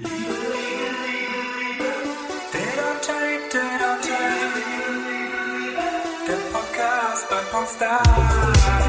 Der Podcast bei Popstars.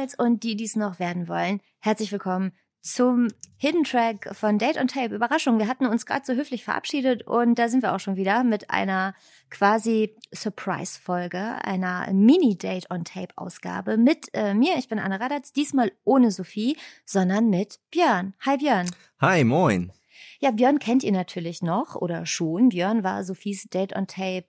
Singles und die, die es noch werden wollen, herzlich willkommen zum Hidden Track von Date on Tape. Überraschung, wir hatten uns gerade so höflich verabschiedet und da sind wir auch schon wieder mit einer quasi Surprise-Folge, einer Mini-Date on Tape-Ausgabe mit äh, mir. Ich bin Anne Radatz, diesmal ohne Sophie, sondern mit Björn. Hi Björn. Hi, moin. Ja, Björn kennt ihr natürlich noch oder schon. Björn war Sophies Date on Tape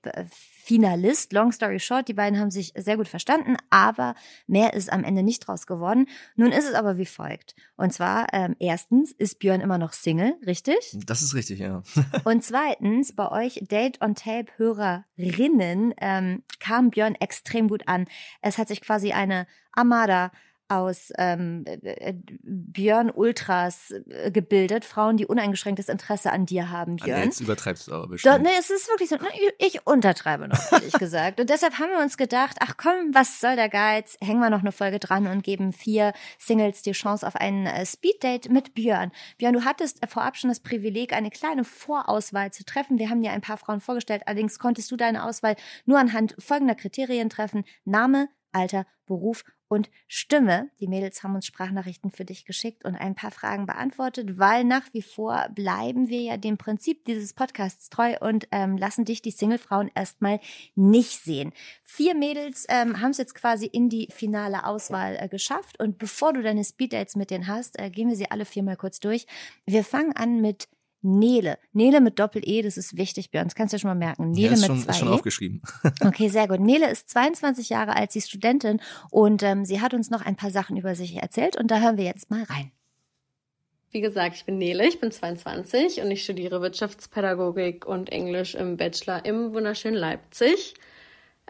Finalist. Long story short, die beiden haben sich sehr gut verstanden, aber mehr ist am Ende nicht draus geworden. Nun ist es aber wie folgt. Und zwar, ähm, erstens ist Björn immer noch Single, richtig? Das ist richtig, ja. Und zweitens, bei euch Date on Tape Hörerinnen ähm, kam Björn extrem gut an. Es hat sich quasi eine Armada aus ähm, äh, äh, Björn Ultras äh, gebildet, Frauen, die uneingeschränktes Interesse an dir haben, Björn. Ah, jetzt übertreibst du aber bestimmt. Doch, nee, es ist wirklich so, ne, ich untertreibe noch, ehrlich gesagt. Und deshalb haben wir uns gedacht, ach komm, was soll der Geiz? Hängen wir noch eine Folge dran und geben vier Singles die Chance auf ein Speeddate mit Björn. Björn, du hattest vorab schon das Privileg, eine kleine Vorauswahl zu treffen. Wir haben dir ein paar Frauen vorgestellt, allerdings konntest du deine Auswahl nur anhand folgender Kriterien treffen. Name, Alter, Beruf und Stimme. Die Mädels haben uns Sprachnachrichten für dich geschickt und ein paar Fragen beantwortet, weil nach wie vor bleiben wir ja dem Prinzip dieses Podcasts treu und ähm, lassen dich die Singlefrauen erstmal nicht sehen. Vier Mädels ähm, haben es jetzt quasi in die finale Auswahl äh, geschafft und bevor du deine Speeddates mit denen hast, äh, gehen wir sie alle viermal kurz durch. Wir fangen an mit Nele. Nele mit Doppel-E, das ist wichtig, Björn. Das kannst du ja schon mal merken. Nele ja, ist mit schon, zwei ist schon E. aufgeschrieben. Okay, sehr gut. Nele ist 22 Jahre alt, sie ist Studentin und ähm, sie hat uns noch ein paar Sachen über sich erzählt und da hören wir jetzt mal rein. Wie gesagt, ich bin Nele, ich bin 22 und ich studiere Wirtschaftspädagogik und Englisch im Bachelor im wunderschönen Leipzig.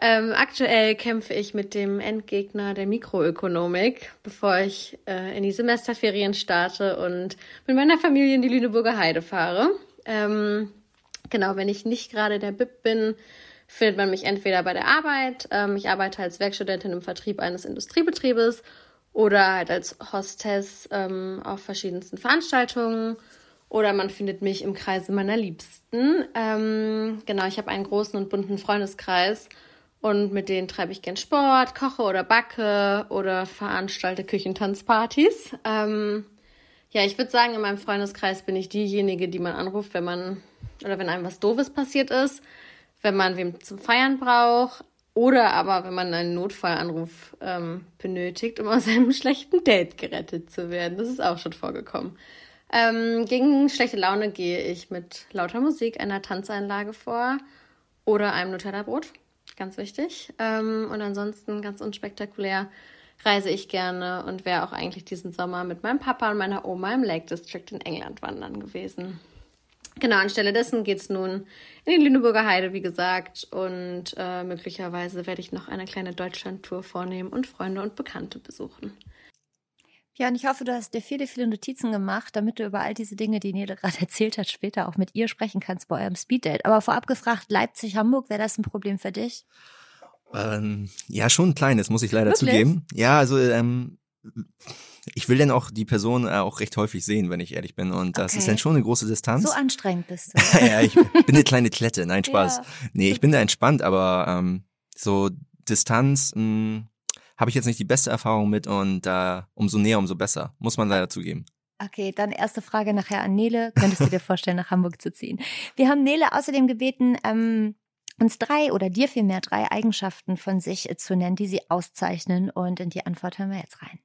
Ähm, aktuell kämpfe ich mit dem Endgegner der Mikroökonomik, bevor ich äh, in die Semesterferien starte und mit meiner Familie in die Lüneburger Heide fahre. Ähm, genau, wenn ich nicht gerade der BIP bin, findet man mich entweder bei der Arbeit, ähm, ich arbeite als Werkstudentin im Vertrieb eines Industriebetriebes oder halt als Hostess ähm, auf verschiedensten Veranstaltungen oder man findet mich im Kreise meiner Liebsten. Ähm, genau, ich habe einen großen und bunten Freundeskreis und mit denen treibe ich gern Sport, koche oder backe oder veranstalte Küchentanzpartys. Ähm, ja, ich würde sagen, in meinem Freundeskreis bin ich diejenige, die man anruft, wenn man oder wenn einem was Doofes passiert ist, wenn man wem zum Feiern braucht oder aber wenn man einen Notfallanruf ähm, benötigt, um aus einem schlechten Date gerettet zu werden. Das ist auch schon vorgekommen. Ähm, gegen schlechte Laune gehe ich mit lauter Musik, einer Tanzeinlage vor oder einem Nutella-Brot ganz wichtig. Ähm, und ansonsten ganz unspektakulär reise ich gerne und wäre auch eigentlich diesen Sommer mit meinem Papa und meiner Oma im Lake District in England wandern gewesen. Genau, anstelle dessen geht es nun in die Lüneburger Heide, wie gesagt, und äh, möglicherweise werde ich noch eine kleine Deutschlandtour vornehmen und Freunde und Bekannte besuchen. Ja, und ich hoffe, du hast dir viele, viele Notizen gemacht, damit du über all diese Dinge, die Nele gerade erzählt hat, später auch mit ihr sprechen kannst bei eurem Speeddate. Aber vorab gefragt, Leipzig, Hamburg, wäre das ein Problem für dich? Ähm, ja, schon ein kleines, muss ich leider Wirklich? zugeben. Ja, also ähm, ich will dann auch die Person äh, auch recht häufig sehen, wenn ich ehrlich bin. Und das Okay. ist dann schon eine große Distanz. So anstrengend bist du. ja, ich bin eine kleine Klette, nein, Spaß. Ja. Nee, ich bin da entspannt, aber ähm, so Distanz mh, habe ich jetzt nicht die beste Erfahrung mit und äh, umso näher, umso besser, muss man leider zugeben. Okay, dann erste Frage nachher an Nele. Könntest du dir vorstellen, nach Hamburg zu ziehen? Wir haben Nele außerdem gebeten, ähm, uns drei oder dir vielmehr drei Eigenschaften von sich äh, zu nennen, die sie auszeichnen. Und in die Antwort hören wir jetzt rein.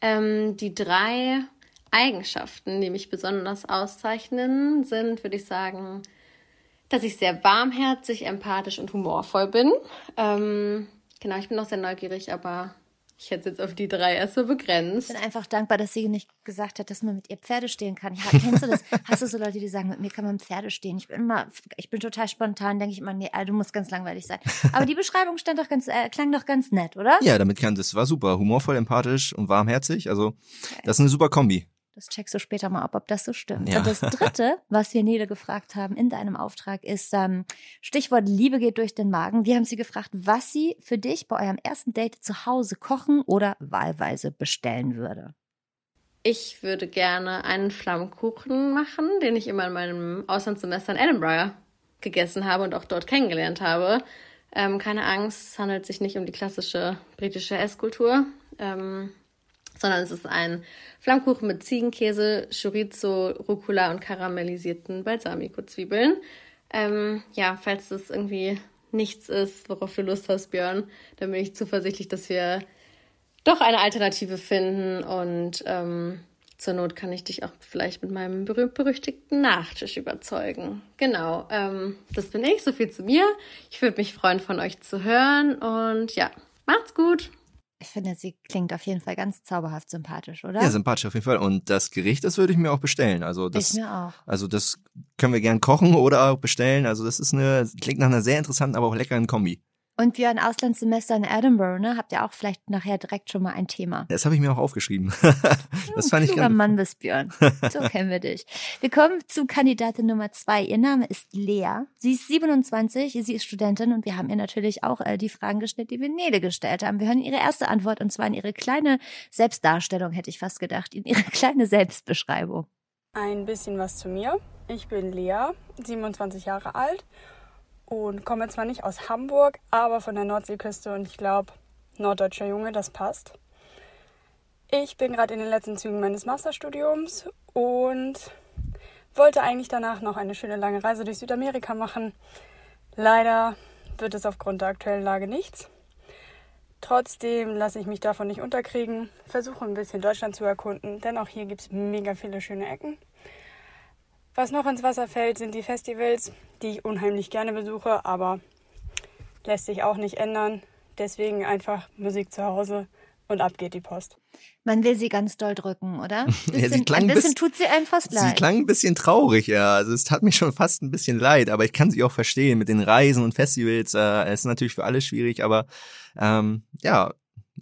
Ähm, die drei Eigenschaften, die mich besonders auszeichnen, sind, würde ich sagen, dass ich sehr warmherzig, empathisch und humorvoll bin. Ähm, genau, ich bin auch sehr neugierig, aber Ich hätte es jetzt auf die drei erst so begrenzt. Ich bin einfach dankbar, dass sie nicht gesagt hat, dass man mit ihr Pferde stehen kann. Ja, kennst du das? Hast du so Leute, die sagen, mit mir kann man Pferde stehen? Ich bin immer, ich bin total spontan, denke ich immer, nee, du musst ganz langweilig sein. Aber die Beschreibung stand doch ganz, äh, klang doch ganz nett, oder? Ja, damit kann, das war super. Humorvoll, empathisch und warmherzig. Also, das ist eine super Kombi. Das checkst du später mal ab, ob das so stimmt. Ja. Und das dritte, was wir Nele gefragt haben in deinem Auftrag, ist ähm, Stichwort Liebe geht durch den Magen. Wir haben sie gefragt, was sie für dich bei eurem ersten Date zu Hause kochen oder wahlweise bestellen würde. Ich würde gerne einen Flammkuchen machen, den ich immer in meinem Auslandssemester in Edinburgh gegessen habe und auch dort kennengelernt habe. Ähm, keine Angst, es handelt sich nicht um die klassische britische Esskultur, ähm, sondern es ist ein Flammkuchen mit Ziegenkäse, Chorizo, Rucola und karamellisierten Balsamico-Zwiebeln. Ähm, ja, falls das irgendwie nichts ist, worauf du Lust hast, Björn, dann bin ich zuversichtlich, dass wir doch eine Alternative finden und ähm, zur Not kann ich dich auch vielleicht mit meinem berühmt-berüchtigten Nachtisch überzeugen. Genau, ähm, das bin ich, so viel zu mir. Ich würde mich freuen, von euch zu hören und ja, macht's gut. Ich finde, sie klingt auf jeden Fall ganz zauberhaft sympathisch, oder? Ja, sympathisch auf jeden Fall. Und das Gericht, das würde ich mir auch bestellen. Also das, ich mir auch. also das können wir gern kochen oder auch bestellen. Also das ist eine, klingt nach einer sehr interessanten, aber auch leckeren Kombi. Und wir ein Auslandssemester in Edinburgh, ne? Habt ihr auch vielleicht nachher direkt schon mal ein Thema? Das habe ich mir auch aufgeschrieben. das fand ich ganz. Mann bist, Björn. So kennen wir dich. Wir kommen zu Kandidatin Nummer zwei. Ihr Name ist Lea. Sie ist 27, sie ist Studentin und wir haben ihr natürlich auch äh, die Fragen gestellt, die wir Nele gestellt haben. Wir hören ihre erste Antwort und zwar in ihre kleine Selbstdarstellung, hätte ich fast gedacht, in ihre kleine Selbstbeschreibung. Ein bisschen was zu mir. Ich bin Lea, 27 Jahre alt und komme zwar nicht aus Hamburg, aber von der Nordseeküste und ich glaube, norddeutscher Junge, das passt. Ich bin gerade in den letzten Zügen meines Masterstudiums und wollte eigentlich danach noch eine schöne lange Reise durch Südamerika machen. Leider wird es aufgrund der aktuellen Lage nichts. Trotzdem lasse ich mich davon nicht unterkriegen, versuche ein bisschen Deutschland zu erkunden, denn auch hier gibt es mega viele schöne Ecken. Was noch ins Wasser fällt, sind die Festivals, die ich unheimlich gerne besuche, aber lässt sich auch nicht ändern. Deswegen einfach Musik zu Hause und ab geht die Post. Man will sie ganz doll drücken, oder? sie Bisschen, klang ein bisschen bis- tut sie einem fast Sie leid. klang ein bisschen traurig, ja. Also es tat mir schon fast ein bisschen leid, aber ich kann sie auch verstehen mit den Reisen und Festivals. Äh, es ist natürlich für alle schwierig, aber ähm, ja,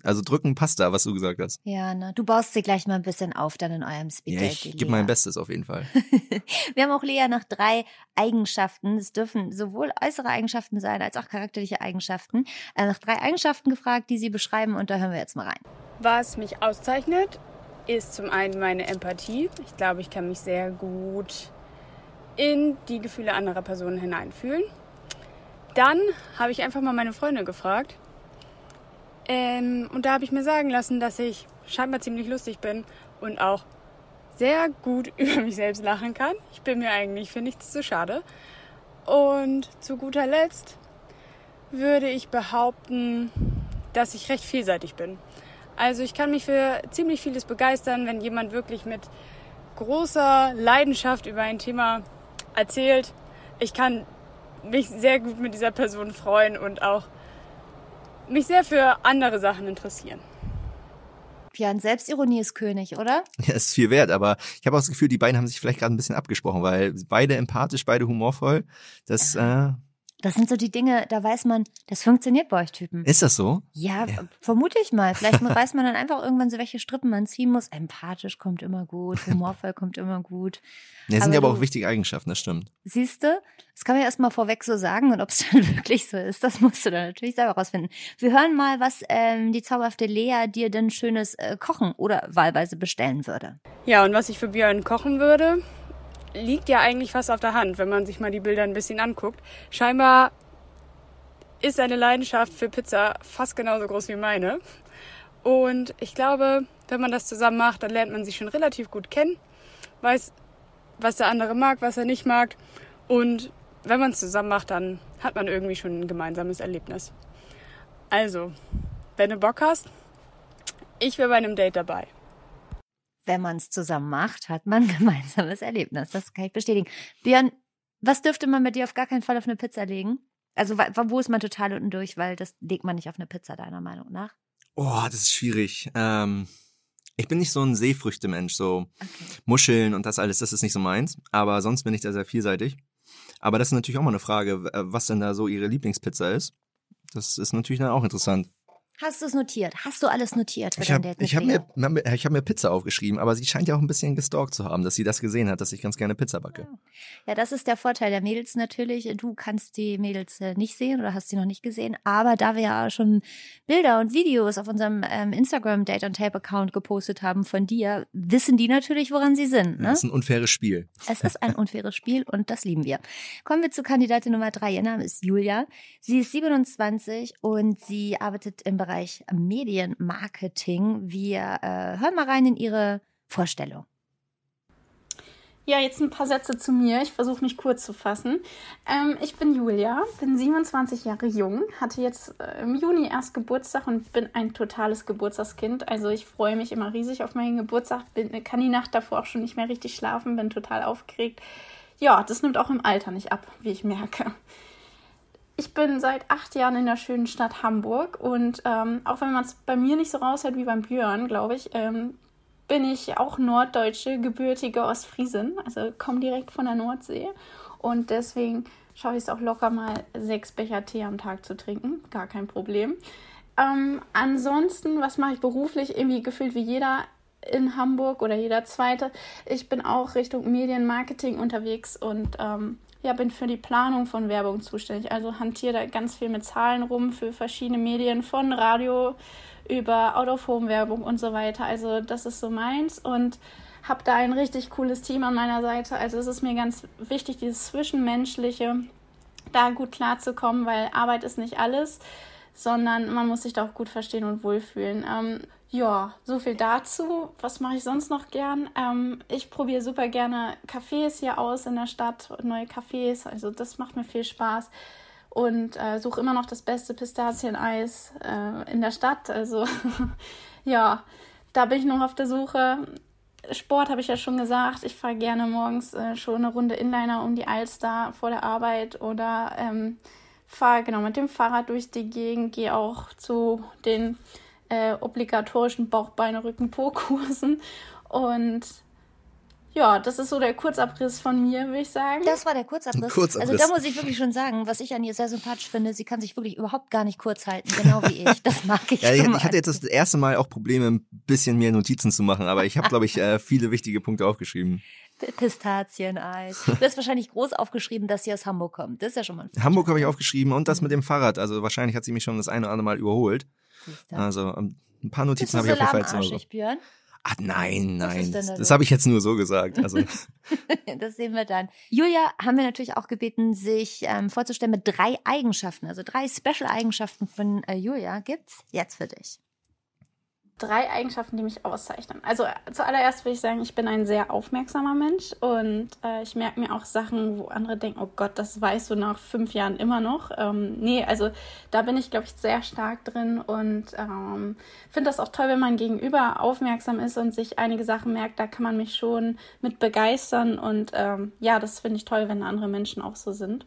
also drücken passt da, was du gesagt hast. Ja, ne? Du baust sie gleich mal ein bisschen auf dann in eurem Ja, Speeddate. ich gebe mein Bestes auf jeden Fall. Wir haben auch Lea nach drei Eigenschaften, es dürfen sowohl äußere Eigenschaften sein als auch charakterliche Eigenschaften, äh, nach drei Eigenschaften gefragt, die sie beschreiben und da hören wir jetzt mal rein. Was mich auszeichnet, ist zum einen meine Empathie. Ich glaube, ich kann mich sehr gut in die Gefühle anderer Personen hineinfühlen. Dann habe ich einfach mal meine Freunde gefragt. Ähm, und da habe ich mir sagen lassen, dass ich scheinbar ziemlich lustig bin und auch sehr gut über mich selbst lachen kann. Ich bin mir eigentlich für nichts zu schade. Und zu guter Letzt würde ich behaupten, dass ich recht vielseitig bin. Also ich kann mich für ziemlich vieles begeistern, wenn jemand wirklich mit großer Leidenschaft über ein Thema erzählt. Ich kann mich sehr gut mit dieser Person freuen und auch mich sehr für andere Sachen interessieren. Björn, Selbstironie ist König, oder? Ja, ist viel wert, aber ich habe auch das Gefühl, die beiden haben sich vielleicht gerade ein bisschen abgesprochen, weil beide empathisch, beide humorvoll. Das äh, Das sind so die Dinge, da weiß man, das funktioniert bei euch Typen. ist das so? Ja, vermute ich mal. Vielleicht weiß man dann einfach irgendwann so, welche Strippen man ziehen muss. Empathisch kommt immer gut, humorvoll kommt immer gut. Ja, das sind Aber ja aber auch wichtige Eigenschaften, das stimmt. Siehst du, das kann man ja erstmal vorweg so sagen und ob es dann wirklich so ist, das musst du dann natürlich selber rausfinden. Wir hören mal, was ähm, die zauberhafte Lea dir denn schönes äh, kochen oder wahlweise bestellen würde. Ja, und was ich für Björn kochen würde, liegt ja eigentlich fast auf der Hand, wenn man sich mal die Bilder ein bisschen anguckt. Scheinbar ist seine Leidenschaft für Pizza fast genauso groß wie meine. Und ich glaube, wenn man das zusammen macht, dann lernt man sich schon relativ gut kennen, weiß, was der andere mag, was er nicht mag. Und wenn man es zusammen macht, dann hat man irgendwie schon ein gemeinsames Erlebnis. Also, wenn du Bock hast, ich wäre bei einem Date dabei. Wenn man es zusammen macht, hat man ein gemeinsames Erlebnis. Das kann ich bestätigen. Björn, was dürfte man mit dir auf gar keinen Fall auf eine Pizza legen? Also wo ist man total unten durch, weil das legt man nicht auf eine Pizza, deiner Meinung nach? Oh, das ist schwierig. Ähm, ich bin nicht so ein Seefrüchte-Mensch, so Okay. Muscheln und das alles, das ist nicht so meins. Aber sonst bin ich da sehr vielseitig. Aber das ist natürlich auch mal eine Frage, was denn da so ihre Lieblingspizza ist. Das ist natürlich dann auch interessant. Hast du es notiert? Hast du alles notiert für Ich dein habe Date ich hab Lea? mir, ich hab mir Pizza aufgeschrieben, aber sie scheint ja auch ein bisschen gestalkt zu haben, dass sie das gesehen hat, dass ich ganz gerne Pizza backe. Ja, das ist der Vorteil der Mädels natürlich. Du kannst die Mädels äh, nicht sehen oder hast sie noch nicht gesehen. Aber da wir ja schon Bilder und Videos auf unserem ähm, Instagram Date on Tape Account gepostet haben von dir, wissen die natürlich, woran sie sind. Ne? Das ist ein unfaires Spiel. Es ist ein unfaires Spiel und das lieben wir. Kommen wir zu Kandidatin Nummer drei. Ihr Name ist Julia. Sie ist 27 und sie arbeitet im Bereich Medienmarketing. Wir äh, hören mal rein in ihre Vorstellung. Ja, jetzt ein paar Sätze zu mir. Ich versuche mich kurz zu fassen. Ähm, ich bin Julia, bin 27 Jahre jung, hatte jetzt äh, im Juni erst Geburtstag und bin ein totales Geburtstagskind. Also ich freue mich immer riesig auf meinen Geburtstag, bin, kann die Nacht davor auch schon nicht mehr richtig schlafen, bin total aufgeregt. Ja, das nimmt auch im Alter nicht ab, wie ich merke. Ich bin seit acht Jahren in der schönen Stadt Hamburg und ähm, auch wenn man es bei mir nicht so raushält wie beim Björn, glaube ich, ähm, bin ich auch norddeutsche, gebürtige Ostfriesin, also komme direkt von der Nordsee und deswegen schaue ich es auch locker mal sechs Becher Tee am Tag zu trinken, gar kein Problem. Ähm, ansonsten, was mache ich beruflich? Irgendwie gefühlt wie jeder in Hamburg oder jeder zweite. Ich bin auch Richtung Medienmarketing unterwegs und ähm, ja, bin für die Planung von Werbung zuständig. Also hantiere da ganz viel mit Zahlen rum für verschiedene Medien, von Radio über Out-of-Home-Werbung und so weiter. Also das ist so meins und habe da ein richtig cooles Team an meiner Seite. Also es ist mir ganz wichtig, dieses Zwischenmenschliche, da gut klarzukommen, weil Arbeit ist nicht alles, sondern man muss sich da auch gut verstehen und wohlfühlen. Ähm, ja, so viel dazu. Was mache ich sonst noch gern? Ähm, ich probiere super gerne Cafés hier aus in der Stadt, neue Cafés. Also das macht mir viel Spaß. Und äh, suche immer noch das beste Pistazieneis äh, in der Stadt. Also ja, da bin ich noch auf der Suche. Sport habe ich ja schon gesagt. Ich fahre gerne morgens äh, schon eine Runde Inliner um die Alster vor der Arbeit oder ähm, fahre genau mit dem Fahrrad durch die Gegend, gehe auch zu den äh, obligatorischen Bauchbeine Rücken Po Kursen und ja, das ist so der Kurzabriss von mir, würde ich sagen. Das war der Kurzabriss. Kurzabriss. Also da muss ich wirklich schon sagen, was ich an ihr sehr sympathisch finde, sie kann sich wirklich überhaupt gar nicht kurz halten, genau wie ich. Das mag ich Ja, ich, ich hatte jetzt das erste Mal auch Probleme, ein bisschen mehr Notizen zu machen, aber ich habe, glaube ich, äh, viele wichtige Punkte aufgeschrieben. Pistazieneis. Du hast wahrscheinlich groß aufgeschrieben, dass sie aus Hamburg kommt. Das ist ja schon mal ein Hamburg habe ich aufgeschrieben und das mit dem Fahrrad. Also wahrscheinlich hat sie mich schon das eine oder andere Mal überholt. Also ähm, ein paar Notizen habe ich auf jeden Fall lahmarschig, Björn? Ach nein, nein. Das los? habe ich jetzt nur so gesagt. Also Das sehen wir dann. Julia haben wir natürlich auch gebeten, sich ähm, vorzustellen mit drei Eigenschaften, also drei Special-Eigenschaften von äh, Julia gibt's jetzt für dich. Drei Eigenschaften, die mich auszeichnen. Also äh, zuallererst will ich sagen, ich bin ein sehr aufmerksamer Mensch und äh, ich merke mir auch Sachen, wo andere denken, oh Gott, das weißt du nach fünf Jahren immer noch. Ähm, nee, also da bin ich, glaube ich, sehr stark drin und ähm, finde das auch toll, wenn man gegenüber aufmerksam ist und sich einige Sachen merkt, da kann man mich schon mit begeistern und ähm, ja, das finde ich toll, wenn andere Menschen auch so sind.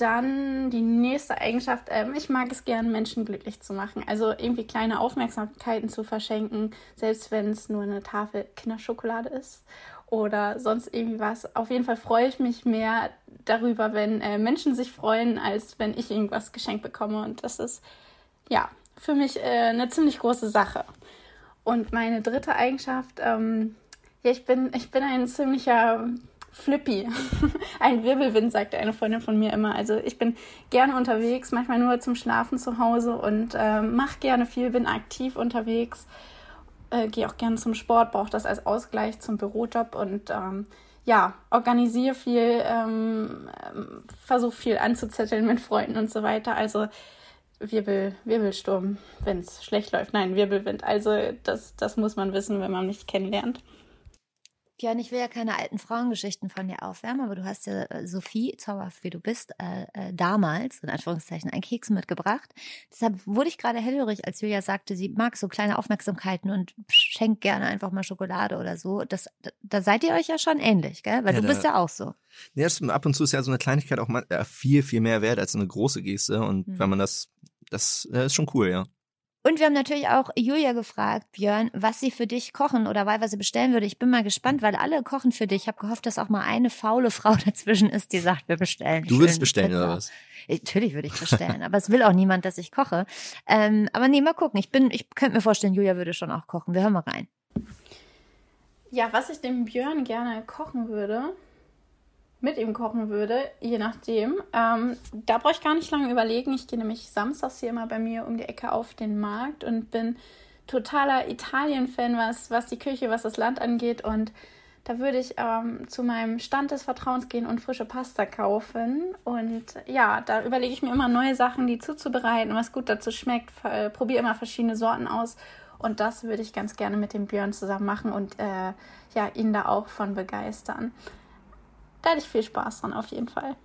Dann die nächste Eigenschaft, ähm, ich mag es gern, Menschen glücklich zu machen. Also irgendwie kleine Aufmerksamkeiten zu verschenken, selbst wenn es nur eine Tafel Kinderschokolade ist oder sonst irgendwie was. Auf jeden Fall freue ich mich mehr darüber, wenn äh, Menschen sich freuen, als wenn ich irgendwas geschenkt bekomme. Und das ist ja für mich äh, eine ziemlich große Sache. Und meine dritte Eigenschaft, ähm, ja, ich bin, ich bin ein ziemlicher Flippy. ein Wirbelwind, sagte eine Freundin von mir immer. Also ich bin gerne unterwegs, manchmal nur zum Schlafen zu Hause und äh, mache gerne viel, bin aktiv unterwegs, äh, gehe auch gerne zum Sport, brauche das als Ausgleich zum Bürojob und ähm, ja, organisiere viel, ähm, versuche viel anzuzetteln mit Freunden und so weiter. Also Wirbel, Wirbelsturm, wenn es schlecht läuft. Nein, Wirbelwind. Also das, das muss man wissen, wenn man mich kennenlernt. Björn, ich will ja keine alten Frauengeschichten von dir aufwärmen, aber du hast ja äh, Sophie, zauberhaft wie du bist, äh, äh, damals, in Anführungszeichen, einen Keks mitgebracht. Deshalb wurde ich gerade hellhörig, als Julia sagte, sie mag so kleine Aufmerksamkeiten und schenkt gerne einfach mal Schokolade oder so. Das, da, da seid ihr euch ja schon ähnlich, gell? Weil Ja, du bist ja auch so. Ja, ab und zu ist ja so eine Kleinigkeit auch mal, äh, viel, viel mehr wert als eine große Geste. Und Mhm. wenn man das, das äh, ist schon cool, ja. Und wir haben natürlich auch Julia gefragt, Björn, was sie für dich kochen oder wahlweise bestellen würde. Ich bin mal gespannt, weil alle kochen für dich. Ich habe gehofft, dass auch mal eine faule Frau dazwischen ist, die sagt, wir bestellen. Du würdest bestellen, Pizza. oder was? Natürlich würde ich bestellen, aber es will auch niemand, dass ich koche. Ähm, aber nee, mal gucken. Ich bin, ich könnte mir vorstellen, Julia würde schon auch kochen. Wir hören mal rein. Ja, was ich dem Björn gerne kochen würde, mit ihm kochen würde, je nachdem. Ähm, da brauche ich gar nicht lange überlegen. Ich gehe nämlich samstags hier immer bei mir um die Ecke auf den Markt und bin totaler Italien-Fan, was, was die Küche, was das Land angeht. Und da würde ich ähm, zu meinem Stand des Vertrauens gehen und frische Pasta kaufen. Und ja, da überlege ich mir immer neue Sachen, die zuzubereiten, was gut dazu schmeckt. Äh, Probiere immer verschiedene Sorten aus. Und das würde ich ganz gerne mit dem Björn zusammen machen und äh, ja, ihn da auch von begeistern. Da hätte ich viel Spaß dran, auf jeden Fall.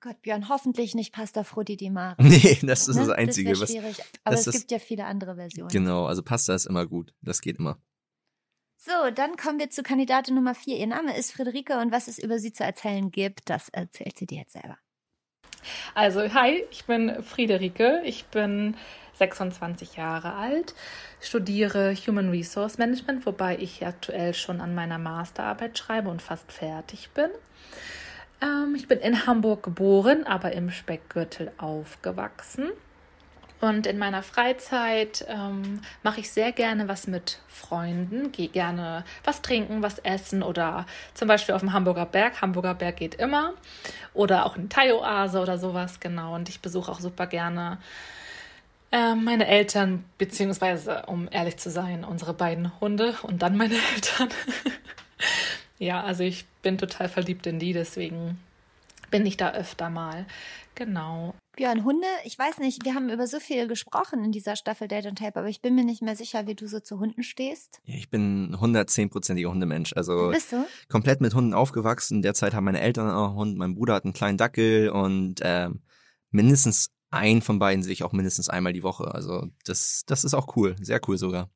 Gott, Björn, hoffentlich nicht Pasta Frutti di Mare. Nee, das ist Ne? das Einzige, das was. schwierig. Aber das es ist- gibt ja viele andere Versionen. Genau, also Pasta ist immer gut. Das geht immer. So, dann kommen wir zu Kandidatin Nummer vier. Ihr Name ist Friederike und was es über sie zu erzählen gibt, das erzählt sie dir jetzt selber. Also, hi, ich bin Friederike. Ich bin 26 Jahre alt, studiere Human Resource Management, wobei ich aktuell schon an meiner Masterarbeit schreibe und fast fertig bin. Ähm, ich bin in Hamburg geboren, aber im Speckgürtel aufgewachsen. Und in meiner Freizeit ähm, mache ich sehr gerne was mit Freunden, gehe gerne was trinken, was essen oder zum Beispiel auf dem Hamburger Berg. Hamburger Berg geht immer. Oder auch in Thai-Oase oder sowas, genau. Und ich besuche auch super gerne ähm, meine Eltern, beziehungsweise, um ehrlich zu sein, unsere beiden Hunde und dann meine Eltern. ja, also ich bin total verliebt in die, deswegen bin ich da öfter mal. Genau. Björn, Hunde, ich weiß nicht, wir haben über so viel gesprochen in dieser Staffel Date und Tape, aber ich bin mir nicht mehr sicher, wie du so zu Hunden stehst. Ja, Ich bin 110-prozentiger Hundemensch. Also Bist du? komplett mit Hunden aufgewachsen. Derzeit haben meine Eltern auch einen Hund, mein Bruder hat einen kleinen Dackel und ähm, mindestens ein von beiden sehe ich auch mindestens einmal die Woche. Also das, das ist auch cool, sehr cool sogar.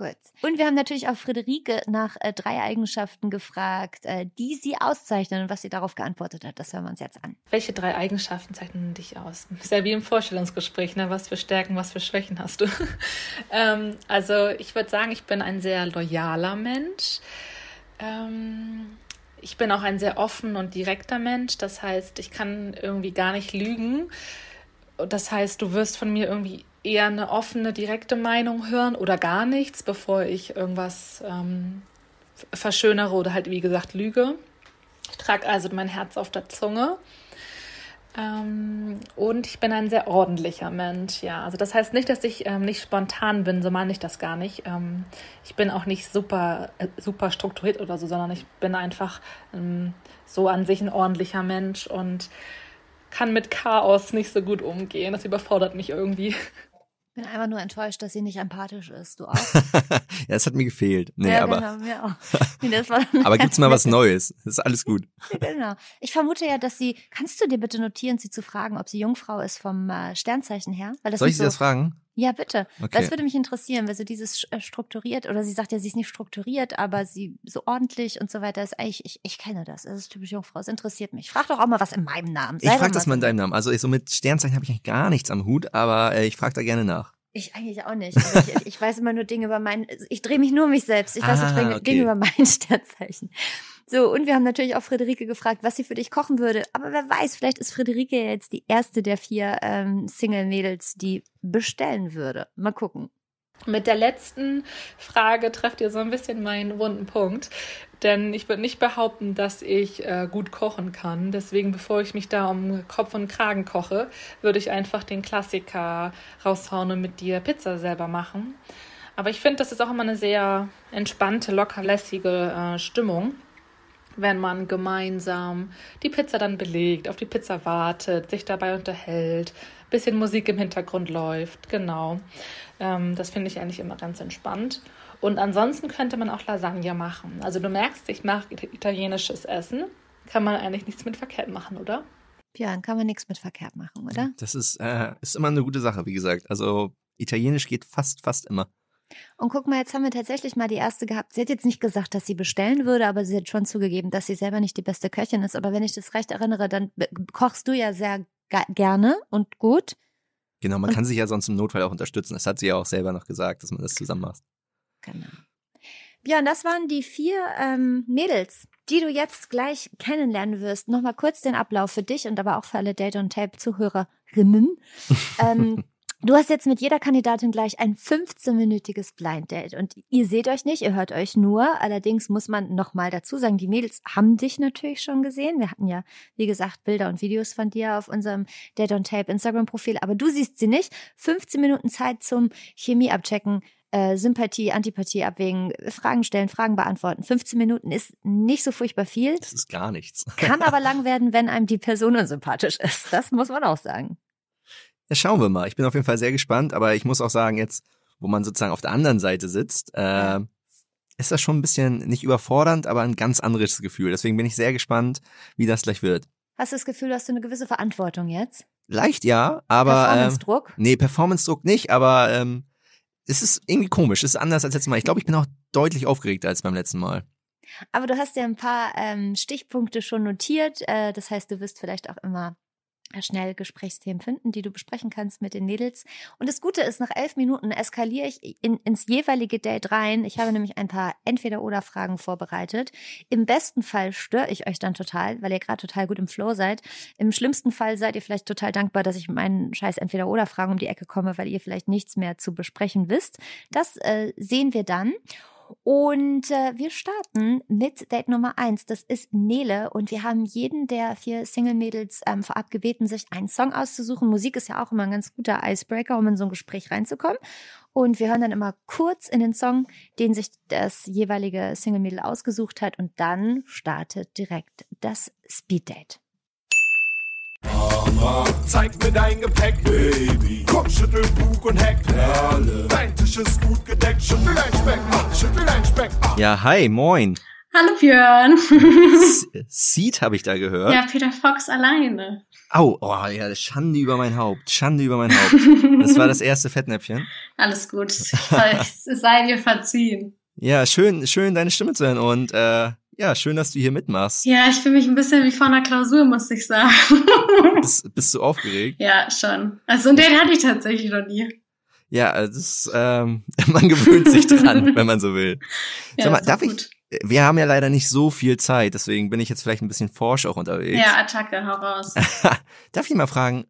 Gut. Und wir haben natürlich auch Friederike nach äh, drei Eigenschaften gefragt, äh, die sie auszeichnen und was sie darauf geantwortet hat. Das hören wir uns jetzt an. Welche drei Eigenschaften zeichnen dich aus? Ist ja wie im Vorstellungsgespräch, ne? Was für Stärken, was für Schwächen hast du? ähm, also ich würde sagen, ich bin ein sehr loyaler Mensch. Ähm, ich bin auch ein sehr offen und direkter Mensch. Das heißt, ich kann irgendwie gar nicht lügen. Das heißt, du wirst von mir irgendwie eher eine offene, direkte Meinung hören oder gar nichts, bevor ich irgendwas ähm, verschönere oder halt, wie gesagt, lüge. Ich trage also mein Herz auf der Zunge. Ähm, und ich bin ein sehr ordentlicher Mensch, ja. Also das heißt nicht, dass ich ähm, nicht spontan bin, so meine ich das gar nicht. Ähm, ich bin auch nicht super, äh, super strukturiert oder so, sondern ich bin einfach ähm, so an sich ein ordentlicher Mensch und kann mit Chaos nicht so gut umgehen. Das überfordert mich irgendwie. Ich bin einfach nur enttäuscht, dass sie nicht empathisch ist. Du auch? ja, das hat mir gefehlt. Nee, ja, aber, genau, mir auch. Nee, aber gibt's mal was. Neues. Das ist alles gut. Genau. Ich vermute ja, dass sie. Kannst du dir bitte notieren, sie zu fragen, ob sie Jungfrau ist vom äh, Sternzeichen her? Weil das Soll ich Sie das fragen? Ja, bitte. Okay. Das würde mich interessieren, weil so dieses äh, strukturiert, oder sie sagt ja, sie ist nicht strukturiert, aber sie so ordentlich und so weiter ist eigentlich, ich, ich kenne das. Das ist typisch Jungfrau. Es interessiert mich. Frag doch auch mal was in meinem Namen. Ich Sei doch frage das mal in deinem Namen. Also ich, so mit Sternzeichen habe ich eigentlich gar nichts am Hut, aber äh, ich frage da gerne nach. Ich eigentlich auch nicht. Aber ich, ich weiß immer nur Dinge über mein, ich drehe mich nur um mich selbst. Ich weiß Ah, nicht Dinge, okay. Dinge über mein Sternzeichen. So, und wir haben natürlich auch Friederike gefragt, was sie für dich kochen würde. Aber wer weiß, vielleicht ist Friederike jetzt die erste der vier ähm, Single-Mädels, die bestellen würde. Mal gucken. Mit der letzten Frage trefft ihr so ein bisschen meinen wunden Punkt. Denn ich würde nicht behaupten, dass ich äh, gut kochen kann. Deswegen, bevor ich mich da um Kopf und Kragen koche, würde ich einfach den Klassiker raushauen und mit dir Pizza selber machen. Aber ich finde, das ist auch immer eine sehr entspannte, locker lässige äh, Stimmung, wenn man gemeinsam die Pizza dann belegt, auf die Pizza wartet, sich dabei unterhält, bisschen Musik im Hintergrund läuft, genau. Ähm, das finde ich eigentlich immer ganz entspannt. Und ansonsten könnte man auch Lasagne machen. Also du merkst, ich mag it- italienisches Essen. Kann man eigentlich nichts mit verkehrt machen, oder? Björn, kann man nichts mit verkehrt machen, oder? Das ist, äh, ist immer eine gute Sache, wie gesagt. Also Italienisch geht fast, fast immer. Und guck mal, jetzt haben wir tatsächlich mal die erste gehabt. Sie hat jetzt nicht gesagt, dass sie bestellen würde, aber sie hat schon zugegeben, dass sie selber nicht die beste Köchin ist. Aber wenn ich das recht erinnere, dann kochst du ja sehr gerne und gut. Genau, man kann sich ja sonst im Notfall auch unterstützen. Das hat sie ja auch selber noch gesagt, dass man das zusammen macht. Genau. Björn, das waren die vier ähm, Mädels, die du jetzt gleich kennenlernen wirst. Nochmal kurz den Ablauf für dich und aber auch für alle Date on Tape Zuhörerinnen. ähm, Du hast jetzt mit jeder Kandidatin gleich ein 15-minütiges Blind Date und ihr seht euch nicht, ihr hört euch nur. Allerdings muss man nochmal dazu sagen, die Mädels haben dich natürlich schon gesehen. Wir hatten ja, wie gesagt, Bilder und Videos von dir auf unserem Date on Tape Instagram-Profil, aber du siehst sie nicht. 15 Minuten Zeit zum Chemie abchecken, äh, Sympathie, Antipathie abwägen, Fragen stellen, Fragen beantworten. 15 Minuten ist nicht so furchtbar viel. Das ist gar nichts. Kann aber lang werden, wenn einem die Person unsympathisch ist. Das muss man auch sagen. Ja, schauen wir mal. Ich bin auf jeden Fall sehr gespannt, aber ich muss auch sagen, jetzt, wo man sozusagen auf der anderen Seite sitzt, äh, ist das schon ein bisschen nicht überfordernd, aber ein ganz anderes Gefühl. Deswegen bin ich sehr gespannt, wie das gleich wird. Hast du das Gefühl, hast du eine gewisse Verantwortung jetzt? Leicht ja, aber ähm, Performance-Druck? nee, Performance-Druck nicht, aber ähm, es ist irgendwie komisch. Es ist anders als letztes Mal. Ich glaube, ich bin auch deutlich aufgeregter als beim letzten Mal. Aber du hast ja ein paar ähm, Stichpunkte schon notiert. Äh, das heißt, du wirst vielleicht auch immer schnell Gesprächsthemen finden, die du besprechen kannst mit den Mädels. Und das Gute ist, nach elf Minuten eskaliere ich in, ins jeweilige Date rein. Ich habe nämlich ein paar Entweder-Oder-Fragen vorbereitet. Im besten Fall störe ich euch dann total, weil ihr gerade total gut im Flow seid. Im schlimmsten Fall seid ihr vielleicht total dankbar, dass ich mit meinen scheiß Entweder-Oder-Fragen um die Ecke komme, weil ihr vielleicht nichts mehr zu besprechen wisst. Das äh, sehen wir dann. Und äh, wir starten mit Date Nummer eins. Das ist Nele. Und wir haben jeden der vier Single-Mädels ähm, vorab gebeten, sich einen Song auszusuchen. Musik ist ja auch immer ein ganz guter Icebreaker, um in so ein Gespräch reinzukommen. Und wir hören dann immer kurz in den Song, den sich das jeweilige Single-Mädel ausgesucht hat. Und dann startet direkt das Speed-Date. Mama, zeig mir dein Gepäck, Baby. Komm, schüttel Bug und Heck. Perle. Dein Tisch ist gut gedeckt. Schüttel dein Speck, ah, schüttel dein Speck. Ah. Ja, hi, moin. Hallo Björn. Seed habe ich da gehört. ja, Peter Fox alleine. Au, oh ja, Schande über mein Haupt. Schande über mein Haupt. Das war das erste Fettnäpfchen. Alles gut. Es sei dir verziehen. Ja, schön, schön deine Stimme zu hören und äh, ja, schön, dass du hier mitmachst. Ja, ich fühle mich ein bisschen wie vor einer Klausur, muss ich sagen. Bist, bist du aufgeregt? ja, schon. Also, und den hatte ich tatsächlich noch nie. Ja, das ist, ähm, man gewöhnt sich dran, wenn man so will. Ja, Sag mal, darf ich, gut. wir haben ja leider nicht so viel Zeit, deswegen bin ich jetzt vielleicht ein bisschen forsch auch unterwegs. Ja, Attacke, hau raus. Darf ich mal fragen,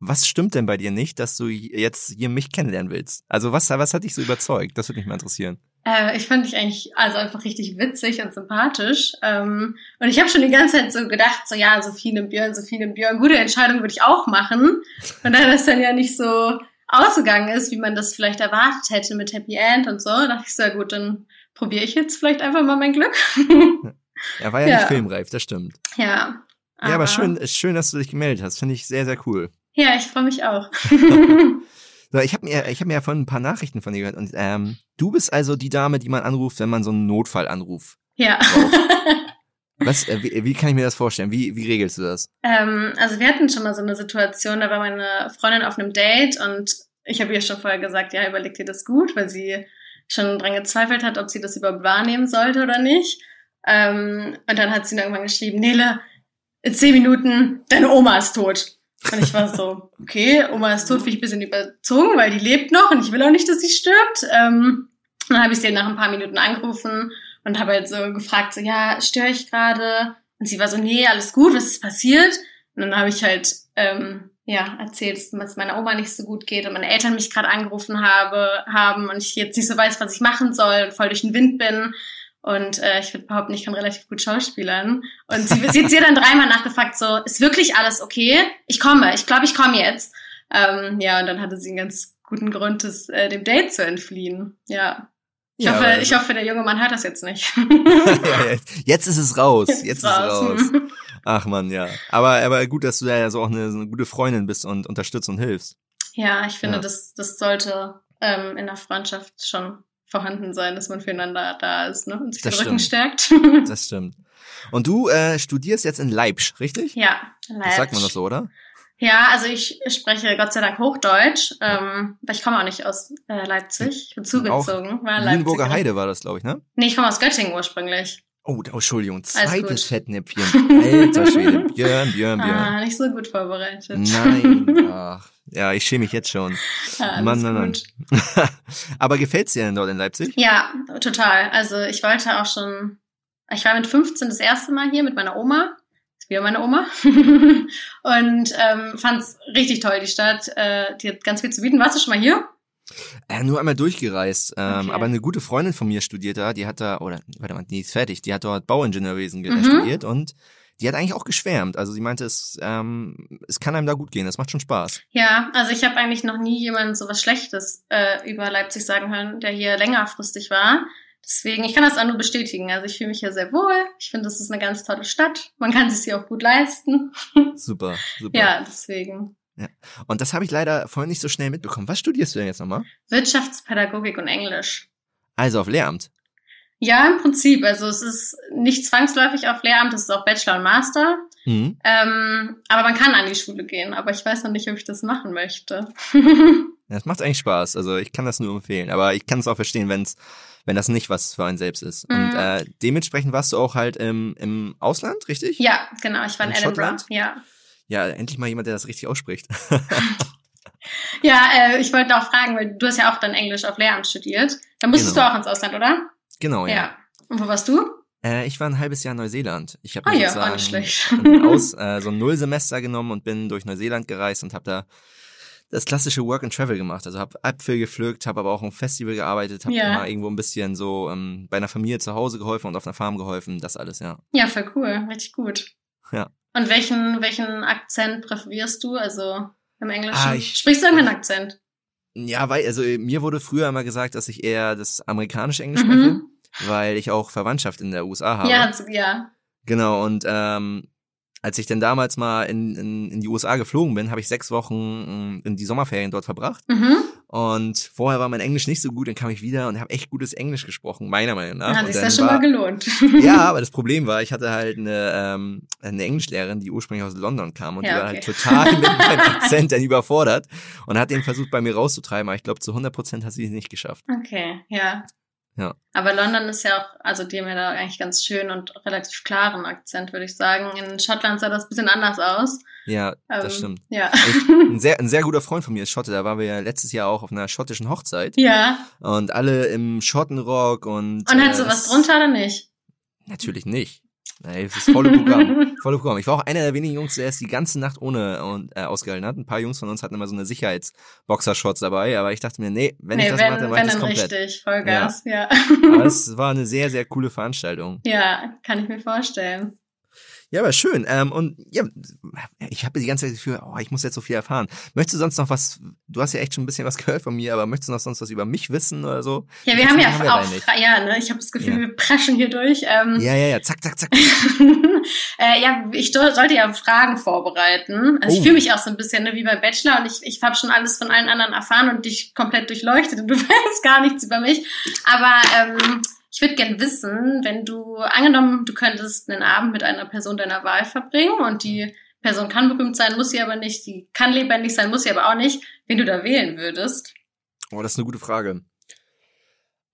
was stimmt denn bei dir nicht, dass du jetzt hier mich kennenlernen willst? Also was, was hat dich so überzeugt? Das würde mich mal interessieren. Äh, ich fand dich eigentlich also einfach richtig witzig und sympathisch. Ähm, und ich habe schon die ganze Zeit so gedacht, so ja, Sophie nimmt Björn, Sophie nimmt Björn, gute Entscheidung würde ich auch machen. Und da das dann ja nicht so ausgegangen ist, wie man das vielleicht erwartet hätte mit Happy End und so, dachte ich so, ja gut, dann probiere ich jetzt vielleicht einfach mal mein Glück. Er war ja, Ja. nicht filmreif, das stimmt. ja. Ja, aber schön, schön, dass du dich gemeldet hast. Finde ich sehr, sehr cool. Ja, ich freue mich auch. So, ich habe mir, ich habe mir ja von ein paar Nachrichten von dir gehört und ähm, du bist also die Dame, die man anruft, wenn man so einen Notfallanruf ja. braucht. Was, äh, wie, wie kann ich mir das vorstellen? Wie, wie regelst du das? Ähm, also wir hatten schon mal so eine Situation, da war meine Freundin auf einem Date und ich habe ihr schon vorher gesagt, ja, überleg dir das gut, weil sie schon dran gezweifelt hat, ob sie das überhaupt wahrnehmen sollte oder nicht. Ähm, und dann hat sie dann irgendwann geschrieben, Nele, in zehn Minuten, deine Oma ist tot. Und ich war so, okay, Oma ist tot, finde ich ein bisschen überzogen, weil die lebt noch und ich will auch nicht, dass sie stirbt. Ähm, dann habe ich sie nach ein paar Minuten angerufen und habe halt so gefragt, so, ja, störe ich gerade? Und sie war so, nee, alles gut, was ist passiert? Und dann habe ich halt ähm, ja erzählt, dass meiner Oma nicht so gut geht und meine Eltern mich gerade angerufen habe, haben und ich jetzt nicht so weiß, was ich machen soll und voll durch den Wind bin. Und äh, ich würde behaupten, ich kann relativ gut schauspielern. Und sie, sie hat sie dann dreimal nachgefragt, so, ist wirklich alles okay? Ich komme, ich glaube, ich komme jetzt. Ähm, ja, und dann hatte sie einen ganz guten Grund, das, äh, dem Date zu entfliehen. Ja. Ich, Ja, hoffe, aber- ich hoffe, der junge Mann hört das jetzt nicht. jetzt, ist es raus. Jetzt, Jetzt ist es raus. raus. Ach man, ja. Aber, aber gut, dass du da ja so auch eine, so eine gute Freundin bist und unterstützt und hilfst. Ja, ich finde, Ja. das, das sollte ähm, in der Freundschaft schon vorhanden sein, dass man füreinander da ist ne? und sich Das den Rücken stärkt. Das stimmt. Und du äh, studierst jetzt in Leipzig, richtig? ja, Das sagt man doch so, oder? Ja, also ich spreche Gott sei Dank Hochdeutsch, ähm, aber ich komme auch nicht aus äh, Leipzig. Ich bin zugezogen. War Lüneburger Leipzigerin. Heide war das, glaube ich, ne? Nee, ich komme aus Göttingen ursprünglich. Oh, oh Entschuldigung, zweites. Fettnäpfchen. Alter Schwede, Björn, Björn, Björn. Ah, nicht so gut vorbereitet. Nein, ach, ja, ich schäme mich jetzt schon. Ja, Mann, Mann, Mann. Aber gefällt's dir denn dort in Leipzig? Ja, total. Also ich wollte auch schon, ich war mit 15 das erste Mal hier mit meiner Oma. Ist wieder meine Oma. und ähm, fand es richtig toll, die Stadt. Äh, die hat ganz viel zu bieten. Warst du schon mal hier? Äh, nur einmal durchgereist. Ähm, Okay. Aber eine gute Freundin von mir studiert da, die hat da, oder warte mal, die ist fertig, die hat dort Bauingenieurwesen ge- Mhm. studiert und die hat eigentlich auch geschwärmt. Also sie meinte, es, ähm, es kann einem da gut gehen, das macht schon Spaß. Ja, also ich habe eigentlich noch nie jemanden so was Schlechtes äh, über Leipzig sagen hören, der hier längerfristig war. Deswegen, ich kann das auch nur bestätigen. Also ich fühle mich hier sehr wohl. Ich finde, das ist eine ganz tolle Stadt. Man kann sich hier auch gut leisten. Super, super. Ja, deswegen. Und das habe ich leider vorhin nicht so schnell mitbekommen. Was studierst du denn jetzt nochmal? Wirtschaftspädagogik und Englisch. Also auf Lehramt. Ja, im Prinzip. Also es ist nicht zwangsläufig auf Lehramt, es ist auch Bachelor und Master. Mhm. Ähm, aber man kann an die Schule gehen. Aber ich weiß noch nicht, ob ich das machen möchte. Ja, Das macht eigentlich Spaß. Also ich kann das nur empfehlen. Aber ich kann es auch verstehen, wenn's, wenn das nicht was für einen selbst ist. Und Mhm. äh, dementsprechend warst du auch halt im, im Ausland, richtig? ja, genau. Ich war in, In Edinburgh. Schottland? Ja. Ja, endlich mal jemand, der das richtig ausspricht. Ja, äh, ich wollte auch fragen, weil du hast ja auch dann Englisch auf Lehramt studiert. Da musstest Genau. du auch ins Ausland, oder? genau, ja. Und wo warst du? Äh, ich war ein halbes Jahr in Neuseeland. Ich habe Ah mir ja, ein Aus, äh, so ein Nullsemester genommen und bin durch Neuseeland gereist und habe da das klassische Work and Travel gemacht. Also habe Äpfel gepflückt, habe aber auch im Festival gearbeitet, habe Ja. immer irgendwo ein bisschen so ähm, bei einer Familie zu Hause geholfen und auf einer Farm geholfen. Das alles, ja. Ja, voll cool. Richtig gut. Ja. Und welchen, welchen Akzent präferierst du? Also im Englischen? Ah, ich- Sprichst du irgendeinen Akzent? Ja, weil, also äh, mir wurde früher immer gesagt, dass ich eher das amerikanische Englisch Mhm. spreche, weil ich auch Verwandtschaft in der USA habe. Ja, ja. Genau, und ähm, als ich dann damals mal in, in, in die USA geflogen bin, habe ich sechs Wochen mh, in die Sommerferien dort verbracht. Mhm. Und vorher war mein Englisch nicht so gut, dann kam ich wieder und habe echt gutes Englisch gesprochen, meiner Meinung nach. Hat sich ja schon war, mal gelohnt. Ja, aber das Problem war, ich hatte halt eine, ähm, eine Englischlehrerin, die ursprünglich aus London kam und Ja, die war okay. halt total mit meinem Akzent dann überfordert und hat den versucht bei mir rauszutreiben, aber ich glaube zu 100 Prozent hat sie es nicht geschafft. Okay, ja. Ja. Aber London ist ja auch, also die haben ja da eigentlich ganz schön und relativ klaren Akzent, würde ich sagen. In Schottland sah das ein bisschen anders aus. Ja, Ähm, das stimmt. Ja. Ich, ein, sehr, ein sehr guter Freund von mir ist Schotte, da waren wir ja letztes Jahr auch auf einer schottischen Hochzeit ja. und alle im Schottenrock und Und äh, hat sie was das- drunter oder nicht? Natürlich nicht. Ey, das ist volle Programm. volle Programm. Ich war auch einer der wenigen Jungs, der es die ganze Nacht ohne äh, ausgehalten hat. Ein paar Jungs von uns hatten immer so eine Sicherheitsboxershorts dabei, aber ich dachte mir, nee, wenn ich nee, das wenn, mache, dann mache ich das komplett. richtig, Vollgas, ja. Aber es war eine sehr, sehr coole Veranstaltung. Ja, kann ich mir vorstellen. Ja, aber schön. Ähm, und ja, ich habe die ganze Zeit das Gefühl, oh, ich muss jetzt so viel erfahren. Möchtest du sonst noch was, du hast ja echt schon ein bisschen was gehört von mir, aber möchtest du noch sonst was über mich wissen oder so? Ja, wir Jetzt haben ja auch, ja, ne, ich habe das Gefühl, Ja. wir preschen hier durch. Ähm, Ja, ja, ja, zack, zack, zack. äh, ja, ich sollte ja Fragen vorbereiten. Also ich Oh. fühle mich auch so ein bisschen ne, wie beim Bachelor und ich, ich habe schon alles von allen anderen erfahren und dich komplett durchleuchtet und du weißt gar nichts über mich. Aber ähm, ich würde gern wissen, wenn du, angenommen, du könntest einen Abend mit einer Person deiner Wahl verbringen und die Person kann berühmt sein, muss sie aber nicht, die kann lebendig sein, muss sie aber auch nicht, wen du da wählen würdest. Oh, das ist eine gute Frage.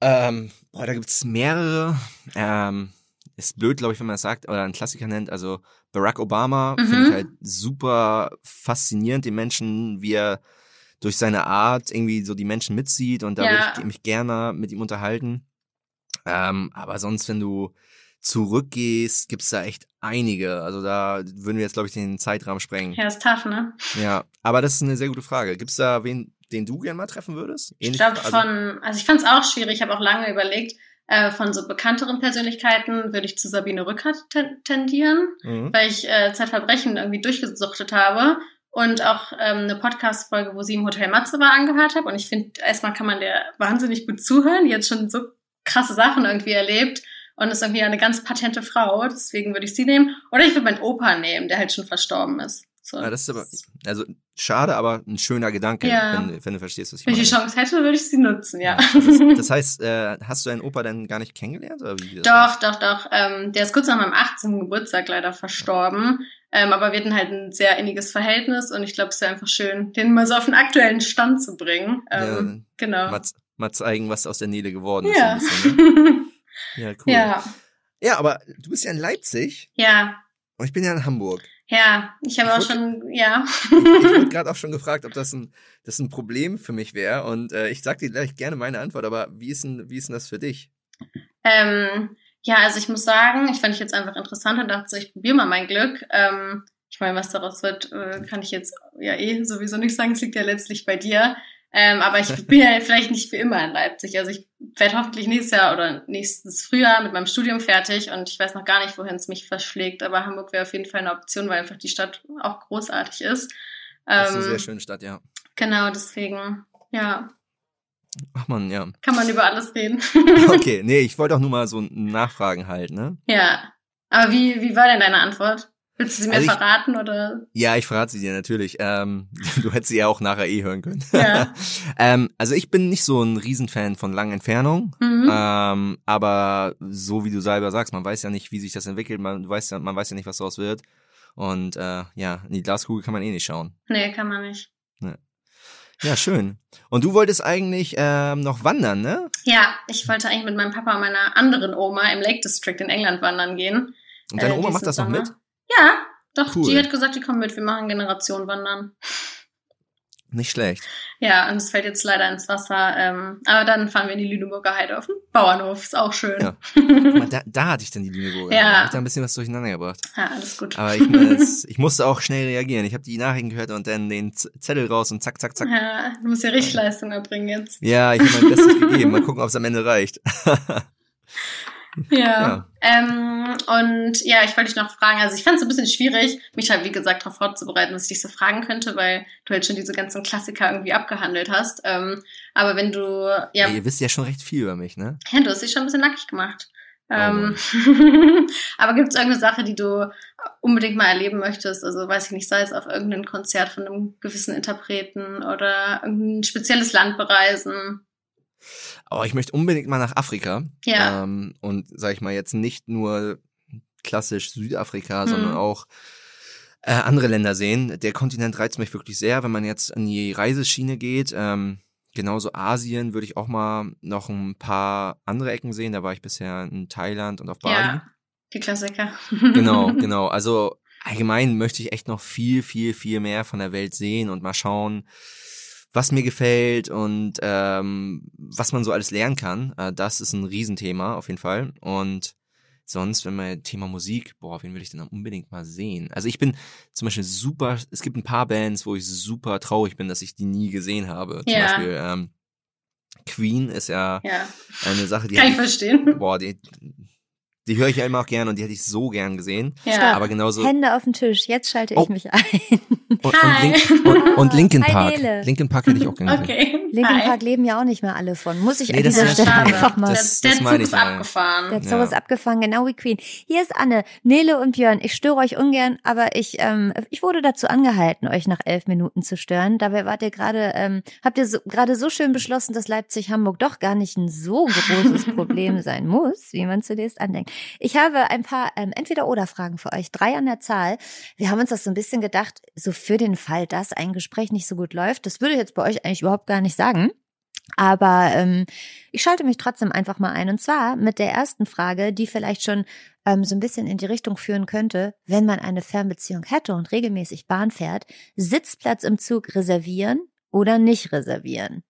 Ähm, boah, da gibt's mehrere. Ähm, ist blöd, glaube ich, wenn man das sagt, oder einen Klassiker nennt. Also Barack Obama Mhm. finde ich halt super faszinierend, den Menschen, wie er durch seine Art irgendwie so die Menschen mitzieht und da Ja. würde ich mich gerne mit ihm unterhalten. Ähm, aber sonst, wenn du zurückgehst, gibt's da echt einige. Also da würden wir jetzt, glaube ich, den Zeitrahmen sprengen. Ja, ist tough, ne? Ja, aber das ist eine sehr gute Frage. Gibt's da wen, den du gern mal treffen würdest? Ich Ähnlich- glaube also- von, also ich fand es auch schwierig, ich habe auch lange überlegt, äh, von so bekannteren Persönlichkeiten würde ich zu Sabine Rückert ten tendieren, Mhm. weil ich äh, Zeitverbrechen irgendwie durchgesuchtet habe und auch ähm, eine Podcast-Folge, wo sie im Hotel Matze war, angehört habe. Und ich finde, erstmal kann man der wahnsinnig gut zuhören. Die hat schon so krasse Sachen irgendwie erlebt und ist irgendwie eine ganz patente Frau. Deswegen würde ich sie nehmen. Oder ich würde meinen Opa nehmen, der halt schon verstorben ist. So. Ja, das ist aber, also schade, aber ein schöner Gedanke, Ja. wenn, wenn du verstehst, was ich Wenn ich die meine. Chance hätte, würde ich sie nutzen, ja. Das, das heißt, äh, hast du deinen Opa dann gar nicht kennengelernt? Oder wie Doch, doch, doch. Ähm, der ist kurz nach meinem 18. Geburtstag leider verstorben. Ähm, aber wir hatten halt ein sehr inniges Verhältnis und ich glaube, es wäre einfach schön, den mal so auf den aktuellen Stand zu bringen. Ähm, genau. Mal, mal zeigen, was aus der Nele geworden ist. Ja. Bisschen, ne? ja, cool. Ja. Ja, aber du bist ja in Leipzig Ja, und ich bin ja in Hamburg. Ja. Ich habe auch schon, ja. Ich, ich wurde gerade auch schon gefragt, ob das ein, das ein Problem für mich wäre. Und äh, ich sag dir gleich gerne meine Antwort, aber wie ist denn, wie ist denn das für dich? Ähm, ja, also ich muss sagen, ich fand ich jetzt einfach interessant und dachte so, ich probiere mal mein Glück. Ähm, ich meine, was daraus wird, äh, kann ich jetzt ja eh sowieso nicht sagen. Es liegt ja letztlich bei dir. Ähm, aber ich bin ja vielleicht nicht für immer in Leipzig. Also ich werde hoffentlich nächstes Jahr oder nächstes Frühjahr mit meinem Studium fertig und ich weiß noch gar nicht, wohin es mich verschlägt. Aber Hamburg wäre auf jeden Fall eine Option, weil einfach die Stadt auch großartig ist. Das ist eine Ähm, sehr schöne Stadt, ja. genau, deswegen, ja, Ach man, ja. kann man über alles reden. Okay, nee, ich wollte auch nur mal so nachfragen halt, ne? Ja. Aber wie, wie war denn deine Antwort? Willst du sie mir Also ich- verraten oder? Ja, ich verrate sie dir natürlich. Ähm, du hättest sie ja auch nachher eh hören können. Ja. ähm, also ich bin nicht so ein Riesenfan von langen Entfernungen. Mhm. Ähm, aber so wie du selber sagst, man weiß ja nicht, wie sich das entwickelt, man weiß ja, man weiß ja nicht, was daraus wird. Und äh, ja, in die Glaskugel kann man eh nicht schauen. Nee, kann man nicht. Ja, schön. Und du wolltest eigentlich ähm, noch wandern, ne? Ja, ich wollte eigentlich mit meinem Papa und meiner anderen Oma im Lake District in England wandern gehen. Und deine Äh, Oma macht das noch mit? Ja, doch, Cool. die hat gesagt, die kommen mit, wir machen Generation wandern. Nicht schlecht. Ja, und es fällt jetzt leider ins Wasser. Ähm, aber dann fahren wir in die Lüneburger Heide auf den Bauernhof. Ist auch schön. Ja. Guck mal, da, da hatte ich dann die Lüneburger. Ja. Da hab ich da ein bisschen was durcheinander gebracht. Ja, alles gut. Aber ich, muss- ich musste auch schnell reagieren. Ich habe die Nachrichten gehört und dann den Zettel raus und zack, zack, zack. Ja, du musst ja Richtleistung erbringen jetzt. Ja, ich habe mein Bestes gegeben. Mal gucken, ob es am Ende reicht. Ja. Ja. Ähm, und ja, ich wollte dich noch fragen, also ich fand es ein bisschen schwierig, mich halt, wie gesagt, darauf vorzubereiten, was ich dich so fragen könnte, weil du halt schon diese ganzen Klassiker irgendwie abgehandelt hast. Ähm, aber wenn du, ja, Ja. Ihr wisst ja schon recht viel über mich, ne? ja du hast dich schon ein bisschen nackig gemacht. Oh Ähm, aber gibt es irgendeine Sache, die du unbedingt mal erleben möchtest? Also weiß ich nicht, sei es auf irgendein Konzert von einem gewissen Interpreten oder irgendein spezielles Land bereisen. Aber ich möchte unbedingt mal nach Afrika. Ja. Ähm, und sag ich mal jetzt nicht nur klassisch Südafrika, Mhm. sondern auch äh, andere Länder sehen. Der Kontinent reizt mich wirklich sehr, wenn man jetzt in die Reiseschiene geht. Ähm, genauso Asien würde ich auch mal noch ein paar andere Ecken sehen. Da war ich bisher in Thailand und auf Bali. Ja, die Klassiker. Genau, genau. Also allgemein möchte ich echt noch viel, viel, viel mehr von der Welt sehen und mal schauen, was mir gefällt und ähm, was man so alles lernen kann. Äh, das ist ein Riesenthema auf jeden Fall. Und sonst, wenn man Thema Musik, boah, wen will ich denn dann unbedingt mal sehen? Also ich bin zum Beispiel super, es gibt ein paar Bands, wo ich super traurig bin, dass ich die nie gesehen habe. Zum Ja. Beispiel ähm, Queen ist ja, Ja, eine Sache, die kann ich verstehen. boah, die, die höre ich ja immer auch gern und die hätte ich so gern gesehen. Ja. Aber genauso Hände auf den Tisch, jetzt schalte Oh. ich mich ein. und, und, Hi. Link, und, und Linkin Hi, Park. Nele. Linkin Park hätte ich auch gern gesehen. Okay. Linkin Hi. Park leben ja auch nicht mehr alle von. Muss ich Nee, an das dieser ist Stelle schade. einfach mal. Das- der das der meine Zug ist abgefahren. Der Zug Ja. ist abgefangen, genau wie Queen. Hier ist Anne, Nele und Björn. Ich störe euch ungern, aber ich, ähm, ich wurde dazu angehalten, euch nach elf Minuten zu stören. Dabei wart ihr gerade, ähm, habt ihr so, gerade so schön beschlossen, dass Leipzig-Hamburg doch gar nicht ein so großes Problem sein muss, wie man zunächst andenkt. Ich habe ein paar ähm, Entweder-Oder-Fragen für euch, drei an der Zahl. Wir haben uns das so ein bisschen gedacht, so für den Fall, dass ein Gespräch nicht so gut läuft. Das würde ich jetzt bei euch eigentlich überhaupt gar nicht sagen. Aber ähm, ich schalte mich trotzdem einfach mal ein. Und zwar mit der ersten Frage, die vielleicht schon ähm, so ein bisschen in die Richtung führen könnte, wenn man eine Fernbeziehung hätte und regelmäßig Bahn fährt, Sitzplatz im Zug reservieren oder nicht reservieren.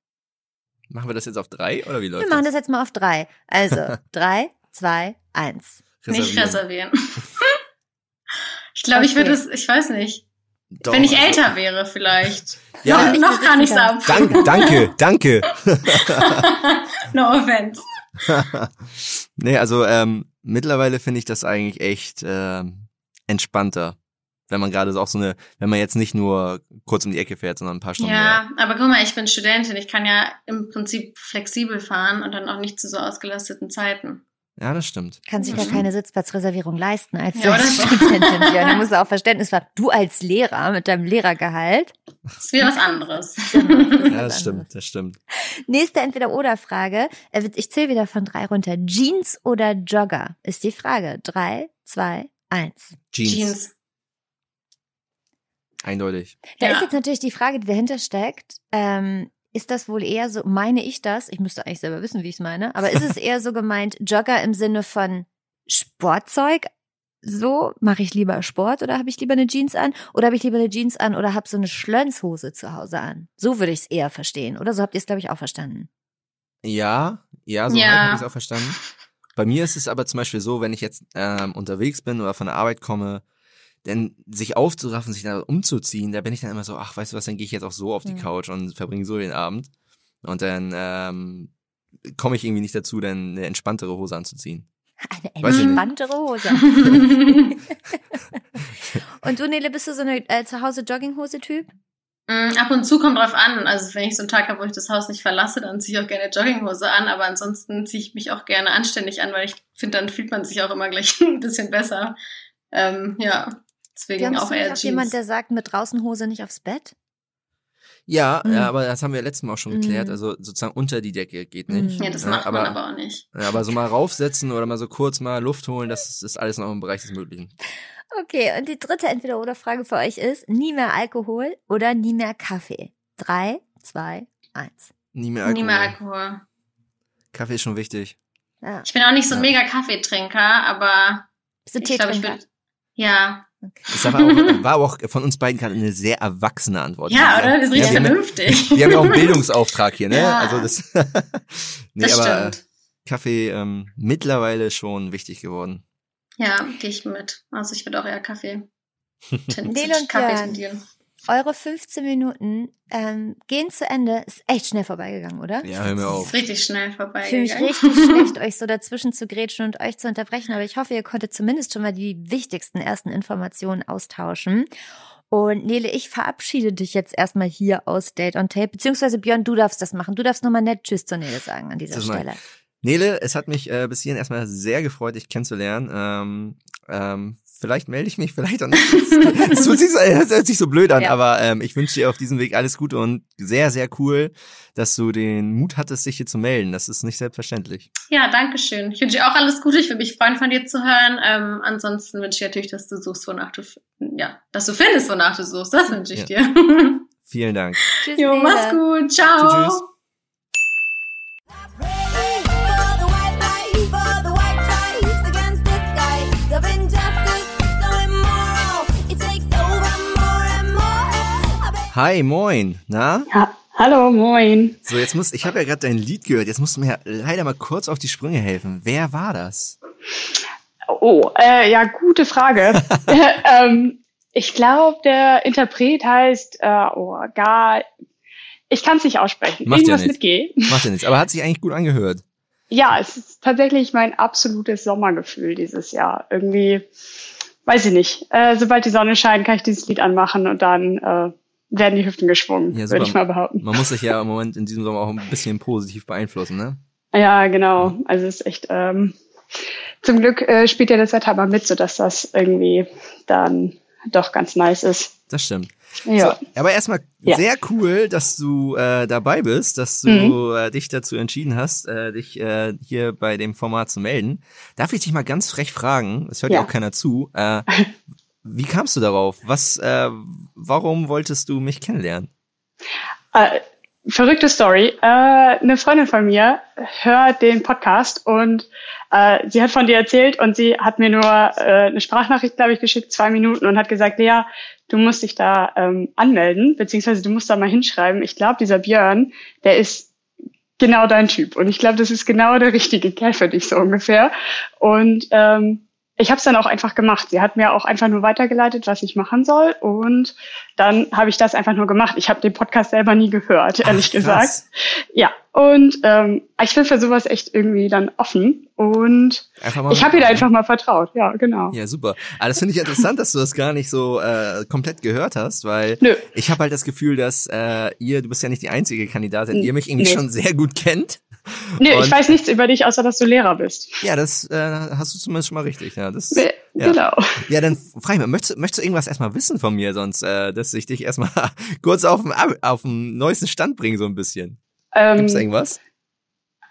Machen wir das jetzt auf drei oder wie läuft Wir machen das? das jetzt mal auf drei. Also drei, zwei, eins. Nicht Reservieren. reservieren. ich glaube, ich würde Okay. es, ich weiß nicht. Doch, Wenn ich also- älter wäre, vielleicht. Ja. noch, noch kann ich es ab. Danke, danke, danke. No offense. nee, also ähm, mittlerweile finde ich das eigentlich echt ähm, entspannter. Wenn man gerade so auch so eine, wenn man jetzt nicht nur kurz um die Ecke fährt, sondern ein paar Stunden mehr. Ja, aber guck mal, ich bin Studentin. Ich kann ja im Prinzip flexibel fahren und dann auch nicht zu so ausgelasteten Zeiten. Ja, das stimmt. Kann sich ja keine Sitzplatzreservierung leisten als Ja. Studentin. Ja, da musst du auch Verständnis haben. Du als Lehrer mit deinem Lehrergehalt. Das ist wieder was anderes. Ja, was das stimmt, das stimmt. Nächste Entweder-Oder-Frage. Äh, Ich zähle wieder von drei runter. Jeans oder Jogger ist die Frage. Drei, zwei, eins. Jeans. Jeans. Eindeutig. Da Ja. ist jetzt natürlich die Frage, die dahinter steckt. Ähm, ist das wohl eher so, meine ich das? Ich müsste eigentlich selber wissen, wie ich es meine. Aber ist es eher so gemeint, Jogger im Sinne von Sportzeug? So, mache ich lieber Sport oder habe ich lieber eine Jeans an? Oder habe ich lieber eine Jeans an oder habe so eine Schlönshose zu Hause an? So würde ich es eher verstehen. Oder so habt ihr es, glaube ich, auch verstanden. Ja, ja, so Ja. habe ich es auch verstanden. Bei mir ist es aber zum Beispiel so, wenn ich jetzt ähm, unterwegs bin oder von der Arbeit komme, denn sich aufzuraffen, sich da umzuziehen, da bin ich dann immer so, ach, weißt du was, dann gehe ich jetzt auch so auf die Mhm. Couch und verbringe so den Abend. Und dann ähm, komme ich irgendwie nicht dazu, dann eine entspanntere Hose anzuziehen. Eine entspanntere Hose. Und du, Nele, bist du so eine äh, Zuhause-Jogging-Hose-Typ? Mm, Ab und zu kommt drauf an. Also wenn ich so einen Tag habe, wo ich das Haus nicht verlasse, dann ziehe ich auch gerne Jogginghose an. Aber ansonsten ziehe ich mich auch gerne anständig an, weil ich finde, dann fühlt man sich auch immer gleich ein bisschen besser. Ähm, ja, deswegen auch eher nicht Jeans. jemand, der sagt, mit draußen Hose nicht aufs Bett? Ja, Mhm. ja, aber das haben wir letztes Mal auch schon geklärt. Mhm. Also sozusagen unter die Decke geht nicht. Mhm. ja, das Ja, macht aber- man aber auch nicht. Ja, aber so mal raufsetzen oder mal so kurz mal Luft holen, das ist, ist alles noch im Bereich des Möglichen. Okay, und die dritte Entweder-Oder-Frage für euch ist, nie mehr Alkohol oder nie mehr Kaffee? Drei, zwei, eins. Nie mehr Alkohol. Nie mehr Alkohol. Kaffee ist schon wichtig. Ja. Ich bin auch nicht so ein Ja. mega Kaffeetrinker, aber Bist du ich glaube, ich Teetrinker? würde. Ja. Das war auch, war aber auch von uns beiden gerade eine sehr erwachsene Antwort. Ja, oder? Wir sind Ja, richtig wir, haben, vernünftig. wir haben ja auch einen Bildungsauftrag hier, ne? Ja. Also das. nee, das aber stimmt. Kaffee ähm, mittlerweile schon wichtig geworden. Ja, gehe ich mit. Also ich würde auch eher Kaffee. ten- Nele und Kaffee tendieren. Eure 15 Minuten ähm, gehen zu Ende. Ist echt schnell vorbeigegangen, oder? Ja, hör mir Das auf. ist richtig schnell vorbei. Ich fühle mich richtig schlecht, euch so dazwischen zu grätschen und euch zu unterbrechen, aber ich hoffe, ihr konntet zumindest schon mal die wichtigsten ersten Informationen austauschen. Und Nele, ich verabschiede dich jetzt erstmal hier aus Date on Tape, beziehungsweise Björn, du darfst das machen. Du darfst nochmal nett Tschüss zur Nele sagen an dieser. Stelle. Nele, es hat mich äh, bis hierhin erstmal sehr gefreut, dich kennenzulernen. Ähm, ähm, vielleicht melde ich mich, vielleicht auch nicht. Es tut sich so, es hört sich so blöd an, Ja. aber ähm, ich wünsche dir auf diesem Weg alles Gute und sehr, sehr cool, dass du den Mut hattest, dich hier zu melden. Das ist nicht selbstverständlich. Ja, danke schön. Ich wünsche dir auch alles Gute. Ich würde mich freuen, von dir zu hören. Ähm, ansonsten wünsche ich natürlich, dass du suchst, wonach du, ja, dass du findest, wonach du suchst. Das wünsche ich Ja. dir. Vielen Dank. Tschüss, jo, mach's gut. Ciao. Tschüss, tschüss. Hi, moin. Na? Ha Hallo, moin. So, jetzt muss, ich habe ja gerade dein Lied gehört. Jetzt musst du mir leider mal kurz auf die Sprünge helfen. Wer war das? Oh, äh, ja, gute Frage. ähm, ich glaube, der Interpret heißt, äh, oh, gar, ich kann es nicht aussprechen. Macht ja Irgendwas nichts. mit G. Macht ja nichts. Aber hat sich eigentlich gut angehört. Ja, es ist tatsächlich mein absolutes Sommergefühl dieses Jahr. Irgendwie, weiß ich nicht. Äh, sobald die Sonne scheint, kann ich dieses Lied anmachen und dann äh, werden die Hüften geschwungen, Ja, würde ich mal behaupten. Man muss sich ja im Moment in diesem Sommer auch ein bisschen positiv beeinflussen, ne? Ja, genau. Also es ist echt, ähm, zum Glück äh, spielt ja das Wetter mal mit, sodass das irgendwie dann doch ganz nice ist. Das stimmt. Ja. So, aber erstmal Ja. sehr cool, dass du äh, dabei bist, dass du Mhm. äh, dich dazu entschieden hast, äh, dich äh, hier bei dem Format zu melden. Darf ich dich mal ganz frech fragen? Es hört ja Ja. auch keiner zu. Äh, wie kamst du darauf? Was? Äh, warum wolltest du mich kennenlernen? Äh, verrückte Story. Äh, eine Freundin von mir hört den Podcast und äh, sie hat von dir erzählt und sie hat mir nur äh, eine Sprachnachricht, glaube ich, geschickt, zwei Minuten und hat gesagt, Lea, du musst dich da ähm, anmelden, beziehungsweise du musst da mal hinschreiben. Ich glaube, dieser Björn, der ist genau dein Typ. Und ich glaube, das ist genau der richtige Kerl für dich, so ungefähr. Und ähm, ich habe es dann auch einfach gemacht. Sie hat mir auch einfach nur weitergeleitet, was ich machen soll. Und dann habe ich das einfach nur gemacht. Ich habe den Podcast selber nie gehört, ehrlich Ach, gesagt. Ja, und ähm, ich bin für sowas echt irgendwie dann offen. Und ich habe ihr da einfach mal vertraut. Ja, genau. Ja, super. Aber das finde ich interessant, dass du das gar nicht so äh, komplett gehört hast, weil Nö. ich habe halt das Gefühl, dass äh, ihr, du bist ja nicht die einzige Kandidatin, ihr mich irgendwie Nee. schon sehr gut kennt. Und- ich weiß nichts über dich, außer dass du Lehrer bist. Ja, das äh, hast du zumindest schon mal richtig. Ja, das, Nee, ja. Genau. ja dann frage ich mal, möchtest, du- möchtest du irgendwas erstmal wissen von mir, sonst, äh, dass ich dich erstmal kurz auf den, auf den neuesten Stand bringe, so ein bisschen. Gibt's Ähm, irgendwas?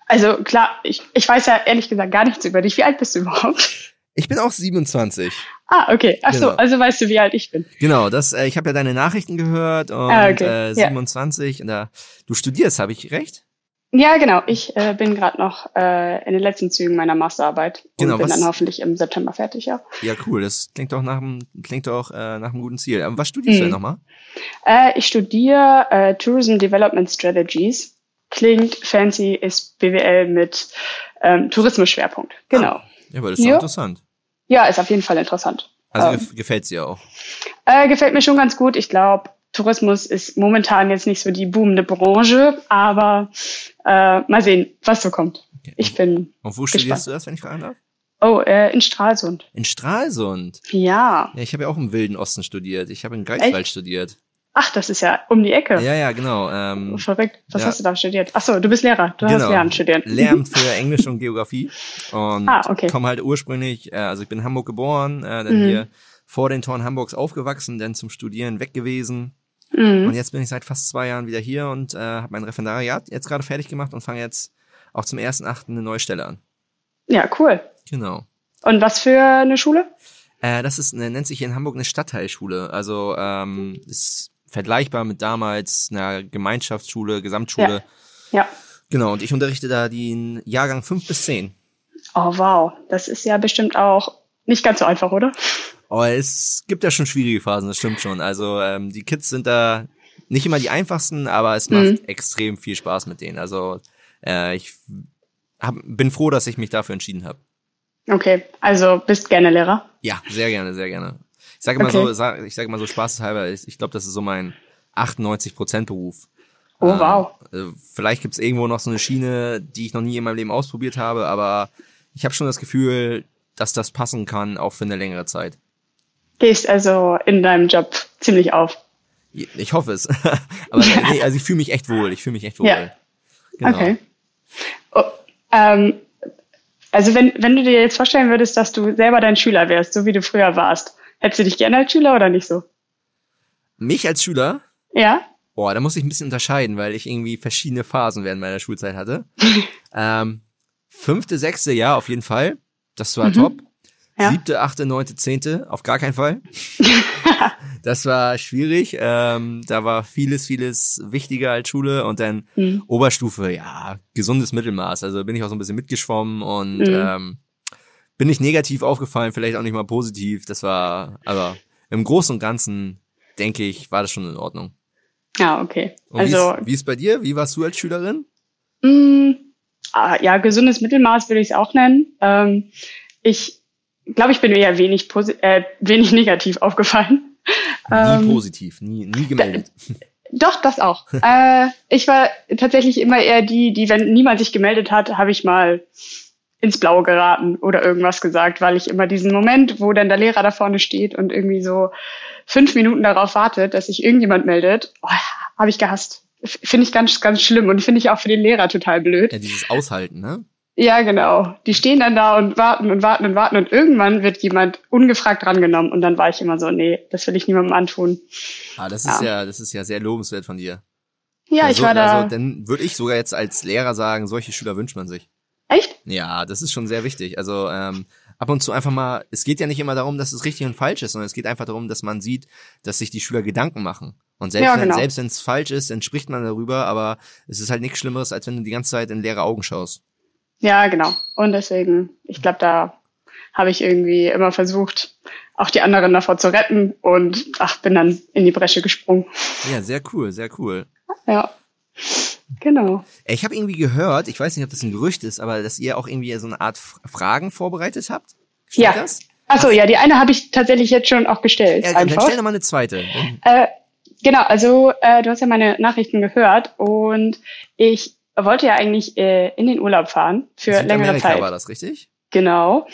also klar, ich, ich weiß ja ehrlich gesagt gar nichts über dich. Wie alt bist du überhaupt? Ich bin auch 27. Ah, okay. Ach so, Genau. also weißt du, wie alt ich bin. Genau, das, äh, ich habe ja deine Nachrichten gehört und Ah, okay. äh, Ja. 27 und da, du studierst, habe ich recht? Ja, genau. Ich äh, bin gerade noch äh, in den letzten Zügen meiner Masterarbeit Genau, und bin was- dann hoffentlich im September fertig, ja. Ja, cool. Das klingt doch nach einem, klingt doch äh, nach einem guten Ziel. Aber was studierst du Mhm. denn nochmal? Äh, ich studiere äh, Tourism Development Strategies. Klingt fancy, ist BWL mit ähm, Tourismus-Schwerpunkt. Genau. Ja, aber das ist doch Ja. interessant. Ja, ist auf jeden Fall interessant. Also Ähm. gef gefällt's dir auch. Äh, gefällt mir schon ganz gut. Ich glaube, Tourismus ist momentan jetzt nicht so die boomende Branche, aber äh, mal sehen, was so kommt. Okay. Ich bin, Und wo gespannt. studierst du das, wenn ich fragen darf? oh, äh, in Stralsund. In Stralsund. Ja. Ja, ich habe ja auch im Wilden Osten studiert. Ich habe in Greifswald studiert. Ach, das ist ja um die Ecke. Ja, ja, genau. Ähm, Verrückt. Was Ja. hast du da studiert? Ach so, du bist Lehrer. Du hast genau. Lehramt studiert. Lehramt für Englisch und Geografie. Und Ah, okay. komme halt ursprünglich, äh, also ich bin in Hamburg geboren, äh, dann Mhm. hier vor den Toren Hamburgs aufgewachsen, dann zum Studieren weg gewesen. Mhm. Und jetzt bin ich seit fast zwei Jahren wieder hier und äh, habe mein Referendariat jetzt gerade fertig gemacht und fange jetzt auch zum 1.8. eine neue Stelle an. Ja, cool. Genau. Und was für eine Schule? Äh, das ist eine, nennt sich hier in Hamburg eine Stadtteilschule. Also ähm, ist vergleichbar mit damals einer Gemeinschaftsschule, Gesamtschule. Ja. Genau, und ich unterrichte da den Jahrgang 5 bis 10. Oh, wow. Das ist ja bestimmt auch nicht ganz so einfach, oder? Oh, es gibt ja schon schwierige Phasen, das stimmt schon. Also ähm, die Kids sind da nicht immer die einfachsten, aber es macht Mhm. extrem viel Spaß mit denen. Also äh, ich hab, bin froh, dass ich mich dafür entschieden habe. Okay, also bist gerne Lehrer. Ja, sehr gerne, sehr gerne. Ich sage mal Okay. so, sag, ich sage mal so spaßeshalber, ich, ich glaube, das ist so mein 98 Prozent Beruf. Oh, Ähm, wow. äh, vielleicht gibt's irgendwo noch so eine Schiene, die ich noch nie in meinem Leben ausprobiert habe, aber ich habe schon das Gefühl, dass das passen kann, auch für eine längere Zeit. Gehst also in deinem Job ziemlich auf. Ich hoffe es. aber nee, also ich fühle mich echt wohl. Ich fühle mich echt wohl. Ja. Genau. Okay. Oh, ähm, also wenn, wenn du dir jetzt vorstellen würdest, dass du selber dein Schüler wärst, so wie du früher warst, hättest du dich gerne als Schüler oder nicht so? Mich als Schüler, Ja? boah, da muss ich ein bisschen unterscheiden, weil ich irgendwie verschiedene Phasen während meiner Schulzeit hatte. ähm, fünfte, sechste Jahr auf jeden Fall. Das war top. Ja. Siebte, achte, neunte, zehnte, auf gar keinen Fall. das war schwierig. Ähm, da war vieles, vieles wichtiger als Schule und dann Mhm. Oberstufe, ja, gesundes Mittelmaß. Also bin ich auch so ein bisschen mitgeschwommen und Mhm. ähm, bin nicht negativ aufgefallen, vielleicht auch nicht mal positiv. Das war, aber im Großen und Ganzen, denke ich, war das schon in Ordnung. Ja, okay. Und also, wie, ist, bei dir? Wie warst du als Schülerin? mh, ah, ja, gesundes Mittelmaß würde ich es auch nennen. Ähm, ich glaube, ich bin mir ja wenig, äh, wenig negativ aufgefallen. Nie Ähm, positiv, nie, nie gemeldet. Doch, das auch. äh, ich war tatsächlich immer eher die, die, wenn niemand sich gemeldet hat, habe ich mal ins Blaue geraten oder irgendwas gesagt, weil ich immer diesen Moment, wo dann der Lehrer da vorne steht und irgendwie so fünf Minuten darauf wartet, dass sich irgendjemand meldet, oh, habe ich gehasst. Finde ich ganz, ganz schlimm und finde ich auch für den Lehrer total blöd. Ja, dieses Aushalten, ne? Ja, genau. Die stehen dann da und warten und warten und warten und irgendwann wird jemand ungefragt drangenommen und dann war ich immer so, nee, das will ich niemandem antun. Ah, das ist Ja. ja, das ist ja sehr lobenswert von dir. Ja, also, ich war da. Also, dann würde ich sogar jetzt als Lehrer sagen, solche Schüler wünscht man sich. echt? Ja, das ist schon sehr wichtig. Also ähm, ab und zu einfach mal, es geht ja nicht immer darum, dass es richtig und falsch ist, sondern es geht einfach darum, dass man sieht, dass sich die Schüler Gedanken machen. Und selbst Ja, wenn genau. selbst wenn es falsch ist, dann spricht man darüber, aber es ist halt nichts Schlimmeres, als wenn du die ganze Zeit in leere Augen schaust. Ja, genau. Und deswegen, ich glaube, da habe ich irgendwie immer versucht, auch die anderen davor zu retten und ach, bin dann in die Bresche gesprungen. Ja, sehr cool, sehr cool. Ja. Genau. Ich habe irgendwie gehört, ich weiß nicht, ob das ein Gerücht ist, aber dass ihr auch irgendwie so eine Art Fragen vorbereitet habt. Stimmt Ja. das? Achso, ja, die eine habe ich tatsächlich jetzt schon auch gestellt. Ja, dann einfach. stell noch mal eine zweite. Äh, genau, also äh, du hast ja meine Nachrichten gehört und ich wollte ja eigentlich äh, in den Urlaub fahren für längere Südamerika Zeit. war das, richtig? Genau.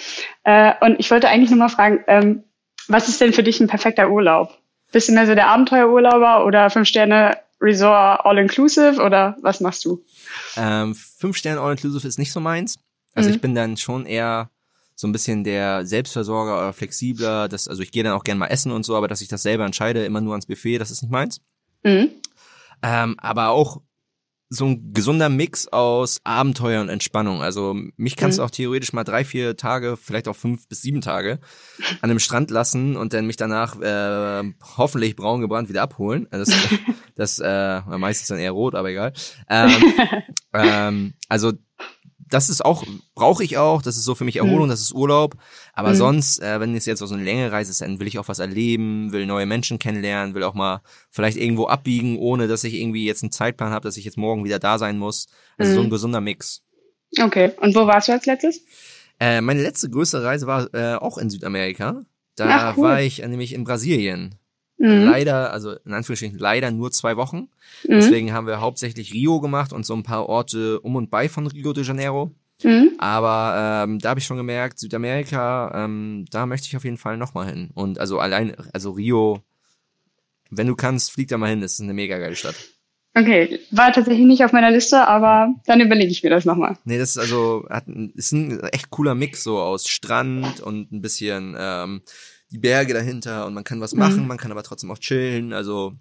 Äh, und ich wollte eigentlich nur mal fragen, ähm, was ist denn für dich ein perfekter Urlaub? Bist du mehr so der Abenteuerurlauber oder fünf Sterne Resort All Inclusive oder was machst du? Ähm, fünf Sterne All-Inclusive ist nicht so meins. Also Mhm. ich bin dann schon eher so ein bisschen der Selbstversorger oder flexibler. Das, also ich gehe dann auch gerne mal essen und so, aber dass ich das selber entscheide, immer nur ans Buffet, das ist nicht meins. Mhm. Ähm, aber auch so ein gesunder Mix aus Abenteuer und Entspannung. Also mich kannst du auch theoretisch mal drei, vier Tage, vielleicht auch fünf bis sieben Tage an einem Strand lassen und dann mich danach äh, hoffentlich braun gebrannt wieder abholen. Also Das, das äh, meistens dann eher rot, aber egal. Ähm, ähm, also das ist auch, brauche ich auch, das ist so für mich Erholung, das ist Urlaub. Aber Mhm. sonst, äh, wenn es jetzt so eine längere Reise ist, dann will ich auch was erleben, will neue Menschen kennenlernen, will auch mal vielleicht irgendwo abbiegen, ohne dass ich irgendwie jetzt einen Zeitplan habe, dass ich jetzt morgen wieder da sein muss. Also so ein Mhm. gesunder Mix. Okay. Und wo warst du als letztes? Äh, meine letzte größere Reise war äh, auch in Südamerika. Da Ach, cool. war ich äh, nämlich in Brasilien. Mhm. Leider, also in Anführungsstrichen leider nur zwei Wochen. Mhm. Deswegen haben wir hauptsächlich Rio gemacht und so ein paar Orte um und bei von Rio de Janeiro. Mhm. Aber ähm, da habe ich schon gemerkt, Südamerika, ähm, da möchte ich auf jeden Fall nochmal hin. Und also allein, also Rio, wenn du kannst, flieg da mal hin, das ist eine mega geile Stadt. Okay. War tatsächlich nicht auf meiner Liste, aber dann überlege ich mir das nochmal. Nee, das ist also, hat, ein- ist ein echt cooler Mix so aus Strand und ein bisschen ähm, die Berge dahinter und man kann was Mhm. machen, man kann aber trotzdem auch chillen, also.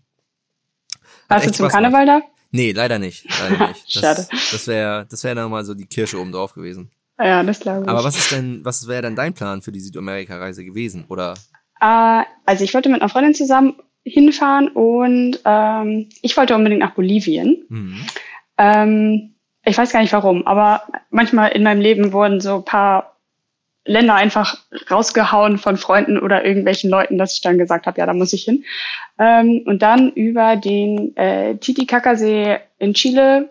Warst du zum Spaß gemacht. Karneval da? Nee, leider nicht. Leider nicht. Das, Schade. Das wäre das wäre dann mal so die Kirsche oben drauf gewesen. Ja, das glaube ich. Aber was ist denn, was wäre denn dein Plan für die Südamerika-Reise gewesen? Oder Äh, also ich wollte mit einer Freundin zusammen hinfahren und ähm, ich wollte unbedingt nach Bolivien. hm, Ähm, ich weiß gar nicht warum, aber manchmal in meinem Leben wurden so ein paar Länder einfach rausgehauen von Freunden oder irgendwelchen Leuten, dass ich dann gesagt habe, ja, da muss ich hin. Ähm, und dann über den äh, Titicaca-See in Chile,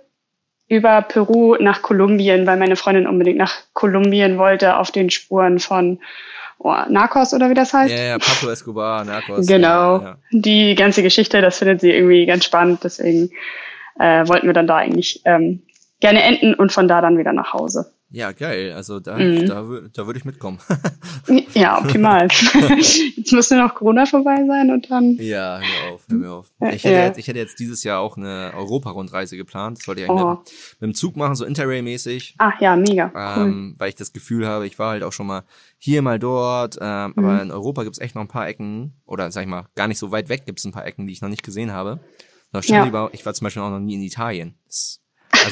über Peru nach Kolumbien, weil meine Freundin unbedingt nach Kolumbien wollte, auf den Spuren von oh, Narcos oder wie das heißt. ja, ja, Pablo Escobar, Narcos. Genau. Ja, ja. Die ganze Geschichte, das findet sie irgendwie ganz spannend. Deswegen äh, wollten wir dann da eigentlich ähm, gerne enden und von da dann wieder nach Hause. Ja geil. Also da, Mhm. da, da würde ich mitkommen. Ja, optimal. Jetzt nur noch Corona vorbei sein und dann. ja, hör auf, hör mir auf. Ich hätte, ja. jetzt, ich hätte jetzt dieses Jahr auch eine Europa-Rundreise geplant. Das wollte ich eigentlich Oh. mit, mit dem Zug machen, so Interrail-mäßig. Ah ja, mega. Cool. Ähm, weil ich das Gefühl habe, ich war halt auch schon mal hier, mal dort, ähm, Mhm. aber in Europa gibt's echt noch ein paar Ecken, oder sag ich mal, gar nicht so weit weg gibt's ein paar Ecken, die ich noch nicht gesehen habe. Ja. ich war zum Beispiel auch noch nie in Italien. Das,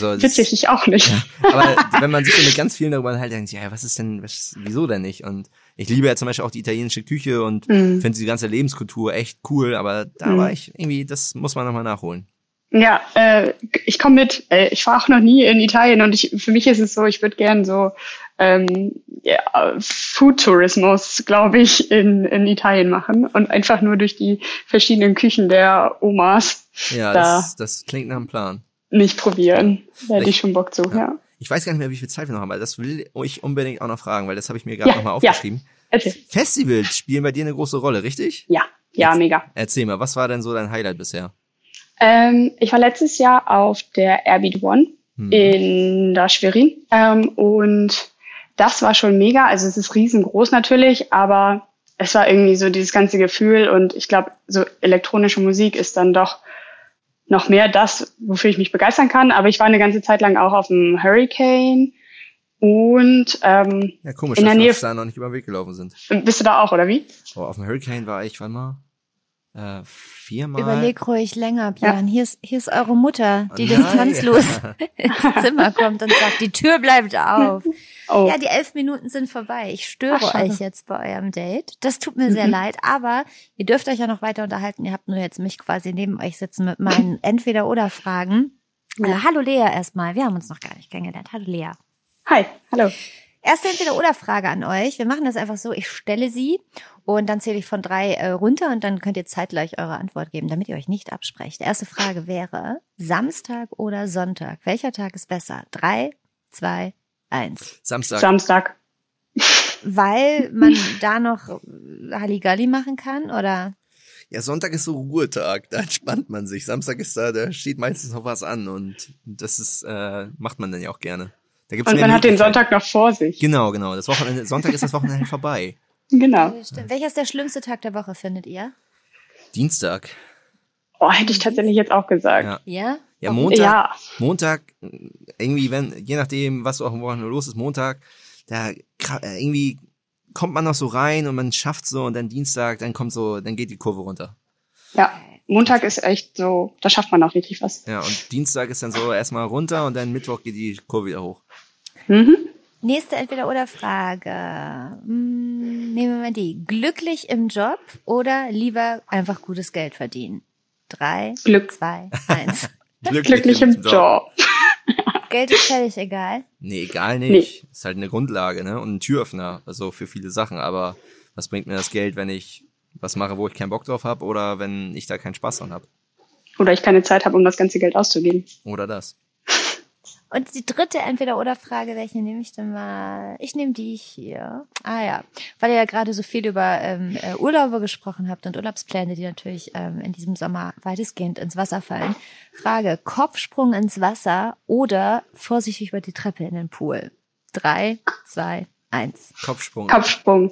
also Witzig, ich auch nicht. aber wenn man sich mit ganz vielen darüber unterhält, denkt sich, ja, was ist denn, was, wieso denn nicht? Und ich liebe ja zum Beispiel auch die italienische Küche und Mhm. finde die ganze Lebenskultur echt cool, aber da Mhm. war ich irgendwie, das muss man nochmal nachholen. Ja, äh, ich komme mit. Äh, ich war auch noch nie in Italien und ich, für mich ist es so, ich würde gern so ähm, ja, Food-Tourismus, glaube ich, in, in Italien machen und einfach nur durch die verschiedenen Küchen der Omas Ja, Da. das, das klingt nach einem Plan. Nicht probieren. Da hätte Ich- schon Bock zu, Ja. ja. Ich weiß gar nicht mehr, wie viel Zeit wir noch haben, aber das will ich unbedingt auch noch fragen, weil das habe ich mir gerade Ja, nochmal ja. aufgeschrieben. Erzähl. Festivals spielen bei dir eine große Rolle, richtig? Ja, ja, Jetzt- mega. Erzähl mal, was war denn so dein Highlight bisher? Ähm, ich war letztes Jahr auf der Airbeat One Hm. in der Schwerin ähm, und das war schon mega. Also es ist riesengroß natürlich, aber es war irgendwie so dieses ganze Gefühl und ich glaube, so elektronische Musik ist dann doch noch mehr das, wofür ich mich begeistern kann. Aber ich war eine ganze Zeit lang auch auf dem Hurricane und ähm, Ja, komisch, in der dass wir Nähe- da noch nicht über den Weg gelaufen sind. bist du da auch, oder wie? Oh, auf dem Hurricane war ich, wann mal? Äh, viermal. Überleg ruhig länger, Björn. Hier, ist, hier ist eure Mutter, die Oh nein. distanzlos ins Zimmer kommt und sagt, die Tür bleibt auf. Oh, Ja, die elf Minuten sind vorbei. Ich störe Ach, euch jetzt bei eurem Date. Das tut mir sehr Mhm. leid, aber ihr dürft euch ja noch weiter unterhalten. Ihr habt nur jetzt mich quasi neben euch sitzen mit meinen Entweder-Oder-Fragen. Äh, hallo Lea erstmal. Wir haben uns noch gar nicht kennengelernt. Hallo Lea. hi, hallo. Erste Entweder-Oder-Frage an euch. Wir machen das einfach so. Ich stelle sie und dann zähle ich von drei äh, runter und dann könnt ihr zeitgleich eure Antwort geben, damit ihr euch nicht absprecht. Erste Frage wäre Samstag oder Sonntag? Welcher Tag ist besser? Drei, zwei, eins. Samstag. Samstag. Weil man da noch Halligalli machen kann oder? ja, Sonntag ist so Ruhetag, da entspannt man sich. Samstag ist da, da steht meistens noch was an und das ist, äh, macht man dann ja auch gerne. Da gibt's Und man hat den. Sonntag noch vor sich. Genau, genau. Das Wochenende, Sonntag ist das Wochenende vorbei. Genau. Stimmt. Welcher ist der schlimmste Tag der Woche, findet ihr? Dienstag. Oh, hätte ich tatsächlich jetzt auch gesagt. Ja. Ja? Ja, Warum? Montag. Ja. Montag, irgendwie, wenn, je nachdem, was so auf dem Wochenende los ist, Montag, da äh, irgendwie kommt man noch so rein und man schafft so und dann Dienstag, dann kommt so, dann geht die Kurve runter. Ja. Montag ist echt so, da schafft man auch richtig was. Ja, und Dienstag ist dann so erstmal runter und dann Mittwoch geht die Kurve wieder hoch. Mhm. Nächste Entweder-Oder-Frage. Hm, nehmen wir mal die. Glücklich im Job oder lieber einfach gutes Geld verdienen? Drei, Glück. zwei, eins. Glücklich im Job. Geld ist völlig egal. Nee, egal nicht. Ist halt eine Grundlage, ne? Und ein Türöffner, also für viele Sachen. Aber was bringt mir das Geld, wenn ich was mache, wo ich keinen Bock drauf habe oder wenn ich da keinen Spaß dran habe? Oder ich keine Zeit habe, um das ganze Geld auszugeben. Oder das. Und die dritte Entweder-Oder-Frage, welche nehme ich denn mal? Ich nehme die hier. Ah ja, weil ihr ja gerade so viel über ähm, äh, Urlaube gesprochen habt und Urlaubspläne, die natürlich ähm, in diesem Sommer weitestgehend ins Wasser fallen. Frage, Kopfsprung ins Wasser oder vorsichtig über die Treppe in den Pool? Drei, zwei, eins. Kopfsprung. Kopfsprung.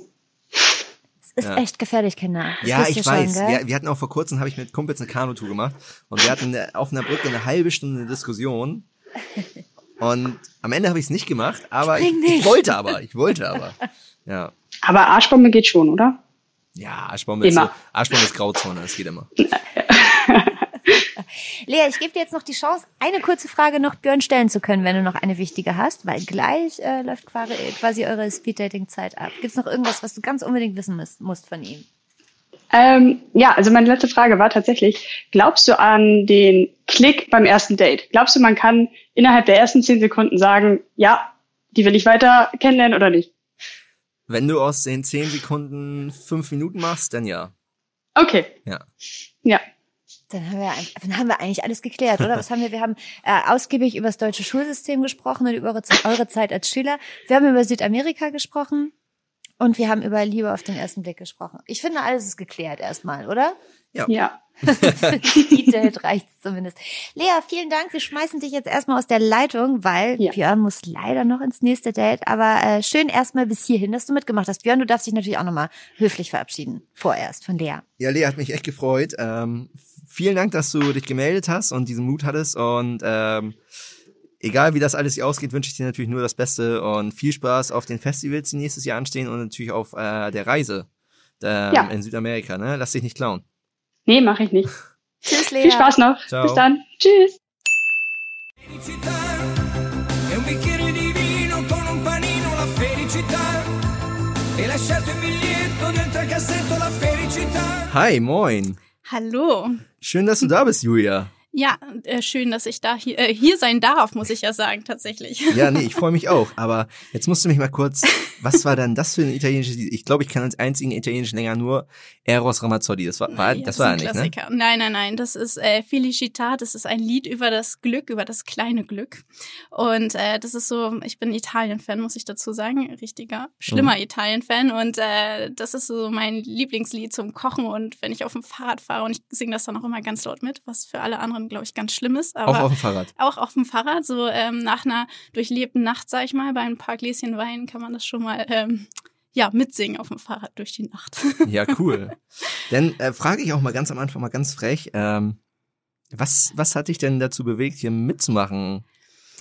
Es ist Ja. echt gefährlich, Kinder. Das Ja, ich schon, weiß. gell? wir, wir hatten auch vor kurzem, habe ich mit Kumpels eine Kanutour gemacht und wir hatten äh, auf einer Brücke eine halbe Stunde Diskussion und am Ende habe ich es nicht gemacht, aber ich, Spring ich nicht. wollte aber, ich wollte aber. Ja, Aber Arschbombe geht schon, oder? ja Arschbombe ist, so, Immer. Arschbombe ist Grauzone, das geht immer. Lea, ich gebe dir jetzt noch die Chance, eine kurze Frage noch Björn stellen zu können, wenn du noch eine wichtige hast, weil gleich äh, läuft quasi, quasi eure Speeddating-Zeit ab. Gibt's noch irgendwas, was du ganz unbedingt wissen musst, musst von ihm? Ähm, ja, also meine letzte Frage war tatsächlich, glaubst du an den Klick beim ersten Date? Glaubst du, man kann innerhalb der ersten zehn Sekunden sagen, ja, die will ich weiter kennenlernen oder nicht? Wenn du aus den 10 Sekunden 5 Minuten machst, dann ja. Okay, Ja. ja. Dann haben wir, dann haben wir eigentlich alles geklärt, oder? Was haben wir? Wir haben äh, ausgiebig über das deutsche Schulsystem gesprochen und über eure, eure Zeit als Schüler. Wir haben über Südamerika gesprochen und wir haben über Liebe auf den ersten Blick gesprochen. Ich finde, alles ist geklärt erstmal, oder? Ja. Speeddate reicht's zumindest. Lea, vielen Dank. Wir schmeißen dich jetzt erstmal aus der Leitung, weil Ja. Björn muss leider noch ins nächste Date. Aber äh, schön erstmal bis hierhin, dass du mitgemacht hast. Björn, du darfst dich natürlich auch nochmal höflich verabschieden. Vorerst von Lea. Ja, Lea hat mich echt gefreut. Ähm, vielen Dank, dass du dich gemeldet hast und diesen Mut hattest. Und ähm, egal wie das alles hier ausgeht, wünsche ich dir natürlich nur das Beste und viel Spaß auf den Festivals, die nächstes Jahr anstehen und natürlich auf äh, der Reise ähm, Ja. in Südamerika. Ne? Lass dich nicht klauen. Nee, mache ich nicht. Tschüss, Lea. Viel Spaß noch. Ciao. Bis dann. Tschüss. felicità e un bicchiere di vino con un panino la felicità e lasciato il biglietto dentro il cassetto la felicità Hi, moin. Hallo. Schön, dass du da bist, Julia. Ja, äh, schön, dass ich da hier, äh, hier sein darf, muss ich ja sagen, tatsächlich. Ja, nee, ich freue mich auch. Aber jetzt musst du mich mal kurz, was war denn das für ein italienisches Lied? Ich glaube, ich kann als einzigen italienischen länger nur Eros Ramazzotti. Das war, war Ja, das ist war ein nicht, ne? Klassiker. Nein, nein, nein. Das ist äh, Felicità. Das ist ein Lied über das Glück, über das kleine Glück. Und äh, das ist so, ich bin Italien-Fan, muss ich dazu sagen. Richtiger, schlimmer Italien-Fan. Und äh, das ist so mein Lieblingslied zum Kochen. Und wenn ich auf dem Fahrrad fahre und ich singe das dann auch immer ganz laut mit, was für alle anderen, glaube ich, ganz schlimm ist. Aber Auch auf dem Fahrrad. auch auf dem Fahrrad, so ähm, nach einer durchlebten Nacht, sag ich mal, bei ein paar Gläschen Wein kann man das schon mal ähm, ja mitsingen auf dem Fahrrad durch die Nacht. Ja, cool. Dann äh, frage ich auch mal ganz am Anfang mal ganz frech, ähm, was, was hat dich denn dazu bewegt, hier mitzumachen,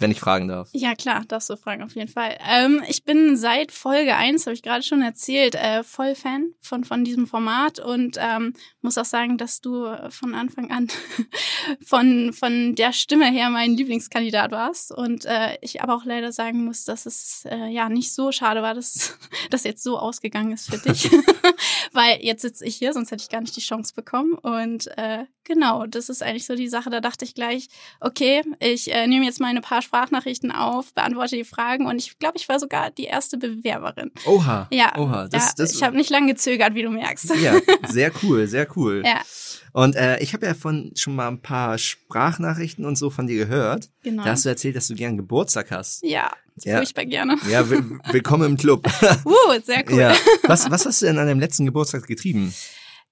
wenn ich fragen darf? Ja, klar, darfst du fragen, auf jeden Fall. Ähm, ich bin seit Folge 1, habe ich gerade schon erzählt, äh, voll Fan von, von diesem Format und ähm, muss auch sagen, dass du von Anfang an von, von der Stimme her mein Lieblingskandidat warst. Und äh, ich aber auch leider sagen muss, dass es äh, ja nicht so schade war, dass das jetzt so ausgegangen ist für dich. Weil jetzt sitze ich hier, sonst hätte ich gar nicht die Chance bekommen. Und äh, genau, das ist eigentlich so die Sache. Da dachte ich gleich, okay, ich äh, nehme jetzt meine paar Sprachnachrichten auf, beantworte die Fragen und ich glaube, ich war sogar die erste Bewerberin. Oha. Ja, Oha. Das, ja das, ich habe nicht lange gezögert, wie du merkst. ja, sehr cool, sehr cool. Ja. Und äh, ich habe ja von schon mal ein paar Sprachnachrichten und so von dir gehört. Genau. Da hast du erzählt, dass du gern Geburtstag hast. Ja, Ja. furchtbar gerne. Ja, will, willkommen im Club. Uh, sehr cool. Ja. Was, was hast du denn an deinem letzten Geburtstag getrieben?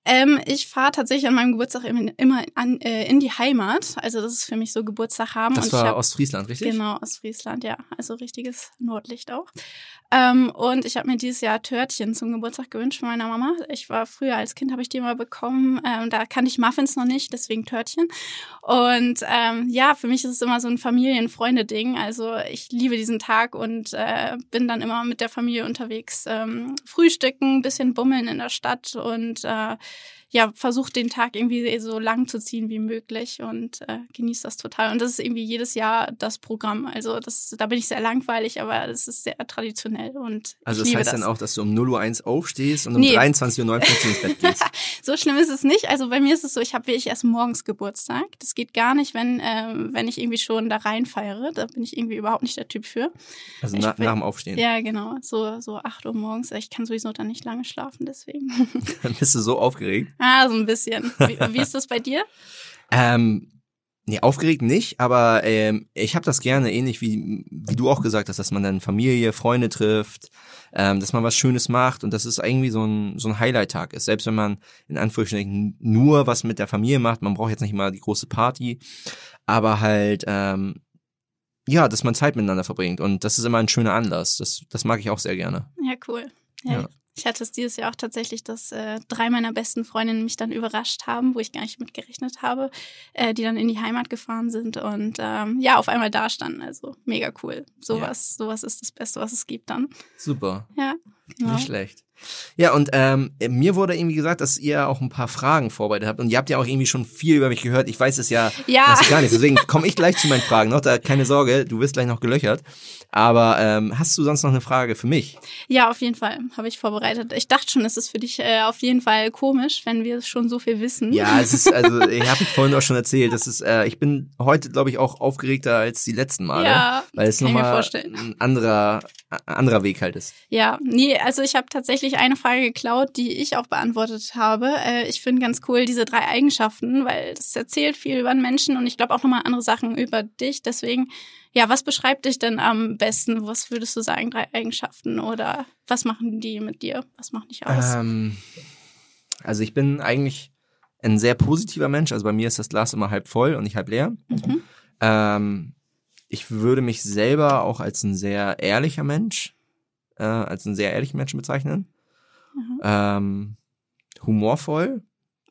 Ähm, ich fahre tatsächlich an meinem Geburtstag immer, an, äh, in die Heimat. Also das ist für mich so Geburtstag haben. Das und ich war hab, Ostfriesland, richtig? Genau, aus Friesland, ja. Also richtiges Nordlicht auch. Ähm, und ich habe mir dieses Jahr Törtchen zum Geburtstag gewünscht von meiner Mama. Ich war früher als Kind, habe ich die mal bekommen. Ähm, da kannte ich Muffins noch nicht, deswegen Törtchen. Und ähm, ja, für mich ist es immer so ein Familien-Freunde-Ding. Also ich liebe diesen Tag und äh, bin dann immer mit der Familie unterwegs. Ähm, frühstücken, bisschen bummeln in der Stadt und äh, ja, versucht den Tag irgendwie so lang zu ziehen wie möglich und äh, genießt das total. Und das ist irgendwie jedes Jahr das Programm. Also das, da bin ich sehr langweilig, aber das ist sehr traditionell und Also das heißt das. dann auch, dass du um 0.01 Uhr aufstehst und um Nee. 23.59 Uhr ins Bett gehst. So schlimm ist es nicht. Also bei mir ist es so, ich habe wirklich erst morgens Geburtstag. Das geht gar nicht, wenn, ähm, wenn ich irgendwie schon da reinfeiere. Da bin ich irgendwie überhaupt nicht der Typ für. Also na, bin- nach dem Aufstehen. Ja, genau. So, so 8 Uhr morgens. Ich kann sowieso dann nicht lange schlafen, deswegen. Dann bist du so aufgeregt. Ah, so ein bisschen. Wie, wie ist das bei dir? Ähm, nee, aufgeregt nicht, aber ähm, ich habe das gerne, ähnlich wie, wie du auch gesagt hast, dass man dann Familie, Freunde trifft, ähm, dass man was Schönes macht und dass es irgendwie so ein, so ein Highlight-Tag ist. Selbst wenn man in Anführungsstrichen nur was mit der Familie macht, man braucht jetzt nicht immer die große Party, aber halt, ähm, ja, dass man Zeit miteinander verbringt und das ist immer ein schöner Anlass. Das, das mag ich auch sehr gerne. Ja, cool. Ja. Ja. Ich hatte es dieses Jahr auch tatsächlich, dass äh, drei meiner besten Freundinnen mich dann überrascht haben, wo ich gar nicht mit gerechnet habe, äh, die dann in die Heimat gefahren sind und ähm, ja, auf einmal da standen. Also mega cool. Sowas, sowas ist das Beste, was es gibt dann. Super. Ja, genau. Nicht schlecht. Ja, und ähm, mir wurde irgendwie gesagt, dass ihr auch ein paar Fragen vorbereitet habt. Und ihr habt ja auch irgendwie schon viel über mich gehört. Ich weiß es ja, Ja. gar nicht. Deswegen komme ich gleich zu meinen Fragen noch. Da keine Sorge, du wirst gleich noch gelöchert. Aber ähm, hast du sonst noch eine Frage für mich? Ja, auf jeden Fall habe ich vorbereitet. Ich dachte schon, es ist für dich äh, auf jeden Fall komisch, wenn wir schon so viel wissen. Ja, es ist, also ich habe vorhin auch schon erzählt, das ist, äh, ich bin heute, glaube ich, auch aufgeregter als die letzten Male. Ja, weil es nochmal ein anderer, ein anderer Weg halt ist. Ja, nee, also ich habe tatsächlich eine Frage geklaut, die ich auch beantwortet habe. Äh, ich finde ganz cool diese drei Eigenschaften, weil das erzählt viel über einen Menschen und ich glaube auch nochmal andere Sachen über dich. Deswegen, ja, was beschreibt dich denn am besten? Was würdest du sagen, drei Eigenschaften oder was machen die mit dir? Was macht dich aus? Ähm, also ich bin eigentlich ein sehr positiver Mensch. Also bei mir ist das Glas immer halb voll und nicht halb leer. Mhm. Ähm, ich würde mich selber auch als ein sehr ehrlicher Mensch, äh, als einen sehr ehrlichen Menschen bezeichnen. Mhm. Ähm, humorvoll.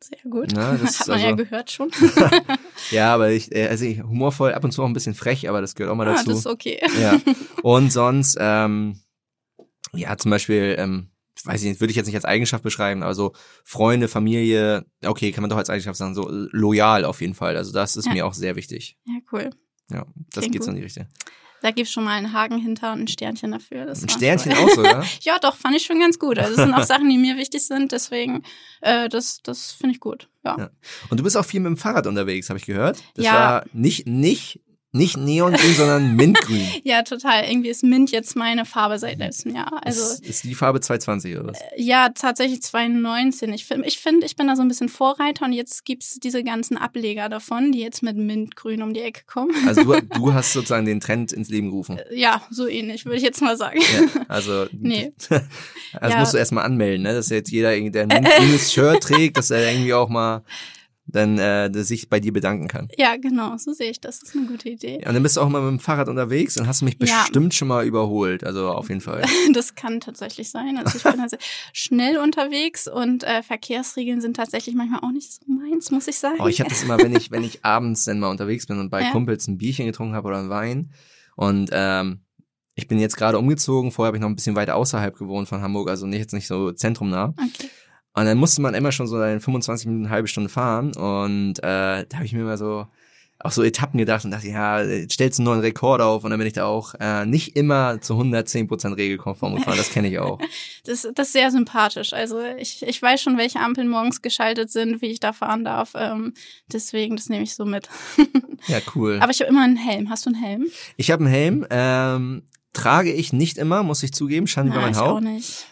Sehr gut. Na, das Hat man ja also- gehört schon. Ja, aber ich, äh, also ich, humorvoll, ab und zu auch ein bisschen frech, aber das gehört auch mal ah, dazu. das ist okay. Ja. Und sonst, ähm, ja, zum Beispiel, ähm, weiß ich nicht, würde ich jetzt nicht als Eigenschaft beschreiben, aber so Freunde, Familie, okay, kann man doch als Eigenschaft sagen, so loyal auf jeden Fall. Also das ist Ja. mir auch sehr wichtig. Ja, cool. Ja, das Klingt geht so in die Richtung. Da gibt's schon mal einen Haken hinter und ein Sternchen dafür. Das Ein Sternchen toll. auch sogar. Ja, doch, fand ich schon ganz gut. Also es sind auch Sachen, die mir wichtig sind, deswegen, äh, das, das finde ich gut. Ja. Ja. Und du bist auch viel mit dem Fahrrad unterwegs, habe ich gehört. Das Ja. war nicht, nicht, nicht Neongrün, sondern Mintgrün. ja, total. Irgendwie ist Mint jetzt meine Farbe seit letztem Jahr. Also ist, ist die Farbe 220 oder was? ja, tatsächlich 2019. Ich finde, ich, find, ich bin da so ein bisschen Vorreiter und jetzt gibt's diese ganzen Ableger davon, die jetzt mit Mintgrün um die Ecke kommen. Also du, du hast sozusagen den Trend ins Leben gerufen. Ja, so ähnlich, würde ich jetzt mal sagen. Ja, also, Nee. also Ja. musst du erstmal anmelden, ne? dass jetzt jeder, irgendwie, der ein grünes Shirt trägt, dass er irgendwie auch mal dann äh, dass sich bei dir bedanken kann. Ja, genau, so sehe ich das. Das ist eine gute Idee. Ja, und dann bist du auch mal mit dem Fahrrad unterwegs und hast mich Ja. bestimmt schon mal überholt. Also auf jeden Fall. Das kann tatsächlich sein. Also ich bin also schnell unterwegs und äh, Verkehrsregeln sind tatsächlich manchmal auch nicht so meins, muss ich sagen. Oh, ich habe das immer, wenn ich, wenn ich abends dann mal unterwegs bin und bei Ja. Kumpels ein Bierchen getrunken habe oder einen Wein. Und ähm, ich bin jetzt gerade umgezogen. Vorher habe ich noch ein bisschen weiter außerhalb gewohnt von Hamburg, also nicht, jetzt nicht so zentrumnah. Okay. Und dann musste man immer schon so eine 25 Minuten, eine halbe Stunde fahren. Und äh, da habe ich mir immer so auch so Etappen gedacht und dachte, ja, stellst du einen neuen Rekord auf und dann bin ich da auch äh, nicht immer zu 110 Prozent regelkonform gefahren. Das kenne ich auch. Das, das ist sehr sympathisch. Also ich, ich weiß schon, welche Ampeln morgens geschaltet sind, wie ich da fahren darf. Ähm, deswegen, das nehme ich so mit. Ja, cool. Aber ich habe immer einen Helm. Hast du einen Helm? Ich habe einen Helm. Ähm, trage ich nicht immer, muss ich zugeben. Schande über mein Haupt.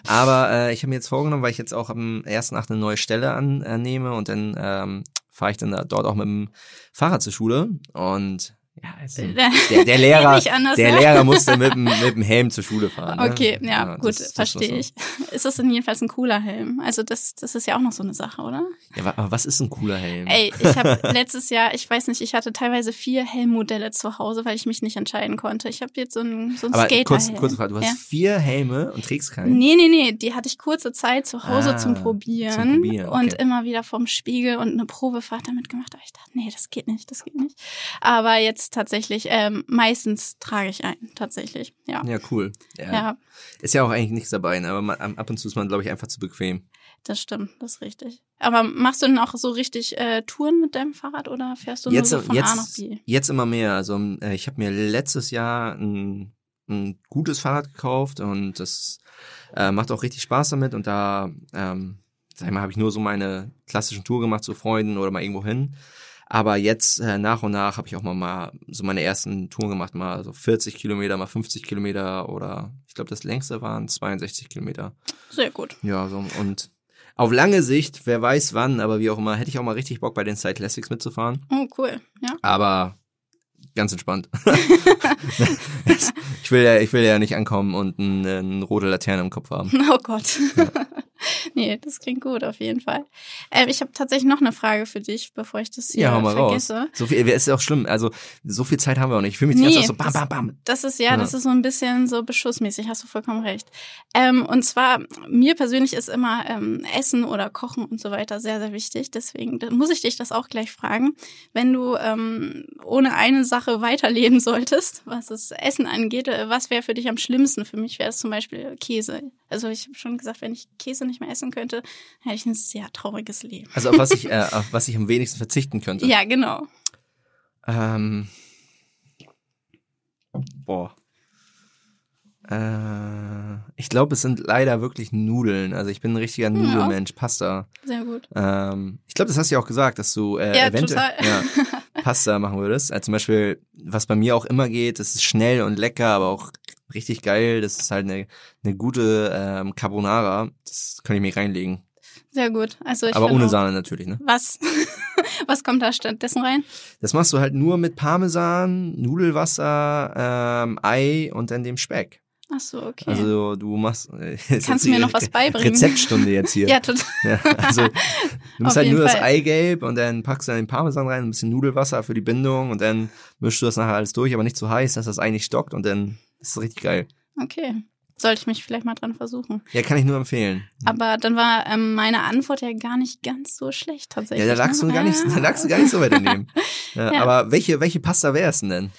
Aber äh, ich habe mir jetzt vorgenommen, weil ich jetzt auch am 1.8. eine neue Stelle annehme und dann ähm, fahre ich dann da, dort auch mit dem Fahrrad zur Schule. Und ja, also, der, der Lehrer, der ja. Lehrer musste mit, dem- mit dem Helm zur Schule fahren. Ne? Okay, ja, gut, das- das verstehe ich. Ist das denn jedenfalls ein cooler Helm? Also das, das ist ja auch noch so eine Sache, oder? Ja, aber was ist ein cooler Helm? Ey, ich habe letztes Jahr, ich weiß nicht, ich hatte teilweise vier Helmmodelle zu Hause, weil ich mich nicht entscheiden konnte. Ich habe jetzt so einen, so einen aber kurz, Skaterhelm. kurze Frage, du hast ja. vier Helme und trägst keinen? Nee, nee, nee, die hatte ich kurze Zeit zu Hause Ah, zum Probieren, zum Probieren, okay. und immer wieder vorm Spiegel und eine Probefahrt damit gemacht. Aber ich dachte, nee, das geht nicht, das geht nicht. Aber jetzt ist tatsächlich, ähm, meistens trage ich einen, tatsächlich. Ja. Ja, cool. Ja. Ja, Ist ja auch eigentlich nichts dabei, ne? aber man, ab und zu ist man, glaube ich, einfach zu bequem. das stimmt, das ist richtig. Aber machst du denn auch so richtig äh, Touren mit deinem Fahrrad oder fährst du Jetzt, nur so von A nach jetzt, B? jetzt immer mehr. Also äh, ich habe mir letztes Jahr ein, ein gutes Fahrrad gekauft und das äh, macht auch richtig Spaß damit. Und da, ähm, sag ich mal, habe ich nur so meine klassischen Tour gemacht zu Freunden oder mal irgendwo hin. Aber jetzt äh, nach und nach habe ich auch mal, mal so meine ersten Touren gemacht, mal so 40 Kilometer, mal 50 Kilometer oder ich glaube das längste waren 62 Kilometer. Sehr gut. Ja, so und auf lange Sicht, wer weiß wann, aber wie auch immer, hätte ich auch mal richtig Bock bei den Side Classics mitzufahren. Oh, cool. Ja. Aber ganz entspannt. ich will ja, ich will ja nicht ankommen und eine, eine rote Laterne im Kopf haben. Oh Gott. nee, das klingt gut, auf jeden Fall. Ähm, ich habe tatsächlich noch eine Frage für dich, bevor ich das hier Ja, hau mal vergesse. raus. So viel, ist ja auch schlimm. Also so viel Zeit haben wir auch nicht. Ich fühle mich ganze Zeit so bam, bam, bam. Das ist ja, Ja. das ist so ein bisschen so beschussmäßig, hast du vollkommen recht. Ähm, und zwar, mir persönlich ist immer ähm, Essen oder Kochen und so weiter sehr, sehr wichtig. Deswegen muss ich dich das auch gleich fragen. Wenn du ähm, ohne eine Sache weiterleben solltest, was das Essen angeht, äh, was wäre für dich am schlimmsten? Für mich wäre es zum Beispiel Käse. Also ich habe schon gesagt, wenn ich Käse nicht mehr essen könnte, hätte ich ein sehr trauriges Leben. Also auf was ich, äh, auf was ich am wenigsten verzichten könnte. Ja, genau. Ähm, boah. Äh, ich glaube, es sind leider wirklich Nudeln. Also ich bin ein richtiger Nudelmensch, Pasta. Sehr gut. Ähm, ich glaube, das hast du ja auch gesagt, dass du äh, Ja, eventuell ja, Pasta machen würdest. Also zum Beispiel, was bei mir auch immer geht, das ist schnell und lecker, aber auch richtig geil. Das ist halt eine, eine gute ähm, Carbonara. Das kann ich mir reinlegen. Sehr gut. Also ich aber ohne Sahne natürlich, ne? Was? Was kommt da stattdessen rein? Das machst du halt nur mit Parmesan, Nudelwasser, ähm, Ei und dann dem Speck. Ach so, okay. Also du machst. Äh, Kannst du mir noch was beibringen? Rezeptstunde jetzt hier. ja, total. Ja, also du nimmst halt nur das Fall. Eigelb und dann packst du dann den Parmesan rein, ein bisschen Nudelwasser für die Bindung und dann mischst du das nachher alles durch, aber nicht zu heiß, dass das Ei nicht stockt und dann ist es richtig geil. Okay. Sollte ich mich vielleicht mal dran versuchen. Ja, kann ich nur empfehlen. Aber dann war ähm, meine Antwort ja gar nicht ganz so schlecht Ja, tatsächlich. da lagst ne? du gar nicht, da lagst du gar nicht so weit daneben. Ja, Ja. Aber welche, welche Pasta wär's denn denn?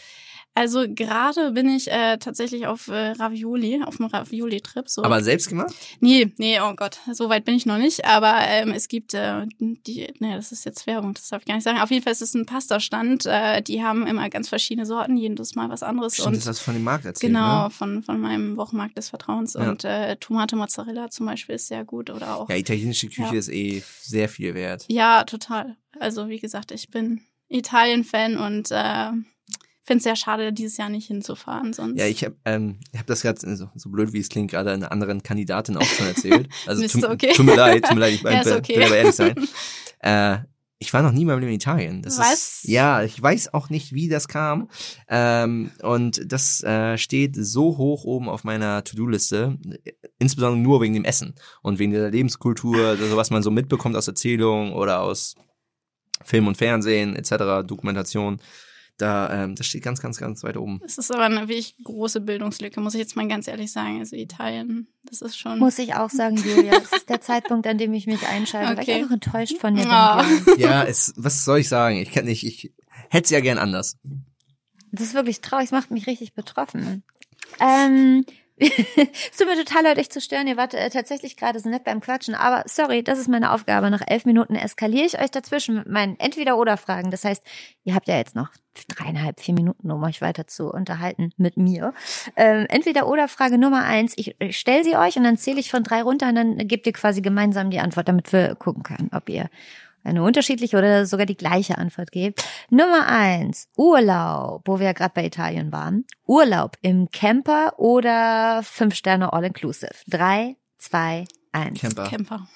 Also gerade bin ich äh, tatsächlich auf äh, Ravioli, auf dem Ravioli-Trip. So. Aber selbst gemacht? Nee, nee, oh Gott, so weit bin ich noch nicht. Aber ähm, es gibt äh, die, nee, das ist jetzt Werbung, das darf ich gar nicht sagen. Auf jeden Fall ist es ein Pastastand. Äh, die haben immer ganz verschiedene Sorten, jedes Mal was anderes. Stimmt, und das hast du von dem Markt erzählt, Genau, ne? von, von meinem Wochenmarkt des Vertrauens. Ja. Und äh, Tomate Mozzarella zum Beispiel ist sehr gut. Oder auch. Ja, italienische Küche Ja. ist eh sehr viel wert. Ja, total. Also wie gesagt, ich bin Italien-Fan und äh, finde es sehr schade, dieses Jahr nicht hinzufahren. Sonst Ja, ich habe ähm, ich hab das gerade, so, so blöd wie es klingt, gerade einer anderen Kandidatin auch schon erzählt. Also Ist tut, okay. tut mir leid, tut mir leid, ich Ja, ist will, okay. will aber ehrlich sein. Äh, ich war noch nie mal in Italien. Das Was? Ist, ja, ich weiß auch nicht, wie das kam. Ähm, und das äh, steht so hoch oben auf meiner To-Do-Liste, insbesondere nur wegen dem Essen und wegen der Lebenskultur, also was man so mitbekommt aus Erzählungen oder aus Film und Fernsehen etc., Dokumentation. Da, ähm, das steht ganz, ganz, ganz weit oben. es ist aber eine wirklich große Bildungslücke, muss ich jetzt mal ganz ehrlich sagen. Also Italien, das ist schon. Muss ich auch sagen, Julia. Es ist der Zeitpunkt, an dem ich mich entscheide, weil ich Okay. einfach enttäuscht von dir bin. Julia. Ja, es, was soll ich sagen? Ich kann nicht, ich hätte es ja gern anders. Das ist wirklich traurig, es macht mich richtig betroffen. Ähm, es tut mir total leid, euch zu stören. Ihr wart äh, tatsächlich gerade so nett beim Quatschen. Aber sorry, das ist meine Aufgabe. Nach elf Minuten eskaliere ich euch dazwischen mit meinen Entweder-Oder-Fragen. Das heißt, ihr habt ja jetzt noch dreieinhalb, vier Minuten, um euch weiter zu unterhalten mit mir. Ähm, Entweder-Oder-Frage Nummer eins. Ich, ich stelle sie euch und dann zähle ich von drei runter und dann gebt ihr quasi gemeinsam die Antwort, damit wir gucken können, ob ihr eine unterschiedliche oder sogar die gleiche Antwort gebt. Nummer eins, Urlaub, wo wir ja gerade bei Italien waren. Urlaub im Camper oder fünf Sterne All-Inclusive. Drei, zwei, eins. Camper. Camper.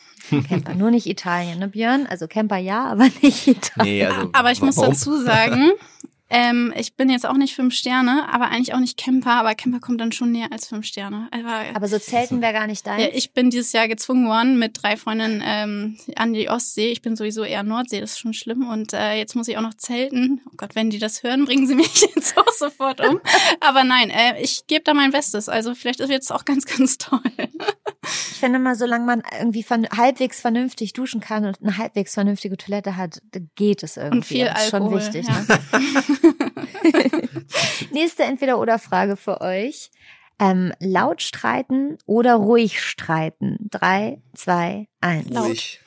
Camper, nur nicht Italien, ne Björn? Also Camper ja, aber nicht Italien. Nee, also. Aber ich muss warum? dazu sagen, ähm, ich bin jetzt auch nicht fünf Sterne, aber eigentlich auch nicht Camper, aber Camper kommt dann schon näher als fünf Sterne. Aber, Aber so Zelten wäre gar nicht deins. ja, ich bin dieses Jahr gezwungen worden mit drei Freundinnen ähm, an die Ostsee. Ich bin sowieso eher Nordsee, das ist schon schlimm. Und äh, jetzt muss ich auch noch zelten. Oh Gott, wenn die das hören, bringen sie mich jetzt auch sofort um. Aber nein, äh, ich gebe da mein Bestes. Also vielleicht wird es auch ganz, ganz toll. Ich finde mal, solange man irgendwie von, halbwegs vernünftig duschen kann und eine halbwegs vernünftige Toilette hat, geht es irgendwie. Und viel das ist schon Alkohol. wichtig. ja. Ne? Nächste Entweder-Oder-Frage für euch. Ähm, laut streiten oder ruhig streiten? Drei, zwei, eins. Ruhig.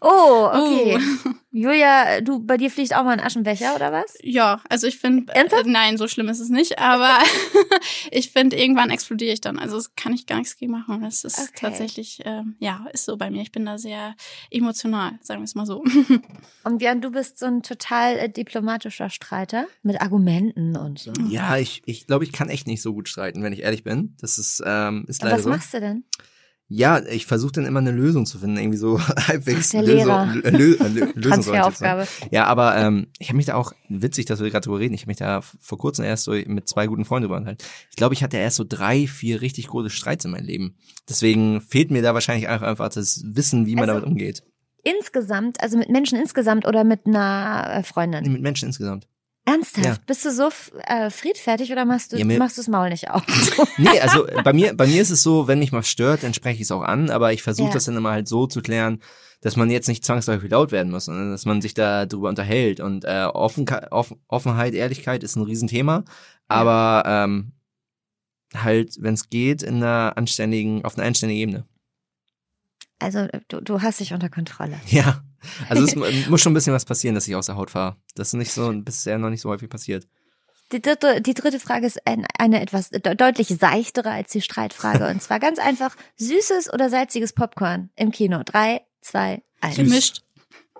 Oh, okay. Julia, du, bei dir fliegt auch mal ein Aschenbecher oder was? Ja, also ich finde, äh, nein, so schlimm ist es nicht, aber ich finde, irgendwann explodiere ich dann. Also das kann ich gar nichts gegen machen. Das ist Okay. tatsächlich, ähm, ja, ist so bei mir. Ich bin da sehr emotional, sagen wir es mal so. Und Björn, du bist so ein total äh, diplomatischer Streiter mit Argumenten und so. Ja, ich, ich glaube, ich kann echt nicht so gut streiten, wenn ich ehrlich bin. Das ist, ähm, ist leider was so. machst du denn? Ja, ich versuche dann immer eine Lösung zu finden, irgendwie so halbwegs Ach, der Lehrer. Lösung, Lö, Lö. Transferaufgabe. Ja, aber ähm, ich habe mich da auch, witzig, dass wir gerade drüber reden, ich habe mich da vor kurzem erst so mit zwei guten Freunden drüber unterhalten. Ich glaube, ich hatte erst so drei, vier richtig große Streits in meinem Leben. Deswegen fehlt mir da wahrscheinlich einfach, einfach das Wissen, wie man Also- damit umgeht. Insgesamt, also mit Menschen insgesamt oder mit einer äh, Freundin? Nee, mit Menschen insgesamt. Ernsthaft? Ja. Bist du so äh, friedfertig oder machst du Ja, machst du das Maul nicht auf? Nee, also bei mir, bei mir ist es so, wenn mich was stört, dann spreche ich es auch an, aber ich versuche Ja. das dann immer halt so zu klären, dass man jetzt nicht zwangsläufig laut werden muss, sondern dass man sich da drüber unterhält. Und äh, Offenka Offen Offenheit, Ehrlichkeit ist ein Riesenthema, aber ähm, halt, wenn es geht, in einer anständigen, auf einer anständigen Ebene. Also du, du hast dich unter Kontrolle. Ja. Also es mu- muss schon ein bisschen was passieren, dass ich aus der Haut fahre. Das ist nicht so bisher noch nicht so häufig passiert. Die dritte, die dritte Frage ist ein, eine etwas de deutlich seichtere als die Streitfrage. Und zwar ganz einfach, süßes oder salziges Popcorn im Kino? Drei, zwei, eins. Gemischt.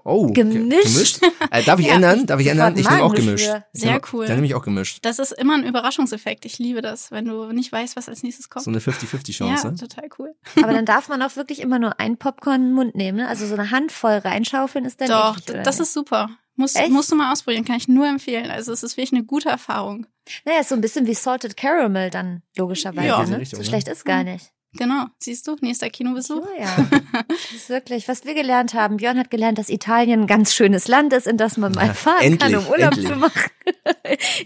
Oh, ge- Gemischt? gemischt? Äh, darf ich Ja, ändern? Darf ich ändern? Ich nehme auch gemischt. Ich Sehr nehme- cool. Dann nehme ich auch gemischt. Das ist immer ein Überraschungseffekt. Ich liebe das, wenn du nicht weißt, was als nächstes kommt. So eine 50-50-Chance. ja, total cool. Aber dann darf man auch wirklich immer nur ein Popcorn in den Mund nehmen. Ne? Also so eine Handvoll reinschaufeln ist dann Doch, eklig, das nicht? ist super. Muss, Echt? musst du mal ausprobieren, kann ich nur empfehlen. Also es ist wirklich eine gute Erfahrung. Naja, ist so ein bisschen wie Salted Caramel dann logischerweise. Ja. ne? Richtung, so ne? schlecht ist gar nicht. Genau, siehst du, nächster Kinobesuch. Oh ja, das ist wirklich, was wir gelernt haben. Björn hat gelernt, dass Italien ein ganz schönes Land ist, in das man mal Ja, fahren kann, endlich, um Urlaub endlich. zu machen.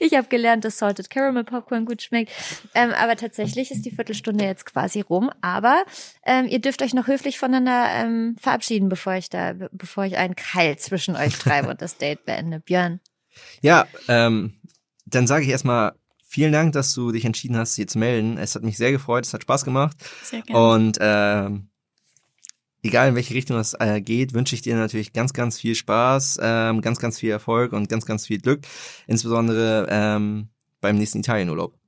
Ich habe gelernt, dass Salted Caramel Popcorn gut schmeckt. Ähm, aber tatsächlich ist die Viertelstunde jetzt quasi rum. Aber ähm, ihr dürft euch noch höflich voneinander ähm, verabschieden, bevor ich da, be- bevor ich einen Keil zwischen euch treibe und das Date beende. Björn. Ja, ähm, dann sage ich erstmal vielen Dank, dass du dich entschieden hast, hier zu melden. Es hat mich sehr gefreut, es hat Spaß gemacht. Sehr gerne. Und ähm, egal in welche Richtung es äh, geht, wünsche ich dir natürlich ganz, ganz viel Spaß, ähm, ganz, ganz viel Erfolg und ganz, ganz viel Glück. Insbesondere ähm, beim nächsten Italienurlaub.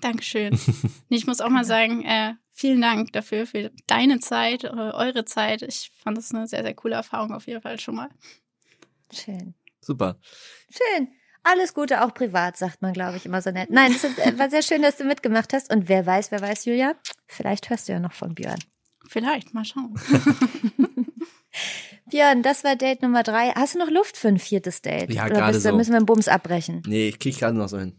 Dankeschön. ich muss auch mal sagen, äh, vielen Dank dafür, für deine Zeit, äh, eure Zeit. Ich fand das eine sehr, sehr coole Erfahrung auf jeden Fall schon mal. Schön. Super. Schön. Alles Gute, auch privat, sagt man, glaube ich, immer so nett. Nein, es ist- äh, war sehr schön, dass du mitgemacht hast. Und wer weiß, wer weiß, Julia, vielleicht hörst du ja noch von Björn. Vielleicht, mal schauen. Björn, das war Date Nummer drei. Hast du noch Luft für ein viertes Date? Ja, Oder gerade bist so. müssen wir einen Bums abbrechen? Nee, ich krieg gerade noch so hin.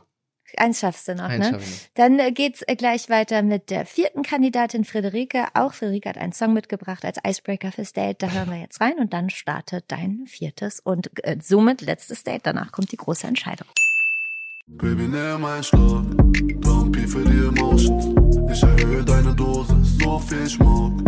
Eins schaffst du noch, Eins ne? Dann äh, geht's äh, gleich weiter mit der vierten Kandidatin Friederike. Auch Friederike hat einen Song mitgebracht als Icebreaker fürs Date. Da hören wir jetzt rein und dann startet dein viertes und äh, somit letztes Date. Danach kommt die große Entscheidung. Baby, nimm einen Schluck, Trumpy für die Emotions. Ich erhöhe deine Dosis, so viel Schmuck.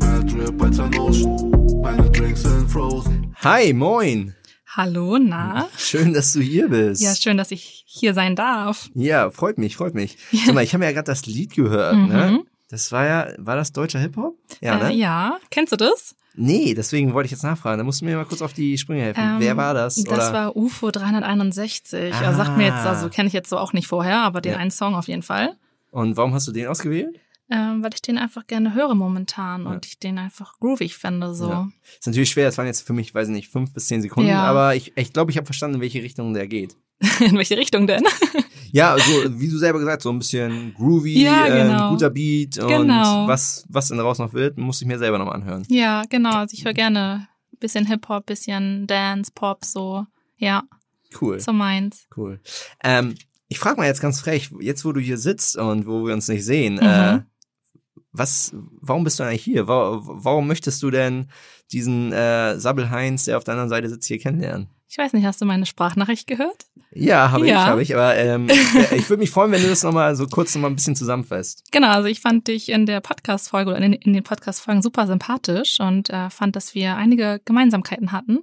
Mehr Drip als ein Ocean, meine Drinks sind frozen. Hi, moin. Hallo, na? Schön, dass du hier bist. Ja, schön, dass ich hier sein darf. Ja, freut mich, freut mich. Sag mal, ich habe mir ja gerade das Lied gehört, ne? Mhm. Das war ja, war das deutscher Hip-Hop? Ja, ne? Äh, ja, kennst du das? Nee, deswegen wollte ich jetzt nachfragen. Da musst du mir mal kurz auf die Sprünge helfen. Ähm, Wer war das? Das Oder? war UFO 361. Also sagt mir jetzt, also kenne ich jetzt so auch nicht vorher, aber den Ja. einen Song auf jeden Fall. Und warum hast du den ausgewählt? Ähm, weil ich den einfach gerne höre momentan und ich den einfach groovig finde. So. Ja. Ist natürlich schwer, das waren jetzt für mich, weiß ich nicht, fünf bis zehn Sekunden, Ja. aber ich ich, glaube, ich habe verstanden, in welche Richtung der geht. In welche Richtung denn? Ja, also wie du selber gesagt, so ein bisschen groovy, Ja, äh, ein genau. guter Beat und Genau. was, was denn daraus noch wird, muss ich mir selber nochmal anhören. ja, genau. Also ich höre gerne ein bisschen Hip-Hop, bisschen Dance, Pop, so. Ja, Cool. so meins. Cool. Ähm, ich frage mal jetzt ganz frech, jetzt wo du hier sitzt und wo wir uns nicht sehen, Mhm. äh, was, warum bist du eigentlich hier? Warum, warum möchtest du denn diesen äh, Sabbel Heinz, der auf der anderen Seite sitzt, hier kennenlernen? Ich weiß nicht, hast du meine Sprachnachricht gehört? Ja, habe Ja. ich, habe ich. Aber ähm, ich, würde mich freuen, wenn du das nochmal so kurz nochmal ein bisschen zusammenfasst. Genau, also ich fand dich in der Podcast-Folge oder in, den- in den Podcast-Folgen super sympathisch und äh, fand, dass wir einige Gemeinsamkeiten hatten.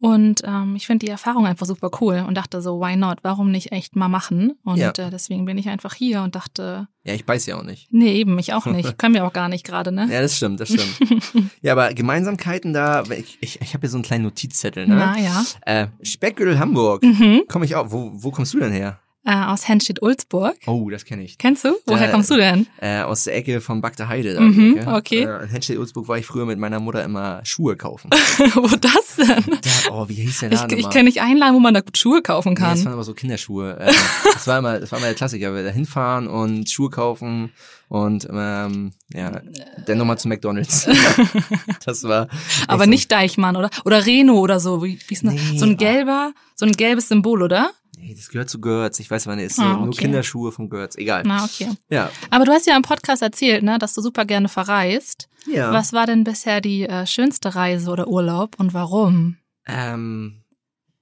Und ähm, ich finde die Erfahrung einfach super cool und dachte so, why not? Warum nicht echt mal machen? Und Ja. äh, deswegen bin ich einfach hier und dachte, Ja, ich beiß ja auch nicht. nee, eben, ich auch nicht. Können wir auch gar nicht gerade, ne? Ja, das stimmt, das stimmt. ja, aber Gemeinsamkeiten da, ich, ich, ich habe hier so einen kleinen Notizzettel, ne? Na ja. Äh, Speckgürtel Hamburg. Mhm. Komm ich auch. Wo, wo kommst du denn her? Äh, aus Henstedt-Ulzburg. Oh, das kenne ich. Kennst du? Woher Äh, kommst du denn? Äh, aus der Ecke von Bagda Heide. Da Mhm, Ecke. okay. Äh, in Henstedt-Ulzburg war ich früher mit meiner Mutter immer Schuhe kaufen. Wo das denn? Da, oh, wie hieß der Ich, Laden ich nochmal? kenne nicht einen Laden, wo man da gut Schuhe kaufen Nee, das kann. waren aber so Kinderschuhe. Äh, das war immer, das war immer der Klassiker. Wir da hinfahren und Schuhe kaufen und ähm, ja, dann nochmal zu McDonalds. das war. Aber nicht Deichmann, oder? Oder Reno oder so. Wie, wie ist denn das? Nee, so ein ah. gelber, so ein gelbes Symbol, oder? Nee, das gehört zu Götz. Ich weiß, wann es ist. Ah, Nur okay. Kinderschuhe von Götz. Egal. Na, okay. Ja. Aber du hast ja im Podcast erzählt, ne, dass du super gerne verreist. Ja. Was war denn bisher die äh, schönste Reise oder Urlaub und warum? Ähm,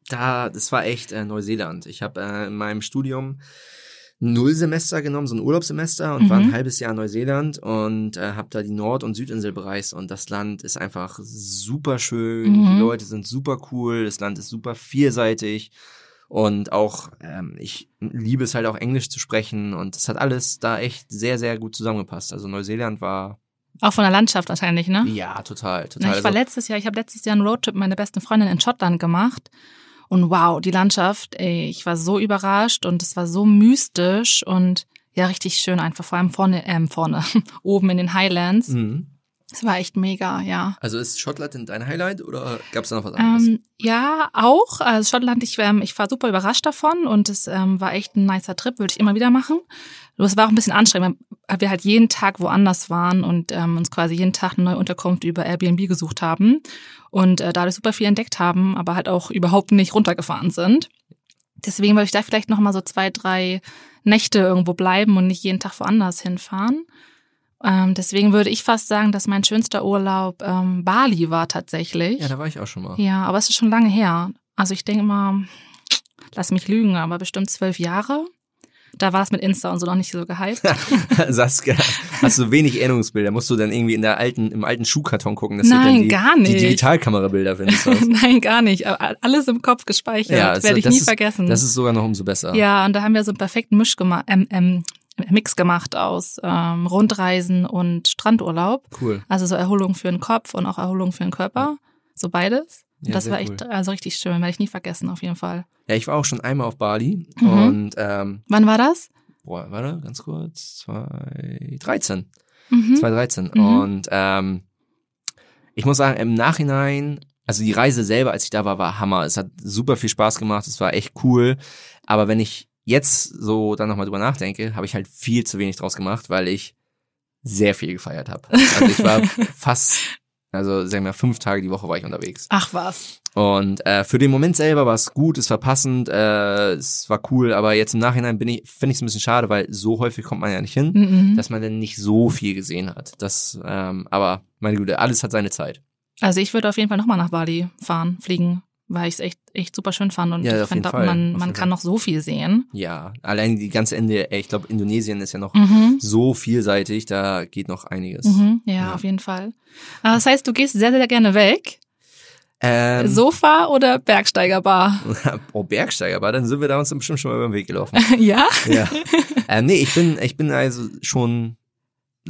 da, das war echt äh, Neuseeland. Ich habe äh, in meinem Studium null Semester genommen, so ein Urlaubssemester und Mhm. war ein halbes Jahr in Neuseeland und äh, habe da die Nord- und Südinsel bereist und das Land ist einfach super schön, Mhm. die Leute sind super cool, das Land ist super vielseitig und auch ähm, ich liebe es halt auch Englisch zu sprechen und es hat alles da echt sehr sehr gut zusammengepasst. Also Neuseeland war Auch von der Landschaft wahrscheinlich, ne? ja total total. Na, ich war also, letztes Jahr, ich habe letztes Jahr einen Roadtrip mit meiner besten Freundin in Schottland gemacht. Und wow, die Landschaft, ey, ich war so überrascht und es war so mystisch und ja, richtig schön einfach, vor allem vorne, ähm, vorne, oben in den Highlands. mhm. Es war echt mega, ja. also ist Schottland denn dein Highlight oder gab es da noch was anderes? Ähm, ja, auch. Also Schottland, ich, ähm, ich war super überrascht davon und es ähm, war echt ein nicer Trip, würde ich immer wieder machen. Nur es war auch ein bisschen anstrengend, weil wir halt jeden Tag woanders waren und ähm, uns quasi jeden Tag eine neue Unterkunft über Airbnb gesucht haben und äh, dadurch super viel entdeckt haben, aber halt auch überhaupt nicht runtergefahren sind. Deswegen würde ich da vielleicht noch mal so zwei, drei Nächte irgendwo bleiben und nicht jeden Tag woanders hinfahren. Ähm, deswegen würde ich fast sagen, dass mein schönster Urlaub ähm, Bali war tatsächlich. Ja, da war ich auch schon mal. Ja, aber es ist schon lange her. Also ich denke mal, lass mich lügen, aber bestimmt zwölf Jahre. Da war es mit Insta und so noch nicht so gehypt. Saskia, hast du wenig Erinnerungsbilder? Musst du dann irgendwie in der alten, im alten Schuhkarton gucken, dass du Nein, dann die, gar die nicht. Digitalkamerabilder findest. Nein, gar nicht. Aber alles im Kopf gespeichert. also Werde ich nie ist, vergessen. Das ist sogar noch umso besser. ja, und da haben wir so einen perfekten Misch gemacht, ähm, ähm, Mix gemacht aus ähm, Rundreisen und Strandurlaub. Cool. Also so Erholung für den Kopf und auch Erholung für den Körper. So beides. Und Ja, das war echt cool. also richtig schön, werde ich nie vergessen, auf jeden Fall. Ja, ich war auch schon einmal auf Bali Mhm. und ähm, Wann war das? boah, warte, ganz kurz, 2013. Mhm. 2013. Mhm. Und ähm, ich muss sagen, im Nachhinein, also die Reise selber, als ich da war, war Hammer. Es hat super viel Spaß gemacht, es war echt cool. Aber wenn ich jetzt so dann nochmal drüber nachdenke, habe ich halt viel zu wenig draus gemacht, weil ich sehr viel gefeiert habe. Also ich war fast, also sagen wir mal, fünf Tage die Woche war ich unterwegs. Ach was. Und äh, für den Moment selber war es gut, es war passend, äh, es war cool, aber jetzt im Nachhinein bin ich, finde ich es ein bisschen schade, weil so häufig kommt man ja nicht hin, Mhm. dass man dann nicht so viel gesehen hat. Das, ähm, aber meine Güte, alles hat seine Zeit. Also ich würde auf jeden Fall nochmal nach Bali fahren, fliegen, weil ich es echt, echt super schön fand und Ja, ich Fall, man, man kann Fall. noch so viel sehen. Ja, allein die ganze Ende, ich glaube, Indonesien ist ja noch Mhm. so vielseitig, da geht noch einiges. Mhm. Ja, Ja. auf jeden Fall. Aber das heißt, du gehst sehr, sehr gerne weg. Ähm, Sofa oder Bergsteigerbar? oh, Bergsteiger, dann sind wir da uns bestimmt schon mal über den Weg gelaufen. ja? ja. Ähm, nee, ich bin, ich bin also schon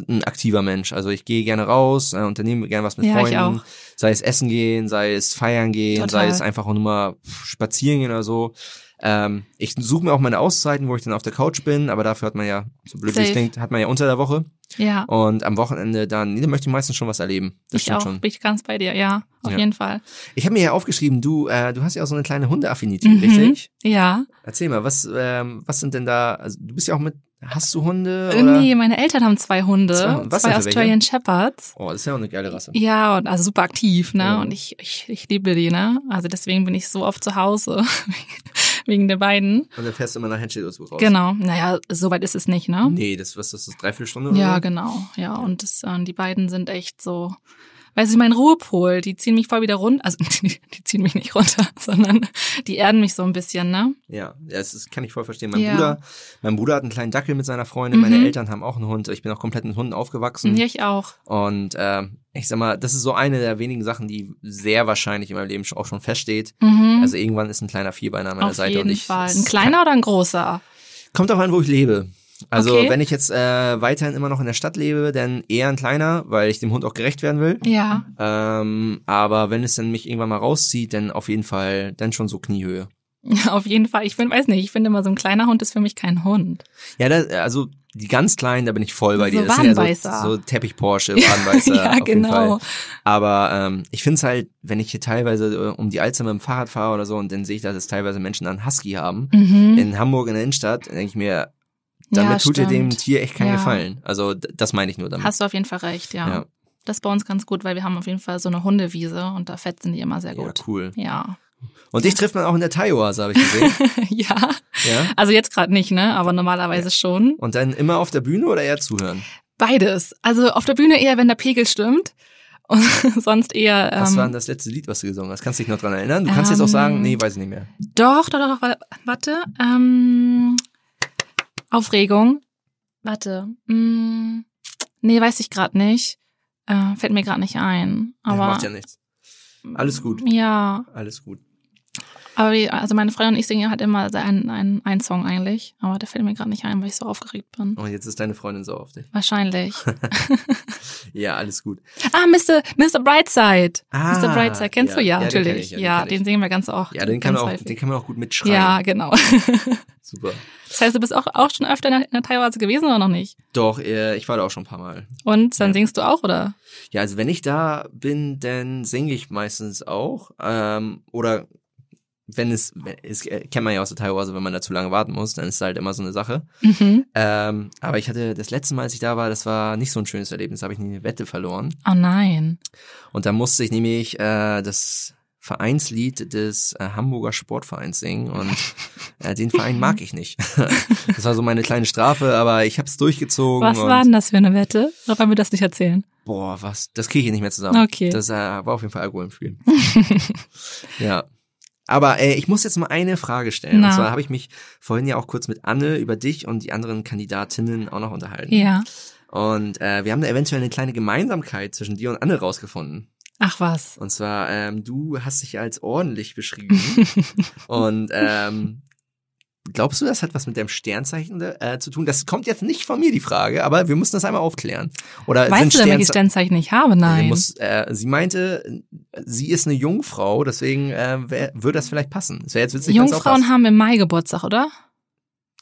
ein aktiver Mensch. Also ich gehe gerne raus, äh, unternehme gerne was mit Ja, Freunden. Sei es essen gehen, sei es feiern gehen, Total. sei es einfach auch nur mal spazieren gehen oder so. Ähm, ich suche mir auch meine Auszeiten, wo ich dann auf der Couch bin, aber dafür hat man ja, so blöd wie es klingt, hat man ja unter der Woche. Ja. Und am Wochenende dann, nee, da möchte ich meistens schon was erleben. Das ich stimmt auch, schon. bin ich ganz bei dir, ja, auf Ja. jeden Fall. Ich habe mir ja aufgeschrieben, du, äh, du hast ja auch so eine kleine Hundeaffinität, Mhm. richtig? Ja. Erzähl mal, was, ähm, was sind denn da, also du bist ja auch mit, hast du Hunde? Äh, Oder? Nee, meine Eltern haben zwei Hunde, Zwei. Was zwei denn für welche? Australian Shepherds. Oh, das ist ja auch eine geile Rasse. Ja, und also super aktiv, ne? Ja. Und ich, ich, ich liebe die, ne? Also deswegen bin ich so oft zu Hause. Wegen der beiden. Und dann fährst du immer nach Henschel-Ulzburg raus. Genau. Naja, so weit ist es nicht, ne? Nee, das, was ist das, dreiviertel Stunde oder Ja, so? genau. Ja, und das, äh, die beiden sind echt so, weil sie meinen Ruhepol, die ziehen mich voll wieder runter, also die, die ziehen mich nicht runter, sondern die erden mich so ein bisschen, ne? Ja, das ist, kann ich voll verstehen. Mein Ja. Bruder, mein Bruder hat einen kleinen Dackel mit seiner Freundin, meine Eltern haben auch einen Hund. Ich bin auch komplett mit Hunden aufgewachsen. Ja, ich auch. Und ähm, ich sag mal, das ist so eine der wenigen Sachen, die sehr wahrscheinlich in meinem Leben auch schon feststeht. Mhm. Also irgendwann ist ein kleiner Vierbeiner an meiner Auf Seite jeden und ich. Fall. Ein kleiner oder ein großer? Kommt auch an, wo ich lebe. Also Okay. wenn ich jetzt äh, weiterhin immer noch in der Stadt lebe, dann eher ein kleiner, weil ich dem Hund auch gerecht werden will. Ja. Ähm, aber wenn es dann mich irgendwann mal rauszieht, dann auf jeden Fall, dann schon so Kniehöhe. Ja, auf jeden Fall. Ich find, weiß nicht, ich finde immer so ein kleiner Hund ist für mich kein Hund. Ja, das, also die ganz kleinen, da bin ich voll bei So dir. Das sind ja Wadenbeißer. so, so Teppich-Porsche, Wadenbeißer. ja, auf jeden genau. Fall. Aber ähm, ich finde es halt, wenn ich hier teilweise äh, um die Alster mit dem Fahrrad fahre oder so und dann sehe ich, dass es teilweise Menschen einen Husky haben, Mhm. in Hamburg in der Innenstadt, denke ich mir, damit Ja, tut ihr dem. Tier echt keinen Ja. Gefallen. Also das meine ich nur damit. Hast du auf jeden Fall recht, ja. Ja. Das ist bei uns ganz gut, weil wir haben auf jeden Fall so eine Hundewiese und da fetzen die immer sehr ja, gut. cool. Ja. Und dich trifft man auch in der Thai-Oase, habe ich gesehen. ja. ja. Also jetzt gerade nicht, ne? Aber normalerweise schon. Und dann immer auf der Bühne oder eher zuhören? Beides. Also auf der Bühne eher, wenn der Pegel stimmt. Und sonst eher. Was war denn Ähm, das letzte Lied, was du gesungen hast? Kannst du dich noch dran erinnern? Du kannst jetzt auch Ähm, sagen, nee, weiß ich nicht mehr. doch, doch, doch, wa- warte. Ähm, Aufregung. Warte. Mm, nee, weiß ich gerade nicht. Äh, fällt mir gerade nicht ein. Ja, Aber macht ja nichts. Alles gut. Ja, Alles gut. Aber wie, also meine Freundin und ich singen halt immer einen, einen, einen Song eigentlich. Aber der fällt mir gerade nicht ein, weil ich so aufgeregt bin. Und jetzt ist deine Freundin so auf dich. Wahrscheinlich. Ja, alles gut. ah, Mr. Mr. Brightside. Ah, Mr. Brightside, kennst du ja, ja, den natürlich. ich, ja, den ja, den singen wir ganz auch. Ja, den kann, man auch, häufig. den kann man auch gut mitschreien. Ja, genau. Super. Das heißt, du bist auch, auch schon öfter in der, in Thai-Oase gewesen oder noch nicht? Doch, äh, ich war da auch schon ein paar Mal. Und dann Ja. singst du auch, oder? Ja, also wenn ich da bin, dann singe ich meistens auch. Ähm, oder wenn es, es äh, kennt man ja aus der Thai-Oase, wenn man da zu lange warten muss, dann ist es halt immer so eine Sache. Mhm. Ähm, aber ich hatte das letzte Mal, als ich da war, das war nicht so ein schönes Erlebnis, da habe ich eine Wette verloren. Oh nein. Und da musste ich nämlich äh, das Vereinslied des äh, Hamburger Sportvereins singen und äh, den Verein mag ich nicht. das war so meine kleine Strafe, aber ich habe es durchgezogen. Was war denn das für eine Wette? Oder wollen wir das nicht erzählen? Boah, was? Das kriege ich nicht mehr zusammen. Okay. Das äh, war auf jeden Fall Alkohol im Spiel. ja. Aber äh, ich muss jetzt mal eine Frage stellen. Na. Und zwar habe ich mich vorhin ja auch kurz mit Anne über dich und die anderen Kandidatinnen auch noch unterhalten. Ja. Und äh, wir haben da eventuell eine kleine Gemeinsamkeit zwischen dir und Anne rausgefunden. Ach was. Und zwar, ähm, du hast dich als ordentlich beschrieben. und ähm, glaubst du, das hat was mit deinem Sternzeichen äh, zu tun? Das kommt jetzt nicht von mir, die Frage, aber wir müssen das einmal aufklären. Oder Weißt du denn, welches Sternze- Sternzeichen ich habe? Sie, Nein. muss, äh, sie meinte, sie ist eine Jungfrau, deswegen äh, wär, würde das vielleicht passen. Es wäre jetzt witzig, Jungfrauen haben im Mai Geburtstag, oder?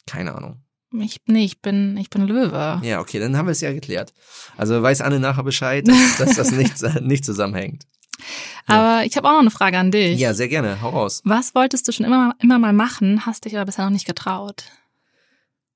Keine Ahnung. Ich, nee, ich bin, ich bin Löwe. Ja, okay, dann haben wir es ja geklärt. Also weiß Anne nachher Bescheid, dass, dass das nicht, nicht zusammenhängt. Aber ich habe auch noch eine Frage an dich. Ja, sehr gerne. Hau raus. Was wolltest du schon immer, immer mal machen, hast dich aber bisher noch nicht getraut?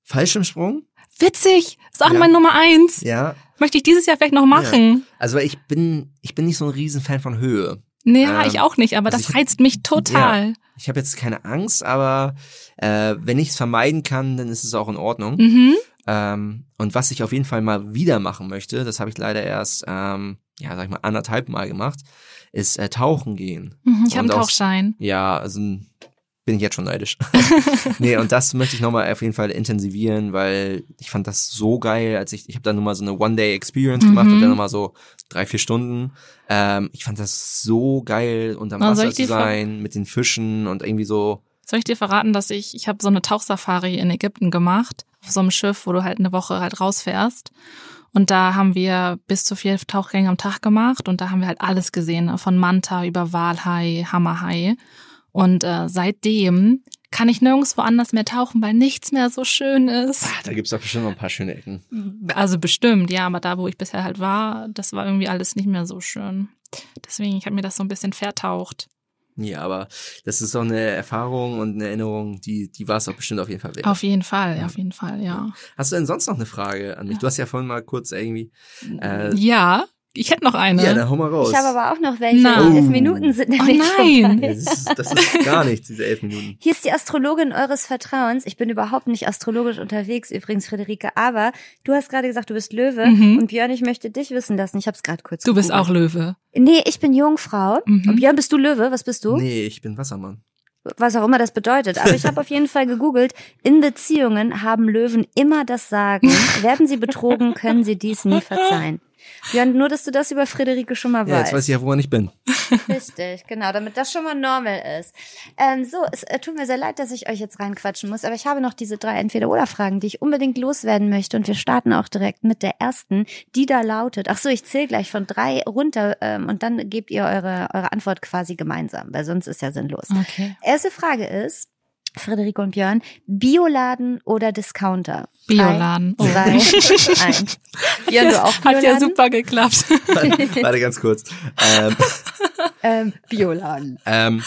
Fallschirmsprung? Witzig! Ist auch Ja. meine Nummer eins. Ja. Möchte ich dieses Jahr vielleicht noch machen. Also ich bin, ich bin nicht so ein Riesenfan von Höhe. Nee, ja, Ähm, ich auch nicht, aber also das ich- reizt mich total. Ich habe jetzt keine Angst, aber äh, wenn ich es vermeiden kann, dann ist es auch in Ordnung. Mhm. Ähm, und was ich auf jeden Fall mal wieder machen möchte, das habe ich leider erst, ähm, ja, sag ich mal, anderthalb Mal gemacht, ist äh, tauchen gehen. Mhm, Ich habe einen auch- Tauchschein. Ja, also bin ich jetzt schon neidisch. nee, und das möchte ich nochmal auf jeden Fall intensivieren, weil ich fand das so geil, als ich, ich habe da nur mal so eine One-Day-Experience gemacht Mhm. und dann nochmal so drei, vier Stunden. Ähm, ich fand das so geil, unterm Na, Wasser ich zu sein, mit den Fischen und irgendwie so, Soll ich dir verraten, dass ich, ich habe so eine Tauchsafari in Ägypten gemacht, auf so einem Schiff, wo du halt eine Woche halt rausfährst. Und da haben wir bis zu vier Tauchgänge am Tag gemacht und da haben wir halt alles gesehen, von Manta über Walhai, Hammerhai. Und äh, seitdem kann ich nirgendwo anders mehr tauchen, weil nichts mehr so schön ist. ah, da gibt's doch bestimmt noch ein paar schöne Ecken. Also bestimmt, ja, aber da, wo ich bisher halt war, das war irgendwie alles nicht mehr so schön. Deswegen, ich habe mir das so ein bisschen vertaucht. Ja, aber das ist doch eine Erfahrung und eine Erinnerung, die, die war es doch bestimmt auf jeden Fall wert. Auf jeden Fall, auf jeden Fall, ja. Hast du denn sonst noch eine Frage an mich? Du hast ja vorhin mal kurz irgendwie, äh, Ja, Ich hätte noch eine. Ja, dann hau mal raus. Ich habe aber auch noch welche. Nein. Die elf Minuten sind Oh nämlich nein. vorbei. Ja, das, ist, das ist gar nichts, diese elf Minuten. Hier ist die Astrologin eures Vertrauens. Ich bin überhaupt nicht astrologisch unterwegs, übrigens, Friederike. Aber du hast gerade gesagt, du bist Löwe. Mhm. Und Björn, ich möchte dich wissen lassen. Ich habe es gerade kurz Du bist auch. Löwe. Nee, ich bin Jungfrau. Mhm. Und Björn, bist du Löwe? Was bist du? Nee, ich bin Wassermann. Was auch immer das bedeutet. Aber ich habe auf jeden Fall gegoogelt. In Beziehungen haben Löwen immer das Sagen. Werden sie betrogen, können sie dies nie verzeihen. Björn, nur, dass du das über Friederike schon mal Ja, jetzt weißt. weiß ich ja, woran ich bin. Richtig, genau, damit das schon mal normal ist. Ähm, so, es äh, tut mir sehr leid, dass ich euch jetzt reinquatschen muss, aber ich habe noch diese drei Entweder-Oder-Fragen, die ich unbedingt loswerden möchte und wir starten auch direkt mit der ersten, die da lautet, ach so, ich zähle gleich von drei runter ähm, und dann gebt ihr eure, eure Antwort quasi gemeinsam, weil sonst ist ja sinnlos. Okay. Erste Frage ist, Friederike und Björn, Bioladen oder Discounter? Bioladen. Oh. Drei, zwei, eins. Björn, du auch Hat ja Bioladen? super geklappt. Warte, warte ganz kurz. Ähm, Ähm, Bioladen. ähm,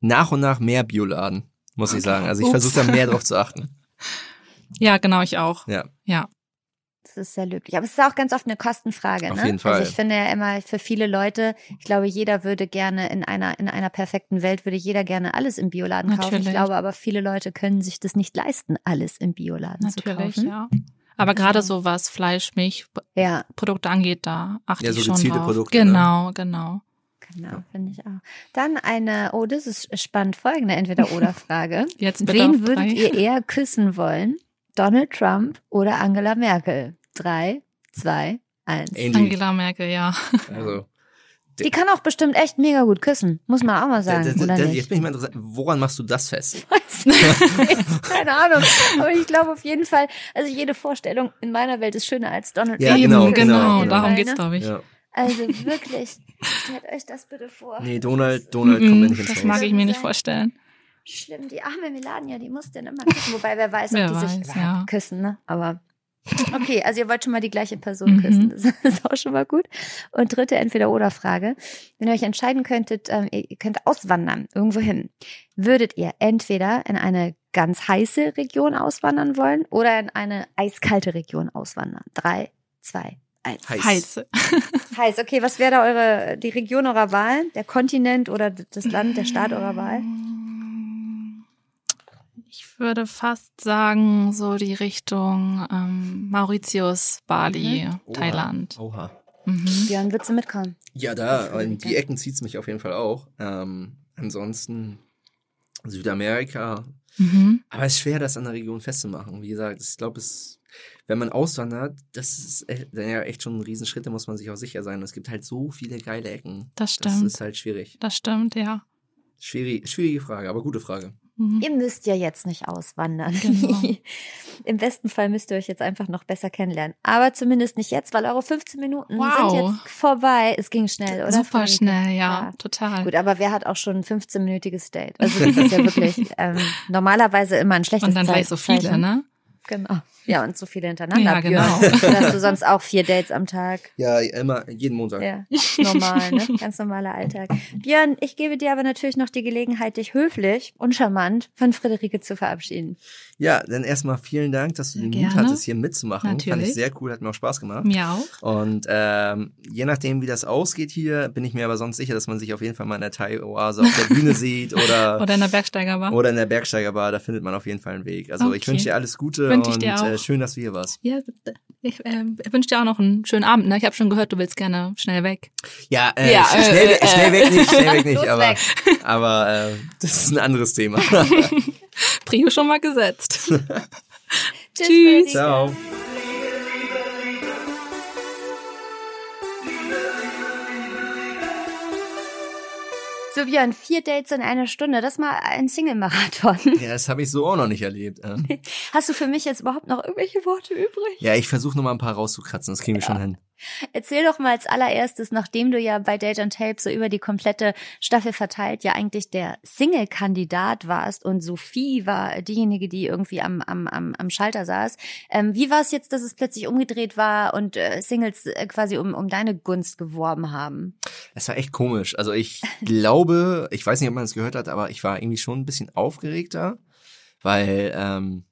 nach und nach mehr Bioladen, muss ich sagen. Also ich versuche da mehr drauf zu achten. ja, genau, ich auch. Ja. Ja. Das ist sehr löblich. Aber es ist auch ganz oft eine Kostenfrage. Auf ne? jeden Fall. Also ich finde ja immer für viele Leute, ich glaube, jeder würde gerne in einer, in einer perfekten Welt würde jeder gerne alles im Bioladen kaufen. Ich Natürlich. glaube aber, viele Leute können sich das nicht leisten, alles im Bioladen zu Natürlich, kaufen. ja. Aber gerade so was Fleisch, Milch, Ja, Produkte angeht, da achte Ja, ich so schon gezielte drauf. Produkte, ne? Genau, genau. genau, finde ich auch. Dann eine, oh, das ist spannend, folgende Entweder-Oder-Frage. Jetzt bitte Wen würdet ihr eher küssen wollen? Donald Trump oder Angela Merkel? Drei, zwei, eins. Angie. Angela Merkel, ja. Also, Die kann auch bestimmt echt mega gut küssen, muss man auch mal sagen, da, da, oder da, nicht? jetzt bin ich mal interessant, woran machst du das fest? weiß nicht. Keine Ahnung. Aber ich glaube auf jeden Fall, also jede Vorstellung in meiner Welt ist schöner als Donald Ja, Trump. Eben, genau, genau, genau, genau. darum geht's, glaube ich. Ja. Also wirklich, stellt euch das bitte vor. Nee, Donald, Donald kommt mir Mhm, nicht ins das mag ich mir nicht vorstellen. Schlimm, die arme Melania, die muss den immer küssen. Wobei, wer weiß, ob Wer die sich weiß, ja. küssen, ne? Aber okay, also ihr wollt schon mal die gleiche Person Mhm. küssen. Das ist auch schon mal gut. Und dritte Entweder-Oder-Frage. Wenn ihr euch entscheiden könntet, ähm, ihr könnt auswandern, irgendwo hin, würdet ihr entweder in eine ganz heiße Region auswandern wollen oder in eine eiskalte Region auswandern? Drei, zwei, eins. Heiß. Heiß. Heiß, okay, was wäre da eure, die Region eurer Wahl? Der Kontinent oder das Land, der Staat eurer Wahl? Ich würde fast sagen, so die Richtung ähm, Mauritius, Bali, Oha. Thailand. Oha. Mhm. Björn, würdest du mitkommen? Ja, da, in die Ecken zieht's mich auf jeden Fall auch. Ähm, ansonsten Südamerika. Mhm. Aber es ist schwer, das an der Region festzumachen. Wie gesagt, ich glaube, es, wenn man auswandert, das ist echt, dann ja echt schon ein Riesenschritt, da muss man sich auch sicher sein. Es gibt halt so viele geile Ecken. Das Das stimmt. ist halt schwierig. Das stimmt, ja. Schwierig, schwierige Frage, aber gute Frage. Mhm. Ihr müsst ja jetzt nicht auswandern. Genau. Im besten Fall müsst ihr euch jetzt einfach noch besser kennenlernen. Aber zumindest nicht jetzt, weil eure 15 Minuten Wow. sind jetzt vorbei. Es ging schnell, oder? Super schnell, ja, Ja. total. Gut, aber wer hat auch schon ein 15-minütiges Date? Also das ist ja wirklich ähm, normalerweise immer ein schlechtes Und dann gleich so viele, ne? Genau. Ja, und so viele hintereinander. Ja, genau. Dann hast du sonst auch vier Dates am Tag. Ja, immer, jeden Montag. Ja, normal, ne? Ganz normaler Alltag. Björn, ich gebe dir aber natürlich noch die Gelegenheit, dich höflich und charmant von Friederike zu verabschieden. Ja, dann erstmal vielen Dank, dass du den Mut gerne. hattest, hier mitzumachen. Fand Natürlich. ich sehr cool, hat mir auch Spaß gemacht. Mir auch. Und ähm, je nachdem, wie das ausgeht hier, bin ich mir aber sonst sicher, dass man sich auf jeden Fall mal in der Thai-Oase auf der Bühne sieht oder, Oder in der Bergsteigerbar. oder in der Bergsteigerbar. Da findet man auf jeden Fall einen Weg. Also ich Okay. wünsche dir alles Gute Wünsch ich und dir auch. Äh, schön, dass du hier warst. Ja, ich äh, wünsche dir auch noch einen schönen Abend. Ne? Ich habe schon gehört, du willst gerne schnell weg. Ja, äh, Ja, äh, schnell, we- äh, schnell weg nicht, schnell weg nicht, aber, weg. aber das ist ein anderes Thema. Prio schon mal gesetzt. Tschüss. Ciao. So, Björn, vier Dates in einer Stunde. Das mal ein Single-Marathon. Ja, das habe ich so auch noch nicht erlebt. Äh. Hast du für mich jetzt überhaupt noch irgendwelche Worte übrig? Ja, ich versuche noch mal ein paar rauszukratzen. Das kriegen wir schon hin. Erzähl doch mal als allererstes, nachdem du ja bei Date and Tape so über die komplette Staffel verteilt ja eigentlich der Single-Kandidat warst und Sophie war diejenige, die irgendwie am, am, am, am Schalter saß. Ähm, wie war es jetzt, dass es plötzlich umgedreht war und äh, Singles äh, quasi um, um deine Gunst geworben haben? Das war echt komisch. Also ich glaube, ich weiß nicht, ob man es gehört hat, aber ich war irgendwie schon ein bisschen aufgeregter, weil ähm,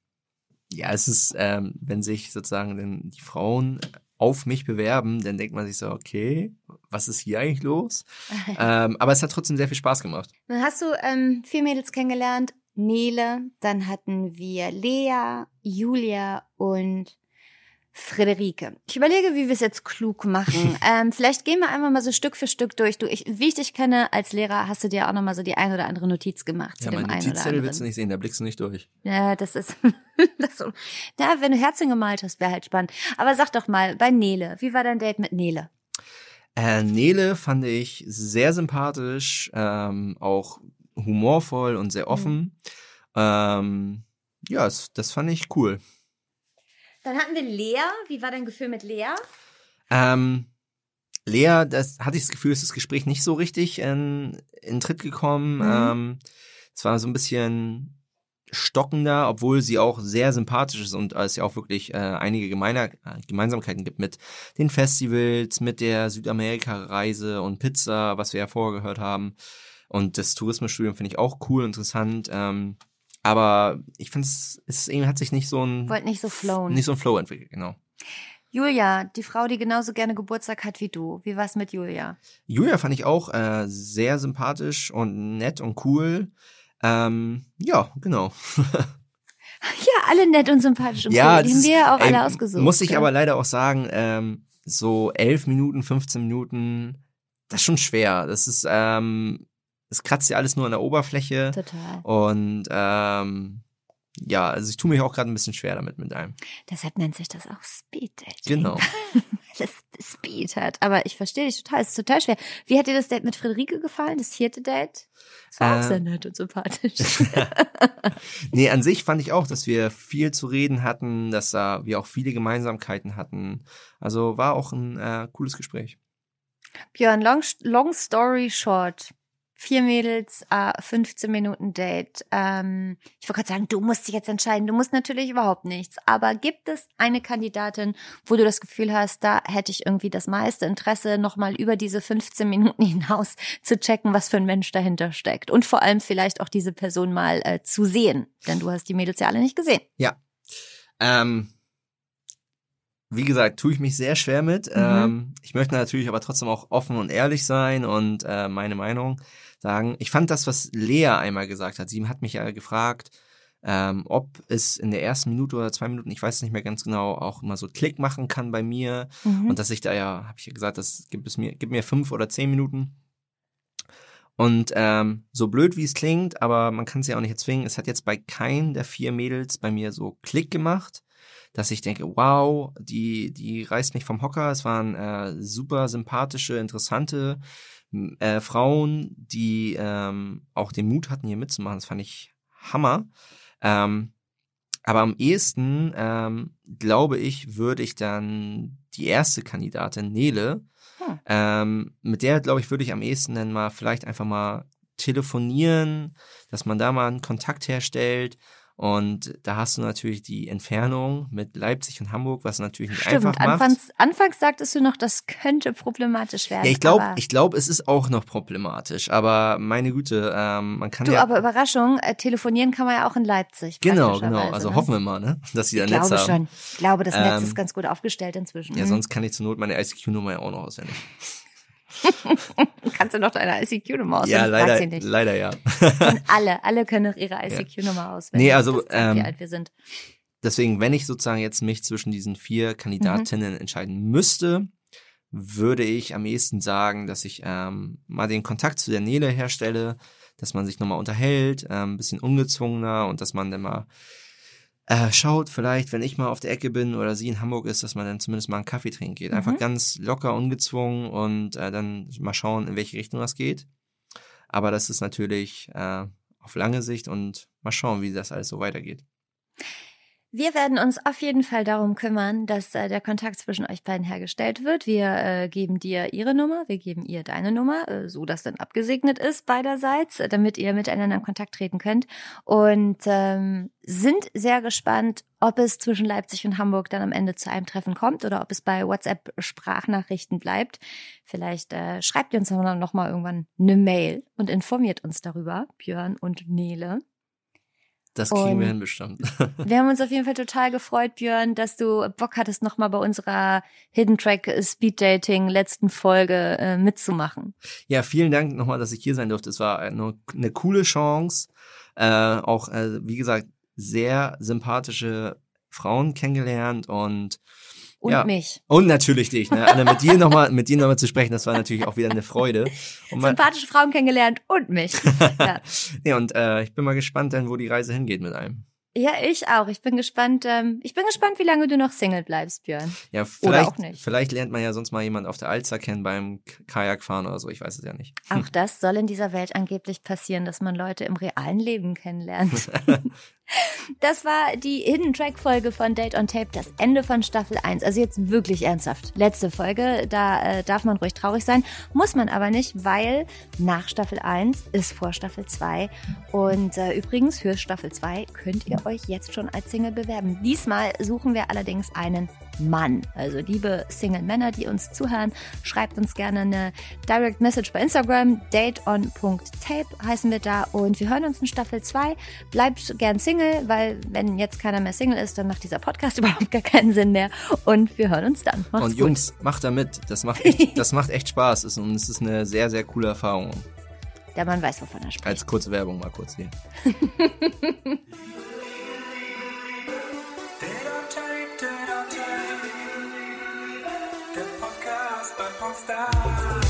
ja, es ist, ähm, wenn sich sozusagen die Frauen auf mich bewerben, dann denkt man sich so, okay, was ist hier eigentlich los? ähm, aber es hat trotzdem sehr viel Spaß gemacht. Dann hast du ähm, vier Mädels kennengelernt. Nele, dann hatten wir Lea, Julia und Friederike. Ich überlege, wie wir es jetzt klug machen. ähm, vielleicht gehen wir einfach mal so Stück für Stück durch. Du, ich, wie ich dich kenne als Lehrer, hast du dir auch noch mal so die ein oder andere Notiz gemacht Ja, zu dem mein Notizzettel willst du nicht sehen, da blickst du nicht durch. Ja, das ist, das so. Ja, wenn du Herzchen gemalt hast, wäre halt spannend. Aber sag doch mal, bei Nele, wie war dein Date mit Nele? Äh, Nele fand ich sehr sympathisch, ähm, auch humorvoll und sehr offen. Ähm, ja, das, das fand ich cool. Dann hatten wir Lea. Wie war dein Gefühl mit Lea? Ähm, Lea, das hatte ich das Gefühl, ist das Gespräch nicht so richtig in, in Tritt gekommen. Mhm. Ähm, es war so ein bisschen stockender, obwohl sie auch sehr sympathisch ist und es ja auch wirklich äh, einige Gemeiner, äh, Gemeinsamkeiten gibt mit den Festivals, mit der Südamerika-Reise und Pizza, was wir ja vorher gehört haben. Und das Tourismusstudium finde ich auch cool, interessant. Ähm, aber ich finde, es, es hat sich nicht so ein, Wollt nicht so flowen. nicht so ein Flow entwickelt, genau. Julia, die Frau, die genauso gerne Geburtstag hat wie du. Wie war's mit Julia? Julia fand ich auch äh, sehr sympathisch und nett und cool. Ähm, ja, genau. Ja, alle nett und sympathisch und ja, cool. Die haben wir ja auch ey, alle ausgesucht. Muss ich gell? aber leider auch sagen, ähm, so elf Minuten, 15 Minuten, das ist schon schwer. Das ist, ähm, es kratzt ja alles nur an der Oberfläche. Total. Und ähm, ja, also ich tue mich auch gerade ein bisschen schwer damit mit einem. Deshalb nennt sich das auch Speed Dating. Genau. Weil es Speed hat. Aber ich verstehe dich total. Es ist total schwer. Wie hat dir das Date mit Friederike gefallen? Das vierte Date? Das war auch Äh, sehr nett und sympathisch. Nee, an sich fand ich auch, dass wir viel zu reden hatten, dass da wir auch viele Gemeinsamkeiten hatten. Also war auch ein äh, cooles Gespräch. Björn, long, long story short. Vier Mädels, äh, 15 Minuten Date. Ähm, ich wollte gerade sagen, du musst dich jetzt entscheiden. Du musst natürlich überhaupt nichts. Aber gibt es eine Kandidatin, wo du das Gefühl hast, da hätte ich irgendwie das meiste Interesse, nochmal über diese 15 Minuten hinaus zu checken, was für ein Mensch dahinter steckt. Und vor allem vielleicht auch diese Person mal äh, zu sehen. Denn du hast die Mädels ja alle nicht gesehen. Ja. Ähm, wie gesagt, tue ich mich sehr schwer mit. Mhm. Ähm, ich möchte natürlich aber trotzdem auch offen und ehrlich sein und äh, meine Meinung sagen. Ich fand das, was Lea einmal gesagt hat. Sie hat mich ja gefragt, ähm, ob es in der ersten Minute oder zwei Minuten, ich weiß es nicht mehr ganz genau, auch immer so Klick machen kann bei mir. Mhm. Und dass ich da ja, habe ich ja gesagt, das gibt es mir, gibt mir fünf oder zehn Minuten. Und ähm, so blöd wie es klingt, aber man kann es ja auch nicht erzwingen, es hat jetzt bei keinem der vier Mädels bei mir so Klick gemacht, dass ich denke, wow, die, die reißt mich vom Hocker. Es waren äh, super sympathische, interessante äh, Frauen, die ähm, auch den Mut hatten, hier mitzumachen. Das fand ich Hammer. Ähm, aber am ehesten, ähm, glaube ich, würde ich dann die erste Kandidatin, Nele, Hm. ähm, mit der, glaube ich, würde ich am ehesten dann mal vielleicht einfach mal telefonieren, dass man da mal einen Kontakt herstellt. Und da hast du natürlich die Entfernung mit Leipzig und Hamburg, was natürlich nicht Stimmt, einfach macht. anfangs, anfangs sagtest du noch, das könnte problematisch werden. ja, ich glaube, ich glaube, es ist auch noch problematisch. Aber meine Güte, ähm, man kann Du, ja aber Überraschung, äh, telefonieren kann man ja auch in Leipzig. genau, genau. praktischerweise, Also ne? hoffen wir mal, ne, dass sie da Ich Netz glaube haben. schon. Ich glaube, das Netz Ähm, ist ganz gut aufgestellt inzwischen. Ja, Mhm. sonst kann ich zur Not meine ICQ-Nummer ja auch noch auswendig. kannst du noch deine ICQ-Nummer auswendig. ja, leider, leider ja. Und alle, alle können noch ihre ICQ-Nummer auswendig. Nee, also, zeigt, wie ähm, alt wir sind. Deswegen, wenn ich sozusagen jetzt mich zwischen diesen vier Kandidatinnen entscheiden müsste, würde ich am ehesten sagen, dass ich ähm, mal den Kontakt zu der Nele herstelle, dass man sich nochmal unterhält, ähm, ein bisschen ungezwungener und dass man dann mal äh, schaut, vielleicht, wenn ich mal auf der Ecke bin oder sie in Hamburg ist, dass man dann zumindest mal einen Kaffee trinken geht. Einfach Mhm. ganz locker, ungezwungen und äh, dann mal schauen, in welche Richtung das geht. Aber das ist natürlich äh, auf lange Sicht und mal schauen, wie das alles so weitergeht. Wir werden uns auf jeden Fall darum kümmern, dass äh, der Kontakt zwischen euch beiden hergestellt wird. Wir äh, geben dir ihre Nummer, wir geben ihr deine Nummer, äh, so dass dann abgesegnet ist beiderseits, äh, damit ihr miteinander in Kontakt treten könnt. Und ähm, sind sehr gespannt, ob es zwischen Leipzig und Hamburg dann am Ende zu einem Treffen kommt oder ob es bei WhatsApp-Sprachnachrichten bleibt. Vielleicht äh, schreibt ihr uns dann noch mal irgendwann eine Mail und informiert uns darüber, Björn und Nele. Das kriegen Und- wir hin bestimmt. Wir haben uns auf jeden Fall total gefreut, Björn, dass du Bock hattest, nochmal bei unserer Hidden Track Speed Dating letzten Folge äh, mitzumachen. Ja, vielen Dank nochmal, dass ich hier sein durfte. Es war eine, eine coole Chance. Äh, auch, äh, wie gesagt, sehr sympathische Frauen kennengelernt und Und ja. mich. Und natürlich dich, ne? Anna, mit dir nochmal, mit dir nochmal zu sprechen, das war natürlich auch wieder eine Freude. Und Sympathische Frauen kennengelernt und mich. ja. ja, und äh, ich bin mal gespannt, dann, wo die Reise hingeht mit einem. ja, ich auch. Ich bin gespannt. Ähm, ich bin gespannt, wie lange du noch Single bleibst, Björn. Ja, Oder vielleicht, auch nicht. vielleicht lernt man ja sonst mal jemand auf der Alster kennen beim Kajakfahren oder so, ich weiß es ja nicht. Auch das soll in dieser Welt angeblich passieren, dass man Leute im realen Leben kennenlernt. Das war die Hidden Track Folge von Date on Tape, das Ende von Staffel 1. Also jetzt wirklich ernsthaft. Letzte Folge, da äh, darf man ruhig traurig sein, muss man aber nicht, weil nach Staffel 1 ist vor Staffel 2 und äh, übrigens für Staffel 2 könnt ihr euch jetzt schon als Single bewerben. Diesmal suchen wir allerdings einen Mann. Also liebe Single Männer, die uns zuhören, schreibt uns gerne eine Direct Message bei Instagram, dateon.tape heißen wir da und wir hören uns in Staffel 2. Bleibt gern Single, weil wenn jetzt keiner mehr Single ist, dann macht dieser Podcast überhaupt gar keinen Sinn mehr und wir hören uns dann. Macht's und gut. Jungs, macht da mit. Das macht echt, das macht echt Spaß. Es- Und es ist eine sehr, sehr coole Erfahrung. Der Mann weiß, wovon er spricht. Als kurze Werbung mal kurz hier. on tape.